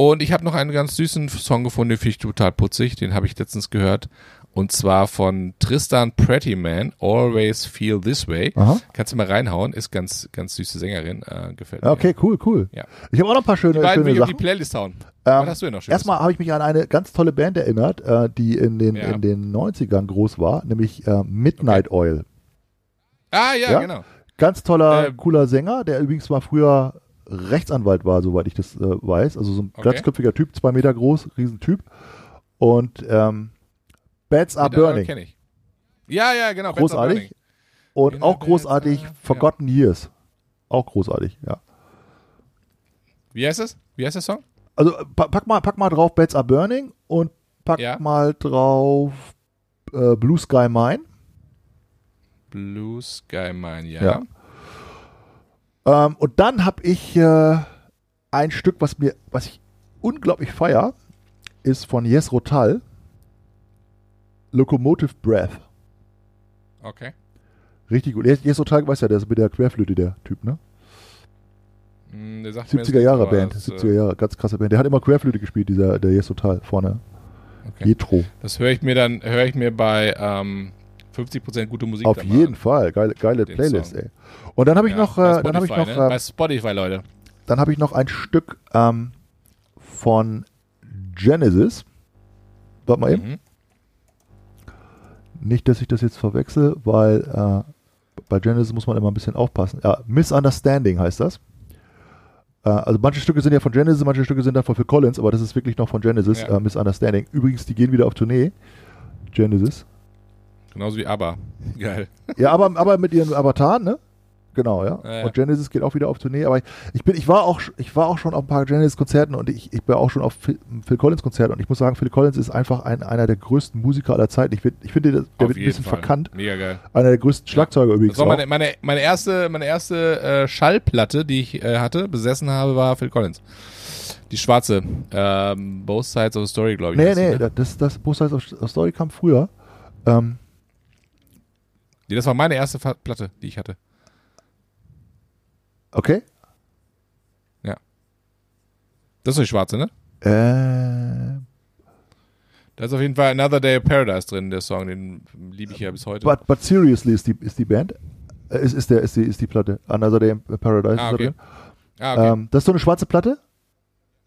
Speaker 3: Und ich habe noch einen ganz süßen Song gefunden, den finde ich total putzig. Den habe ich letztens gehört. Und zwar von Tristan Prettyman, Always Feel This Way.
Speaker 2: Aha.
Speaker 3: Kannst du mal reinhauen, ist ganz, ganz süße Sängerin, äh, gefällt mir.
Speaker 2: Okay, cool, cool.
Speaker 3: Ja.
Speaker 2: Ich habe auch noch ein paar schöne,
Speaker 3: Die beiden
Speaker 2: schöne
Speaker 3: auf die
Speaker 2: Sachen.
Speaker 3: Playlist hauen.
Speaker 2: Ähm,
Speaker 3: Was hast du denn noch schönes?
Speaker 2: Erstmal habe ich mich an eine ganz tolle Band erinnert, äh, die in den,
Speaker 3: Ja.
Speaker 2: in den 90ern groß war, nämlich äh, Midnight Oil.
Speaker 3: Ah, ja,
Speaker 2: Ja?
Speaker 3: genau.
Speaker 2: Ganz toller,
Speaker 3: Ähm.
Speaker 2: cooler Sänger, der übrigens mal früher Rechtsanwalt war, soweit ich das äh, weiß. Also so ein
Speaker 3: Okay.
Speaker 2: glatzköpfiger Typ, zwei Meter groß, Riesentyp. Und ähm, Bats Are Burning.
Speaker 3: Kenn ich. Ja, ja, genau.
Speaker 2: Großartig. Und
Speaker 3: In
Speaker 2: auch
Speaker 3: the Bats
Speaker 2: großartig
Speaker 3: Are-
Speaker 2: Forgotten Years. Auch großartig, ja.
Speaker 3: Wie heißt es? Wie heißt der Song?
Speaker 2: Also äh, pa- pack mal, pack mal drauf Bats Are Burning und pack
Speaker 3: Ja.
Speaker 2: mal drauf äh, Blue Sky Mine.
Speaker 3: Blue Sky Mine, ja.
Speaker 2: Ja. Ähm, und dann habe ich äh, ein Stück, was mir, was ich unglaublich feier, ist von Yes Rotal. Locomotive Breath.
Speaker 3: Okay.
Speaker 2: Richtig gut. Yes Yes Rotal, weißt ja, der ist mit der Querflöte der Typ, ne?
Speaker 3: Der sagt mir jetzt
Speaker 2: 70er Jahre Band,
Speaker 3: Das, äh,
Speaker 2: 70er Jahre, ganz krasse Band. Der hat immer Querflöte gespielt, dieser der Yes Rotal vorne.
Speaker 3: Okay.
Speaker 2: Jetro.
Speaker 3: Das höre ich mir dann, höre ich mir bei ähm, 50% gute Musik
Speaker 2: Auf jeden. Fall, geile, geile Playlist,
Speaker 3: Song.
Speaker 2: ey. Und dann habe ich
Speaker 3: Ja,
Speaker 2: noch,
Speaker 3: bei
Speaker 2: äh, dann habe ich
Speaker 3: Spotify,
Speaker 2: noch,
Speaker 3: ne?
Speaker 2: äh,
Speaker 3: Bei Spotify, Leute.
Speaker 2: dann habe ich noch ein Stück ähm, von Genesis. Warte mal eben.
Speaker 3: Mhm.
Speaker 2: Nicht, dass ich das jetzt verwechsel, weil äh, bei Genesis muss man immer ein bisschen aufpassen. Ja, Misunderstanding heißt das. Äh, also manche Stücke sind ja von Genesis, manche Stücke sind dann von Phil Collins, aber das ist wirklich noch von Genesis,
Speaker 3: Ja.
Speaker 2: äh, Misunderstanding. Übrigens, die gehen wieder auf Tournee. Genesis.
Speaker 3: Genauso wie ABBA. [LAUGHS] Geil.
Speaker 2: Ja, aber, aber mit ihren Avataren, ne? Genau, ja.
Speaker 3: Ja, ja.
Speaker 2: Und Genesis geht auch wieder auf Tournee. Aber ich, bin, ich war auch, ich war auch schon auf ein paar Genesis-Konzerten und ich, ich war auch schon auf Phil, Phil Collins-Konzerten und ich muss sagen, Phil Collins ist einfach ein, einer der größten Musiker aller Zeiten. Ich, ich finde, der, der wird ein bisschen
Speaker 3: Fall.
Speaker 2: verkannt.
Speaker 3: Mega geil.
Speaker 2: Einer der größten Schlagzeuger übrigens.
Speaker 3: Das war meine, meine, meine erste, meine erste äh, Schallplatte, die ich äh, hatte, besessen habe, war Phil Collins. Die schwarze. Ähm, Both Sides of the Story, glaube ich.
Speaker 2: Nee, nee,
Speaker 3: ne?
Speaker 2: das, das Both Sides of of Story kam früher. Ähm,
Speaker 3: Nee, das war meine erste Platte, die ich hatte.
Speaker 2: okay.
Speaker 3: Das ist die schwarze, ne?
Speaker 2: Äh,
Speaker 3: Da ist auf jeden Fall Another Day of Paradise drin, der Song, den liebe ich ja bis heute.
Speaker 2: but, but seriously ist die, ist die Band. Äh, ist, ist, der, ist, die, ist die Platte. Another Day in Paradise.
Speaker 3: Ah, okay.
Speaker 2: drin.
Speaker 3: ah, okay.
Speaker 2: Ähm, das ist so eine schwarze Platte?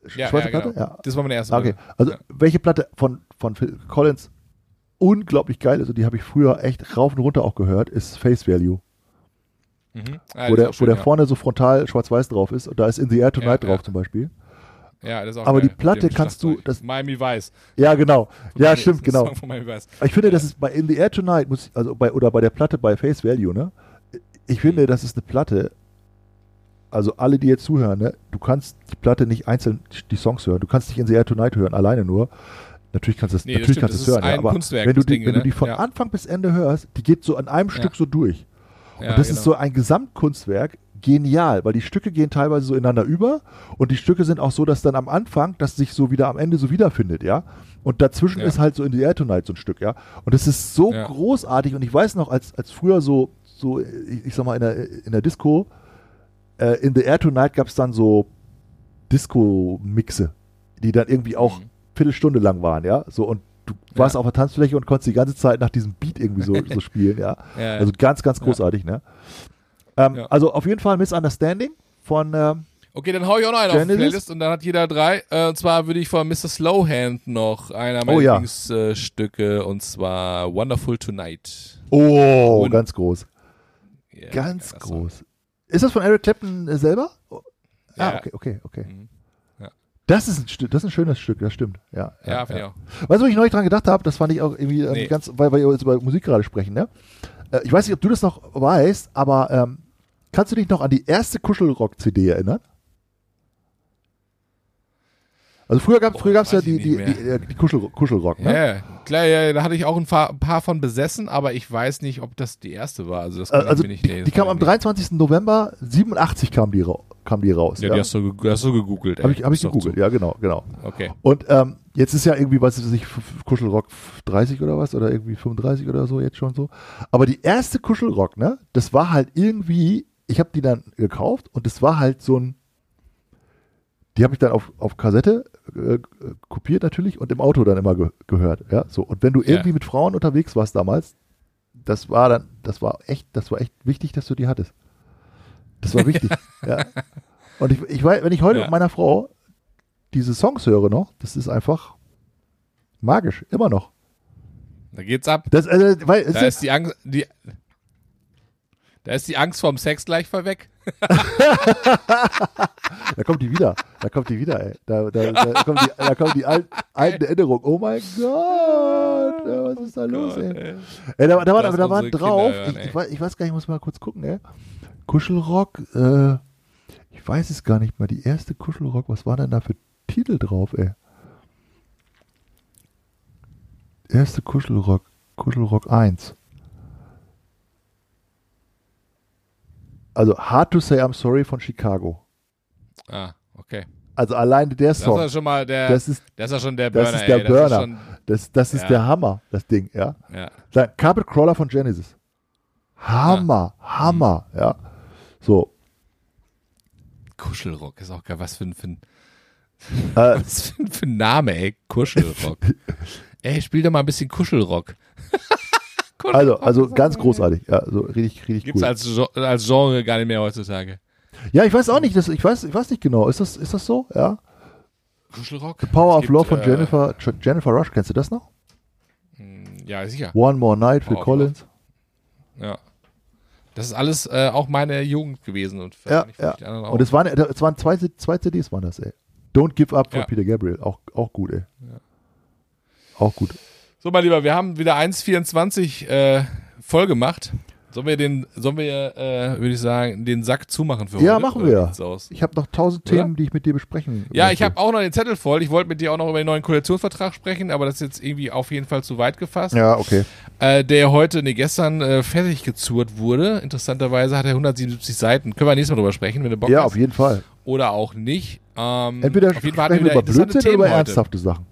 Speaker 2: Sch-
Speaker 3: ja,
Speaker 2: schwarze
Speaker 3: ja,
Speaker 2: Platte?
Speaker 3: genau.
Speaker 2: Ja.
Speaker 3: Das war meine erste
Speaker 2: Ah, Okay.
Speaker 3: Platte.
Speaker 2: Also,
Speaker 3: Ja.
Speaker 2: welche Platte von, von Phil Collins unglaublich geil ist und die habe ich früher echt rauf und runter auch gehört, ist Face Value.
Speaker 3: Mhm. Ah,
Speaker 2: wo der,
Speaker 3: auch
Speaker 2: wo
Speaker 3: schön,
Speaker 2: der
Speaker 3: ja.
Speaker 2: vorne so frontal schwarz-weiß drauf ist und da ist In the Air Tonight
Speaker 3: Ja,
Speaker 2: drauf
Speaker 3: ja.
Speaker 2: zum Beispiel.
Speaker 3: Ja, das ist auch
Speaker 2: Aber
Speaker 3: geil.
Speaker 2: die Platte kannst du- das-
Speaker 3: Miami Vice.
Speaker 2: Ja, genau. Ja,
Speaker 3: Miami-
Speaker 2: stimmt, genau.
Speaker 3: Von.
Speaker 2: Ich finde, das ist bei In the Air Tonight, muss, also bei, oder bei der Platte bei Face Value, ne? Ich
Speaker 3: Mhm.
Speaker 2: finde, das ist eine Platte, also alle, die jetzt zuhören, ne? Du kannst die Platte nicht einzeln die Songs hören. Du kannst nicht In the Air Tonight hören, alleine nur. Natürlich kannst du es
Speaker 3: Nee, das
Speaker 2: natürlich
Speaker 3: stimmt,
Speaker 2: kannst
Speaker 3: das
Speaker 2: es hören, ja, aber wenn du
Speaker 3: das
Speaker 2: die,
Speaker 3: Ding,
Speaker 2: wenn du
Speaker 3: ne?
Speaker 2: die von
Speaker 3: Ja.
Speaker 2: Anfang bis Ende hörst, die geht so an einem
Speaker 3: Ja.
Speaker 2: Stück so durch. Und das
Speaker 3: genau.
Speaker 2: ist so ein Gesamtkunstwerk, genial, weil die Stücke gehen teilweise so ineinander über und die Stücke sind auch so, dass dann am Anfang, das sich so wieder am Ende so wiederfindet, ja. Und dazwischen ist halt so in the Air Tonight so ein Stück, ja. Und es ist so großartig und ich weiß noch, als, als früher so, so, ich, ich sag mal, in der, in der Disco, äh, in the Air Tonight gab es dann so Disco-Mixe, die dann irgendwie auch
Speaker 3: Mhm.
Speaker 2: Viertelstunde lang waren, ja. So und du warst
Speaker 3: Ja.
Speaker 2: auf der Tanzfläche und konntest die ganze Zeit nach diesem Beat irgendwie so, so spielen, ja. [LAUGHS]
Speaker 3: Ja, ja.
Speaker 2: Also ganz, ganz großartig, ne? Ähm,
Speaker 3: Ja.
Speaker 2: Also auf jeden Fall Misunderstanding von, ähm,
Speaker 3: Okay, dann hau ich auch noch einen auf die
Speaker 2: Genesis?
Speaker 3: Playlist und dann hat jeder drei. Äh, und zwar würde ich von Mr. Slowhand noch einer meiner
Speaker 2: Oh ja.
Speaker 3: Lieblingsstücke und zwar Wonderful Tonight.
Speaker 2: oh,
Speaker 3: Und-
Speaker 2: ganz groß.
Speaker 3: Ja,
Speaker 2: Ganz
Speaker 3: Song.
Speaker 2: groß. Ist das von Eric Clapton äh, selber? Oh, Ah,
Speaker 3: Ja.
Speaker 2: okay, okay, okay.
Speaker 3: Mhm. Ja.
Speaker 2: Das ist ein das ist ein schönes Stück, das stimmt. Ja,
Speaker 3: Ja, ich auch.
Speaker 2: Weißt du, wo ich neulich dran gedacht habe? Das fand ich auch irgendwie ähm,
Speaker 3: Nee.
Speaker 2: ganz, weil, weil wir jetzt über Musik gerade sprechen, ne? Äh, ich weiß nicht, ob du das noch weißt, aber ähm, kannst du dich noch an die erste Kuschelrock-CD erinnern? Also früher gab es gab's ja die, die, die, äh, die Kuschel, Kuschelrock, ne?
Speaker 3: Ja, ja, klar, ja, da hatte ich auch ein paar, ein paar von besessen, aber ich weiß nicht, ob das die erste war. Also, das
Speaker 2: Äh,
Speaker 3: kann
Speaker 2: Also
Speaker 3: nicht
Speaker 2: die, die kam am 23. November 87 kam die, ra kam die raus.
Speaker 3: Ja,
Speaker 2: Ja,
Speaker 3: die hast du, hast du gegoogelt.
Speaker 2: Habe ich, hab ich gegoogelt, ja genau, genau.
Speaker 3: Okay.
Speaker 2: Und ähm, jetzt ist ja irgendwie, was weiß ich, F- Kuschelrock 30 oder was, oder irgendwie 35 oder so, jetzt schon so. Aber die erste Kuschelrock, ne, das war halt irgendwie, ich habe die dann gekauft und das war halt so ein, die habe ich dann auf, auf Kassette äh, kopiert natürlich und im Auto dann immer ge gehört, ja, so. Und wenn du
Speaker 3: Ja.
Speaker 2: irgendwie mit Frauen unterwegs warst damals, das war dann, das war echt, das war echt wichtig, dass du die hattest. Das war wichtig, [LAUGHS] ja. Und ich, ich weiß, wenn ich heute
Speaker 3: Ja.
Speaker 2: mit meiner Frau diese Songs höre noch, das ist einfach magisch, immer noch.
Speaker 3: Da geht's ab.
Speaker 2: Das, äh, weil,
Speaker 3: Da ist die Angst, die, da ist die Angst vorm Sex gleich vorweg. [LAUGHS]
Speaker 2: da kommt die wieder, da kommt die wieder, ey. Da, da, da kommen die, da kommen die alten, alten Erinnerungen. Oh mein Gott, was ist da los,
Speaker 3: Gott,
Speaker 2: ey?
Speaker 3: ey.
Speaker 2: da, da, war, da waren drauf,
Speaker 3: hören,
Speaker 2: ich, ich, weiß, ich weiß gar nicht, ich muss mal kurz gucken, ey. Kuschelrock, äh, ich weiß es gar nicht mal, die erste Kuschelrock, was war denn da für Titel drauf, ey? Erste Kuschelrock, Kuschelrock 1. Also Hard to Say I'm Sorry von Chicago.
Speaker 3: Ah, okay.
Speaker 2: Also alleine der
Speaker 3: Das ist
Speaker 2: Song,
Speaker 3: ja schon mal der,
Speaker 2: das ist,
Speaker 3: das ist ja schon der
Speaker 2: das
Speaker 3: Burner,
Speaker 2: ist der
Speaker 3: ey.
Speaker 2: Burner.
Speaker 3: Das ist schon,
Speaker 2: das, das ist
Speaker 3: Ja.
Speaker 2: der Hammer, das Ding, ja.
Speaker 3: ja.
Speaker 2: Dann Carpet Crawler von Genesis. Hammer, Hammer, ja. So,
Speaker 3: Kuschelrock ist auch geil. Was für ein, für ein,
Speaker 2: äh, [LAUGHS]
Speaker 3: was für ein, für ein Name, ey. Kuschelrock. [LAUGHS] ey, spiel doch mal ein bisschen Kuschelrock. [LAUGHS] Kuschelrock
Speaker 2: also, also ganz großartig, ja, so richtig, richtig
Speaker 3: Gibt's
Speaker 2: cool.
Speaker 3: als, als Genre gar nicht mehr heutzutage.
Speaker 2: Ja, ich weiß auch nicht, das, ich weiß, ich weiß nicht genau, ist das, ist das so, ja?
Speaker 3: Kuschelrock?
Speaker 2: Power
Speaker 3: Es
Speaker 2: of
Speaker 3: gibt,
Speaker 2: Love von
Speaker 3: äh,
Speaker 2: Jennifer, Jennifer Rush, kennst du das noch?
Speaker 3: Ja, sicher.
Speaker 2: One More Night, Phil
Speaker 3: Power of
Speaker 2: Collins.
Speaker 3: Ja. Das ist alles äh, auch meine Jugend gewesen und
Speaker 2: Ja, ja. Und es waren, es waren zwei, zwei CDs, waren das, ey. Don't Give Up von
Speaker 3: Ja.
Speaker 2: Peter Gabriel. Auch, auch gut, ey. Auch gut.
Speaker 3: So, mein Lieber, wir haben wieder 1,24 äh, voll gemacht. Sollen wir den, sollen wir, äh, würde ich sagen, den Sack zumachen für heute?
Speaker 2: Ja, machen wir. Ich habe noch tausend
Speaker 3: Oder?
Speaker 2: Themen, die ich mit dir besprechen
Speaker 3: Ja,
Speaker 2: möchte.
Speaker 3: ich habe auch noch den Zettel voll. Ich wollte mit dir auch noch über den neuen Koalitionsvertrag sprechen, aber das ist jetzt irgendwie auf jeden Fall zu weit gefasst.
Speaker 2: Ja, okay.
Speaker 3: Äh, der heute, nee, gestern äh, fertig gezurrt wurde. Interessanterweise hat er 177 Seiten. Können wir nächstes Mal drüber sprechen, wenn du Bock
Speaker 2: Ja,
Speaker 3: hast.
Speaker 2: auf jeden Fall.
Speaker 3: Oder auch nicht. Ähm,
Speaker 2: Entweder
Speaker 3: auf jeden Fall
Speaker 2: sprechen
Speaker 3: wir
Speaker 2: über Blödsinn oder über ernsthafte Sachen.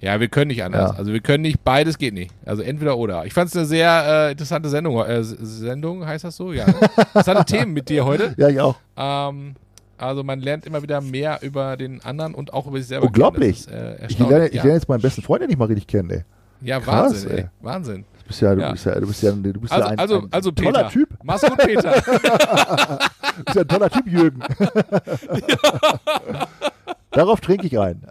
Speaker 3: Ja, wir können nicht anders.
Speaker 2: Ja.
Speaker 3: Also wir können nicht, beides geht nicht. Also entweder oder. Ich fand es eine sehr äh, interessante Sendung. Äh, Sendung heißt das so? Ja. [LAUGHS] Interessante Themen mit dir heute.
Speaker 2: Ja, ich auch.
Speaker 3: Ähm, also man lernt immer wieder mehr über den anderen und auch über sich selber.
Speaker 2: Unglaublich.
Speaker 3: ist, äh,
Speaker 2: Ich lerne, ich lerne jetzt meinen besten Freund ja nicht mal richtig kennen, ey.
Speaker 3: ja,
Speaker 2: krass,
Speaker 3: Wahnsinn, ey.
Speaker 2: ey.
Speaker 3: Wahnsinn.
Speaker 2: Du bist ja, du
Speaker 3: Ja.
Speaker 2: bist ja, du bist ja, du bist
Speaker 3: Also,
Speaker 2: ja ein,
Speaker 3: also,
Speaker 2: ein
Speaker 3: also Peter.
Speaker 2: toller Typ.
Speaker 3: Mach's gut, Peter. [LAUGHS]
Speaker 2: Du bist ja ein toller Typ, Jürgen. [LAUGHS] Darauf trinke ich ein.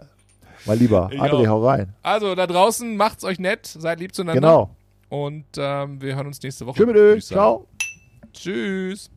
Speaker 2: Mein Lieber, André, hau rein.
Speaker 3: Also da draußen macht's euch nett, seid lieb zueinander.
Speaker 2: Genau.
Speaker 3: Und ähm, wir hören uns nächste Woche.
Speaker 2: Tschüss. Ciao.
Speaker 3: Tschüss.